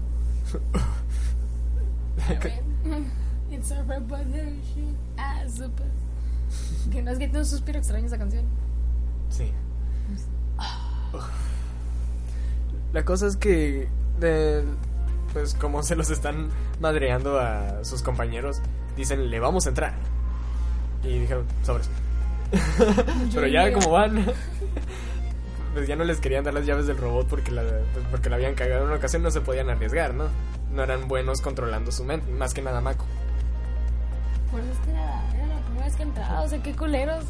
<laughs> It's a revolution. Ah, super. Que no es que tiene un suspiro extraño esa canción. Sí. La cosa es que, de- pues como se los están madreando a sus compañeros, dicen, le vamos a entrar. Y dijeron, sobres. Pero ya como van, pues ya no les querían dar las llaves del robot porque la, pues, porque la habían cagado en una ocasión, no se podían arriesgar, ¿no? No eran buenos controlando su mente, más que nada Mako. Es que era, era la primera vez que entraba. O sea, qué culeros.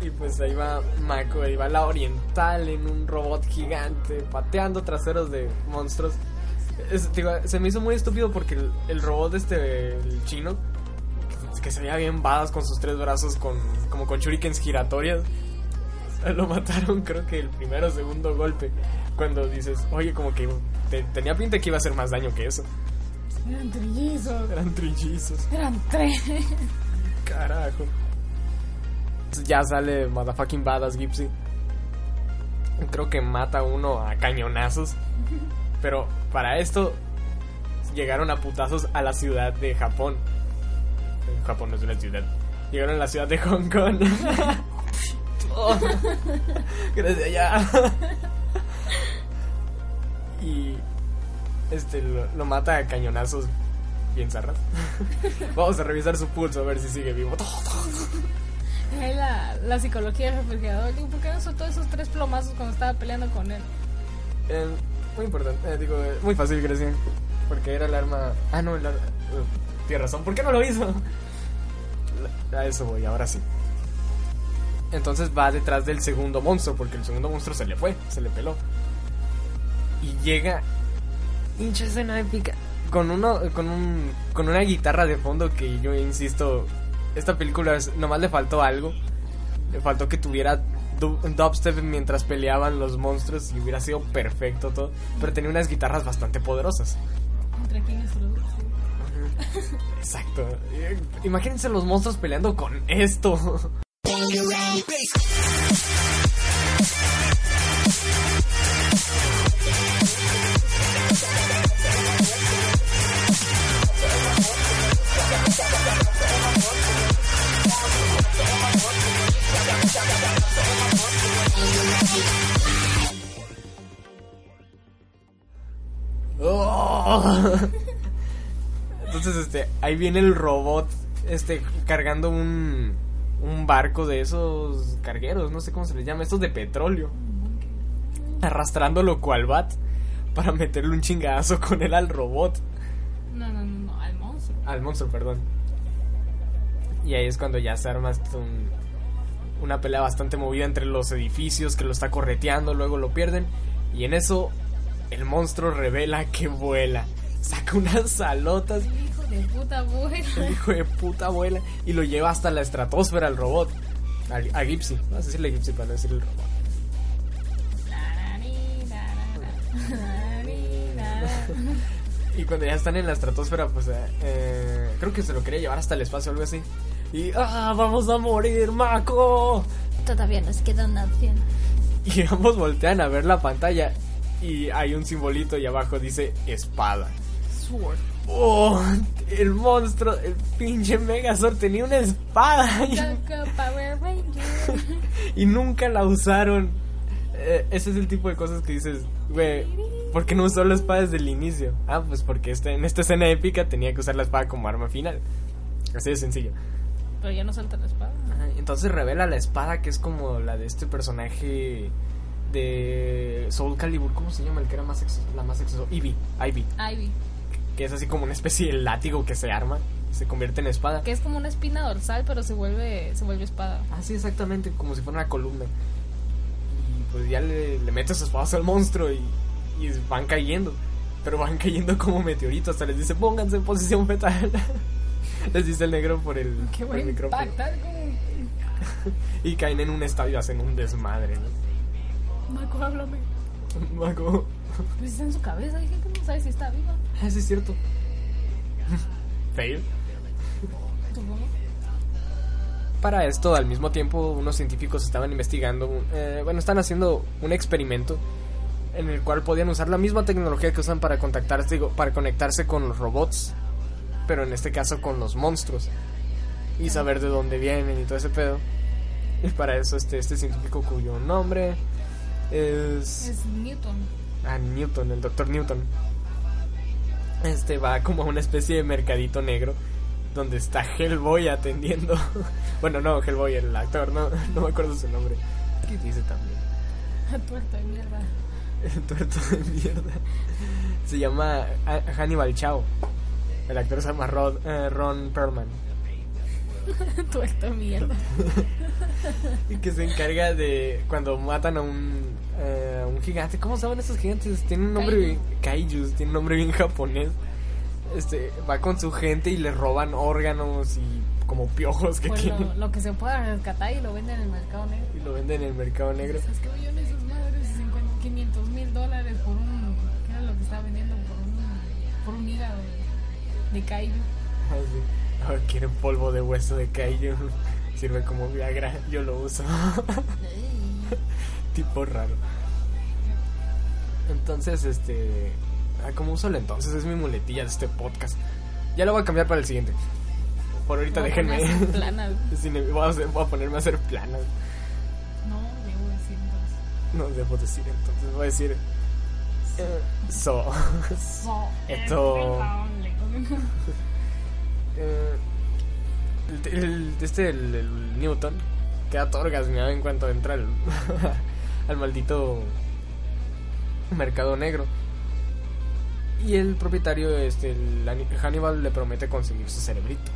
Y pues ahí va Mako, ahí va la oriental en un robot gigante, pateando traseros de monstruos. Es- se me hizo muy estúpido porque el, el robot este, chino, que, que se veía bien badas con sus tres brazos, con, como con shurikens giratorias, <laughs> lo mataron creo que el primero o segundo golpe. Cuando dices, oye, como que te- tenía pinta que iba a hacer más daño que eso. Eran trillizos. Eran trillizos. Eran tres. Carajo. Ya sale motherfucking badass Gipsy. Creo que mata a uno a cañonazos. Pero para esto llegaron a putazos a la ciudad de Japón. Japón no es una ciudad. Llegaron a la ciudad de Hong Kong. <laughs> Oh, Gracias allá. <laughs> y este lo, lo mata a cañonazos bien zarras. <laughs> Vamos a revisar su pulso a ver si sigue vivo. Ahí la, la psicología del refrigerador. Digo, ¿por qué no soltó esos tres plomazos cuando estaba peleando con él? Eh, muy importante, eh, digo, eh, muy fácil, Grecia. Porque era el arma. Ah, no, el arma. tienes razón, ¿por qué no lo hizo? A eso voy, ahora sí. Entonces va detrás del segundo monstruo, porque el segundo monstruo se le fue, se le peló. Y llega. Hincha escena épica. Con, uno, con, un, con una guitarra de fondo que yo insisto. Esta película es- nomás le faltó algo. Le faltó que tuviera du- dubstep mientras peleaban los monstruos y hubiera sido perfecto todo. Pero tenía unas guitarras bastante poderosas. Entre quienes los Exacto. Eh, Imagínense los monstruos peleando con esto. Oh. <laughs> Entonces, este, ahí viene el robot, este, cargando un, un barco de esos cargueros, no sé cómo se les llama, estos de petróleo, arrastrándolo cual bat para meterle un chingadazo con él al robot, No, no, no, no, al monstruo. al monstruo, perdón. Y ahí es cuando ya se arma un- una pelea bastante movida entre los edificios que lo está correteando, luego lo pierden y en eso el monstruo revela que vuela. Saca unas alotas El hijo de puta abuela. el hijo de puta abuela y lo lleva hasta la estratosfera al robot. A, a Gipsy. Vamos a decirle Gipsy para no decirle el robot. y cuando ya están en la estratosfera, pues eh, creo que se lo quería llevar hasta el espacio o algo así. Y, ¡ah, vamos a morir, Mako! Todavía nos queda una opción. <laughs> Y ambos voltean a ver la pantalla y hay un simbolito y abajo dice espada. Sword. ¡Oh! El monstruo, el pinche Megazord tenía una espada y, Power <laughs> y nunca la usaron. Eh, ese es el tipo de cosas que dices, güey, ¿por qué no usó la espada desde el inicio? Ah, pues porque este, en esta escena épica tenía que usar la espada como arma final. Así de sencillo. Pero ya no salta la espada. Ajá, Entonces revela la espada que es como la de este personaje de Soul Calibur, ¿cómo se llama? El que era más exo- la más exoso. Ivy, Ivy, Ivy. que es así como una especie de látigo que se arma, se convierte en espada. Que es como una espina dorsal, pero se vuelve, se vuelve espada. Así exactamente, como si fuera una columna. Y pues ya le, le metes espadazos al monstruo y, y van cayendo. Pero van cayendo como meteoritos. Hasta les dice, pónganse en posición fetal. <laughs> <laughs> les dice el negro por el, Que por el micrófono. <laughs> Y caen en un estadio, hacen un desmadre. ¿no? Marco, háblame. <laughs> Mago. Pues está en su cabeza, dije que no sabe si está viva. Ah, sí es cierto. Fail. Para esto, al mismo tiempo, unos científicos estaban investigando, eh, bueno, están haciendo un experimento en el cual podían usar la misma tecnología que usan para contactarse, digo, para conectarse con los robots, pero en este caso con los monstruos y saber de dónde vienen y todo ese pedo. Y para eso este este científico cuyo nombre es Es Newton. a Newton, el doctor Newton. Este va como a una especie de mercadito negro donde está Hellboy atendiendo. <laughs> bueno, no, Hellboy, el actor, no, <laughs> no me acuerdo su nombre. ¿Qué dice también? Tuerto de mierda. El tuerto de mierda. Se llama ah, Hannibal Chao. El actor se llama Rod- eh, Ron Perlman. <laughs> Tuerto de mierda. <laughs> Y que se encarga de cuando matan a un, eh, un gigante. ¿Cómo se llaman esos gigantes? Tiene un nombre bien. Kaijus, tiene un nombre bien japonés. Este, va con su gente y le roban órganos y como piojos que Pues tienen. lo, que se pueda rescatar y lo venden en el mercado negro. Y lo venden en el mercado negro. Es que de, kaiju. Ah, quieren polvo de hueso de Kaiju. <laughs> Sirve como Viagra. Yo lo uso. <laughs> tipo raro. Entonces, este. Ah, ¿Cómo uso el entonces? Es mi muletilla de este podcast. Ya lo voy a cambiar para el siguiente. Por ahorita Voy déjenme. <laughs> planas. Sí, voy, a hacer- voy a ponerme a hacer planas. No, debo decir entonces. No debo decir entonces. Voy a decir. eh, so. So, Esto- este, el, Newton, queda todo orgasmeado en cuanto entra al, <laughs> al maldito mercado negro. Y el propietario, este, Hannibal, le promete conseguir su cerebrito.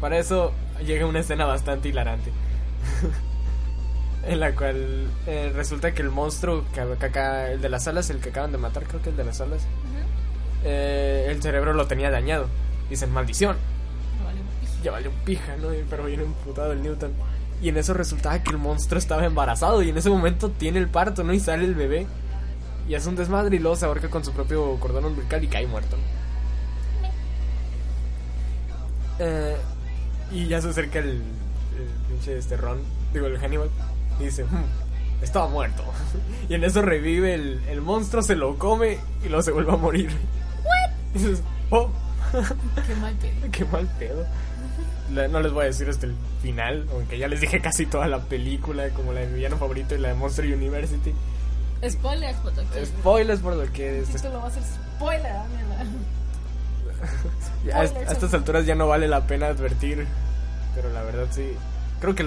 Para eso llega una escena bastante hilarante. <laughs> en la cual eh, resulta que el monstruo, que, el de las alas, el que acaban de matar, creo que el de las alas, eh, el cerebro lo tenía dañado. Dicen, maldición. Vale, Ya vale un pija, ¿no? Pero viene emputado el Newton. Y en eso resultaba que el monstruo estaba embarazado. Y en ese momento tiene el parto, ¿no? Y sale el bebé. Y hace un desmadre y luego se ahorca con su propio cordón umbilical y cae muerto. Eh, y ya se acerca el, el pinche este Ron, digo el Hannibal, y dice, "Hmm, estaba muerto. <laughs> y en eso revive el, el monstruo, se lo come y luego se vuelve a morir. Y <laughs> dices, oh, Qué mal pedo. <laughs> qué mal pedo. No les voy a decir hasta el final, aunque ya les dije casi toda la película, como la de mi villano favorito y la de Monster University. Spoilers, por lo que. Spoilers por lo que es. título va a ser spoiler, <laughs> a, a estas alturas ya no vale la pena advertir, pero la verdad sí. Creo que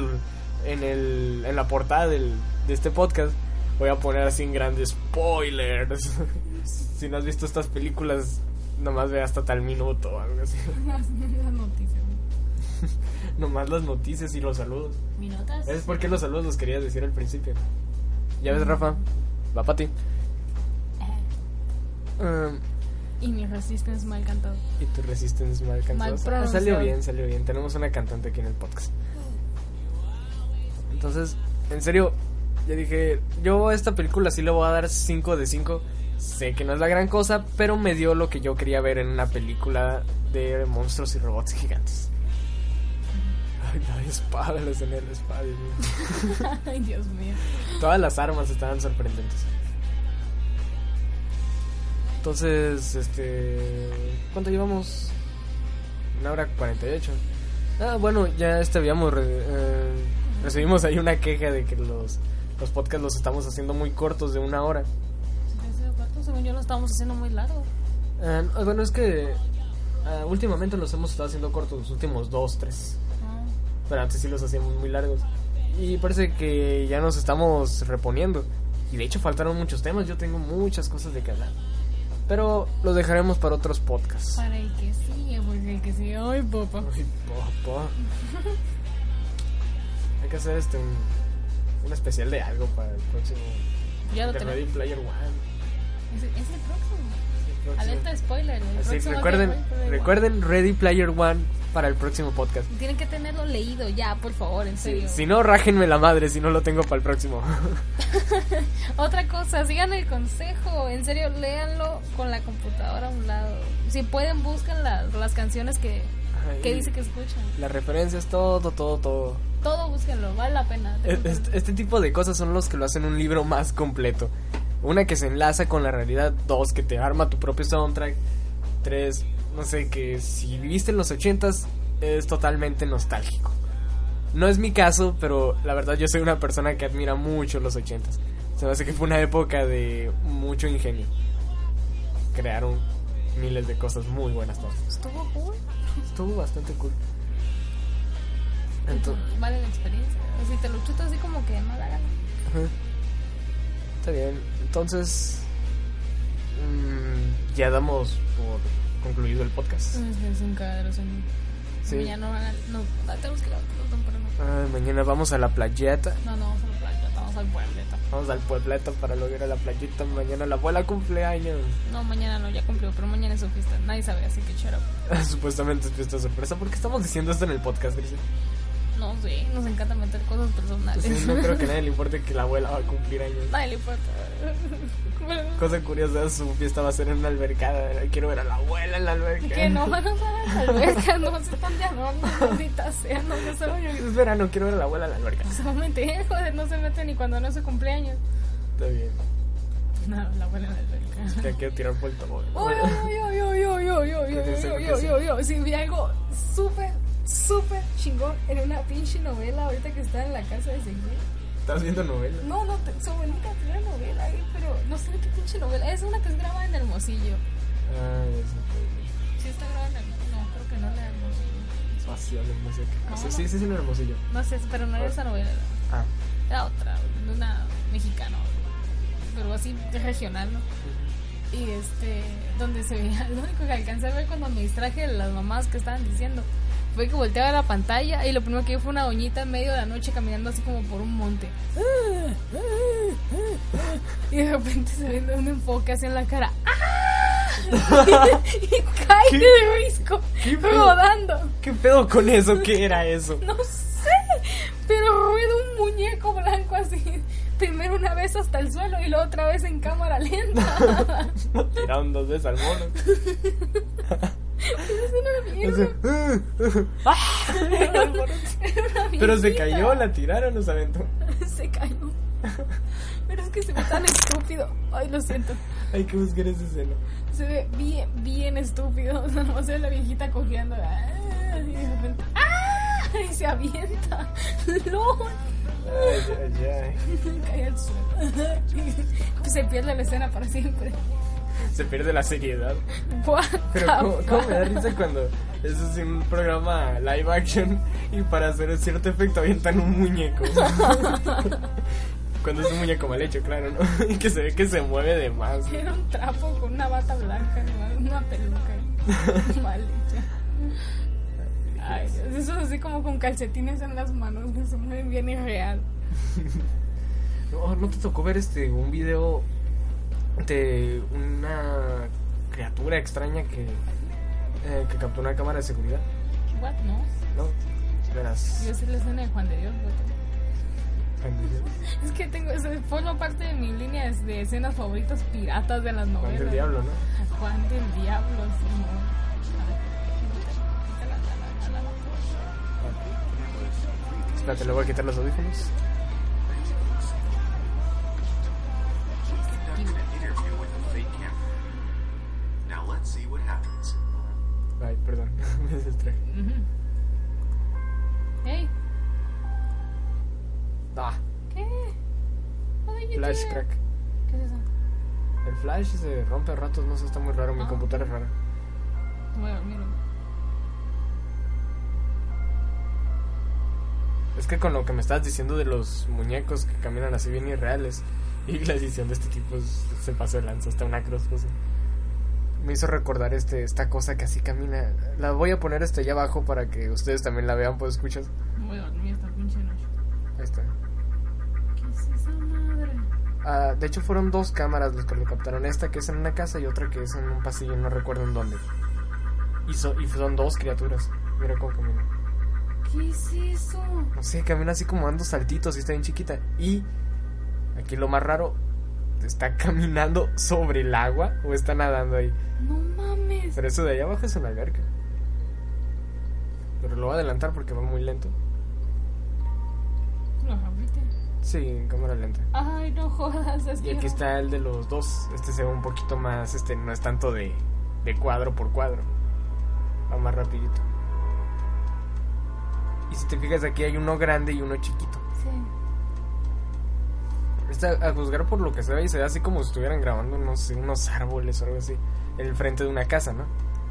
en, el, en la portada del, de este podcast voy a poner así en grandes spoilers. si no has visto estas películas, nomás ve hasta tal minuto o algo así. Las <laughs> las noticias. <laughs> nomás las noticias y los saludos. ¿Minotas? ¿Sabes por qué los saludos los querías decir al principio? Ya ves, Rafa, va para ti. Um, Y mi resistance mal cantado. y tu resistance mal Mal cantado. Ah, pronunciado. salió bien, salió bien. Tenemos una cantante aquí en el podcast. Entonces, en serio, ya dije, yo a esta película sí le voy a dar 5 de 5 Sé que no es la gran cosa, pero me dio lo que yo quería ver en una película de monstruos y robots gigantes. Ay, no hay espada, la escena de la espada. Dios <laughs> mío. Ay, Dios mío. Todas las armas estaban sorprendentes. Entonces, este. ¿Cuánto llevamos? Una hora 48. Ah, bueno, ya este habíamos. re- eh, recibimos ahí una queja de que los, los podcasts los estamos haciendo muy cortos de una hora. Según yo, lo estábamos haciendo muy largo. No, bueno, es que. ah, últimamente los hemos estado haciendo cortos, los últimos dos, tres. Ah, Pero antes sí los hacíamos muy largos. Y parece que ya nos estamos reponiendo. Y de hecho faltaron muchos temas. Yo tengo muchas cosas de que hablar. Pero los dejaremos para otros podcasts. para el que sigue, porque el que sigue. Ay, papá. Ay, papá. Hay que hacer este un, un especial de algo para el próximo. Ya lo Ready tenemos. Player One. Es, es el próximo. Alerta spoiler. Así, recuerden, recuerden Ready Player One para el próximo podcast. Tienen que tenerlo leído ya, por favor, en serio. Si no, rájenme la madre si no lo tengo para el próximo. <laughs> Otra cosa, sigan el consejo. En serio, léanlo con la computadora a un lado. Si pueden, busquen las, las canciones que, que dice que escuchan. Las referencias, todo, todo, todo. Todo búsquenlo, vale la pena. E- Este, este tipo de cosas son los que lo hacen un libro más completo. Una que se enlaza con la realidad, dos que te arma tu propio soundtrack, tres, no sé, que si viviste en los ochentas es totalmente nostálgico. No es mi caso, pero la verdad yo soy una persona que admira mucho los ochentas. Se me hace que fue una época de mucho ingenio. Crearon miles de cosas muy buenas todas. Estuvo cool. Estuvo bastante cool. Entonces, Vale la experiencia. Si te lo chutas así como que no la gana. Está bien. Entonces, mm, ya damos por concluido el podcast. Es un cagadero. Sí. Mañana no van a. No, ah, tenemos que ir a. Ah, mañana vamos a la playeta. No, no, vamos a la playa, vamos al puebleta. Vamos al puebleto para luego ir a la playita. Mañana la abuela cumpleaños. No, mañana no, ya cumplió, pero mañana es su fiesta. Nadie sabe, así que up. <laughs> Supuestamente es fiesta sorpresa. ¿Por qué estamos diciendo esto en el podcast, Gris? No sé, nos encanta meter cosas personales. Sí, no creo que a nadie le importe que la abuela va a cumplir años. Nadie le importa. Cosa curiosa, su fiesta va a ser en una albercada. Quiero ver a la abuela en la alberca. Que no van a usar las albercas, no se están de adorno, maldita sea, no me sabe. Es verano, quiero ver a la abuela en la alberca. Solamente, joder, no se mete ni cuando no es su cumpleaños. Está bien. No, la abuela en la alberca. Ya quiero tirar por el tambor. Uy, uy, uy, uy, uy, uy, uy, ¿Qué dice? uy, ¿Qué uy, dice? uy, uy. Sí, vi algo súper, súper chingón en una pinche novela ahorita que está en la casa de Seguir. ¿Estás viendo novela? No, no, su abuelita tiene una novela ahí, pero no sé qué pinche novela. Es una que es grabada en Hermosillo. Ah, ya sé. Sí, está grabada en Hermosillo. No, creo que no Hermosillo. Sé qué cosa. No. Sí, sí, sí, en Hermosillo. No sé, pero no era esa novela. Ah. Era otra, de una mexicana. Pero así regional, ¿no? Y este, donde se veía, <laughs> lo único que alcancé a ver cuando me distraje de las mamás que estaban diciendo fue que volteaba la pantalla y lo primero que vi fue una doñita en medio de la noche caminando así como por un monte. Y de repente se ve un enfoque así en la cara. ¡Ah! <laughs> y cae ¿Qué? de risco, ¿Qué rodando. ¿Qué pedo con eso? ¿Qué era eso? No sé, pero rueda un muñeco blanco así. Primero una vez hasta el suelo y luego otra vez en cámara lenta. <laughs> Tiraron dos veces al mono. <laughs> es una mierda. Era una Pero se cayó, la tiraron, nos aventó. Se cayó. Pero es que se ve tan estúpido. Ay, lo siento. Hay que buscar esa escena. Se ve bien, bien estúpido. <laughs> No sé, la viejita cogiendo. ah, Y de repente. ¡Ah! Y se avienta. <laughs> ¡Lol! Ay, ay, ay. <laughs> Cae al suelo. Se pierde la escena para siempre. Se pierde la seriedad. What Pero ¿cómo, cómo me da risa cuando eso es un programa live action y para hacer cierto efecto avientan un muñeco. <laughs> cuando es un muñeco mal hecho, claro, ¿no? <laughs> Y que se ve que se mueve de más. Era un trapo con una bata blanca, ¿no? una peluca <laughs> mal hecha. Ay, Dios, eso es así como con calcetines en las manos, que se mueven bien irreal. No, ¿no te tocó ver este un video de una criatura extraña que, eh, que captó una cámara de seguridad? What? No. ¿No? Verás. Yo sé la escena de Juan de Dios, güey. <laughs> Es que tengo, forma parte de mi línea de, de escenas favoritas piratas de las Juan novelas. del Diablo, ¿no? Juan del Diablo, sí, no. Espérate, le voy a quitar los audífonos. See what happens. Ay, perdón, <laughs> me distraje. Ujú. Hey, Ah, ¿qué? What did you flash do? crack. ¿Qué es eso? El flash se rompe a ratos, no sé, está muy raro. Mi Ah. computadora es rara. Voy a dormir. Es que con lo que me estás diciendo de los muñecos que caminan así bien irreales <laughs> y la edición de este tipo es- se pasó de lanza, hasta una cruz cosa. Me hizo recordar este esta cosa que así camina. La voy a poner este allá abajo para que ustedes también la vean, pues escuchas. Voy a dormir esta pinche noche. Ahí está. ¿Qué es esa madre? Ah, de hecho fueron dos cámaras los que lo captaron. Esta que es en una casa y otra que es en un pasillo, no recuerdo en dónde. Y, so- y son dos criaturas. Mira cómo camina. ¿Qué es eso? No sé, camina así como dando saltitos y está bien chiquita. Y aquí lo más raro, está <laughs> caminando sobre el agua o está nadando ahí. No mames. Pero eso de allá abajo es una alberca. Pero lo voy a adelantar porque va muy lento. Lo. Sí, en cámara lenta. Ay, no jodas. Es Y aquí no- está el de los dos. Este se ve un poquito más, este no es tanto de, de cuadro por cuadro. Va más rapidito. Y si te fijas aquí hay uno grande y uno chiquito. Sí. Está a juzgar por lo que se ve y se ve así como si estuvieran grabando no sé, unos árboles o algo así. En el frente de una casa, ¿no?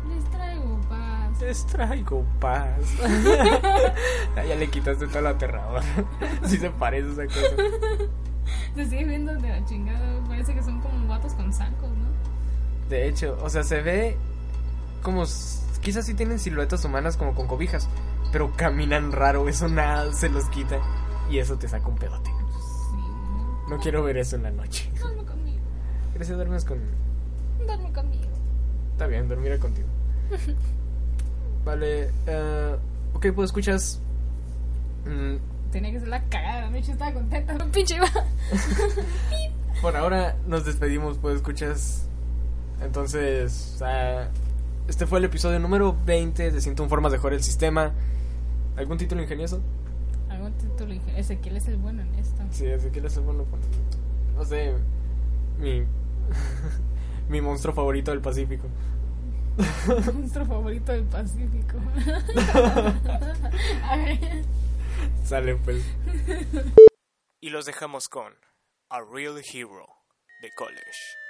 Les traigo paz. Les traigo paz. <laughs> Ya le quitaste todo el aterrador. <laughs> sí se parece esa cosa. <laughs> Se sigue viendo de la chingada. Parece que son como vatos con zancos, ¿no? De hecho, o sea, se ve como... Quizás sí tienen siluetas humanas como con cobijas, pero caminan raro, eso nada se los quita. Y eso te saca un pedote. No quiero ver eso en la noche. Duerme conmigo. Gracias, duermes con... Duerme conmigo. Está bien, dormiré contigo. <laughs> Vale, eh, ok, pues escuchas... mm, Tenía que ser la cagada de noche. Estaba contenta. Pinche iba. <laughs> por ahora nos despedimos, pues escuchas... Entonces, ah, este fue el episodio número 20 de 101 formas de joder el sistema. ¿Algún título ingenioso? Dije, Ezequiel es el bueno en esto. Sí, así que les bueno. No sé, mi... <laughs> mi monstruo favorito del Pacífico. <laughs> Nuestro favorito del Pacífico. <laughs> A ver. Sale pues. y los dejamos con A Real Hero de College.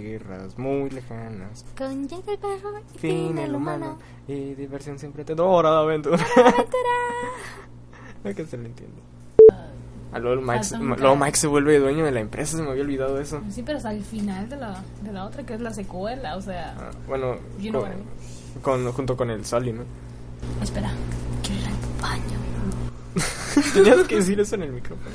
Tierras muy lejanas. Con Jack el perro y Fin el humano. Y diversión siempre te dora de aventura. <laughs> No que se le entiende. Ah, luego, un luego Mike se vuelve dueño de la empresa, se me había olvidado eso. Sí, pero hasta el final de la, de la otra, que es la secuela, o sea... Ah, bueno, You know con- con- junto con el Sully, ¿no? Espera, quiero ir al baño. Tenías que decir eso en el micrófono.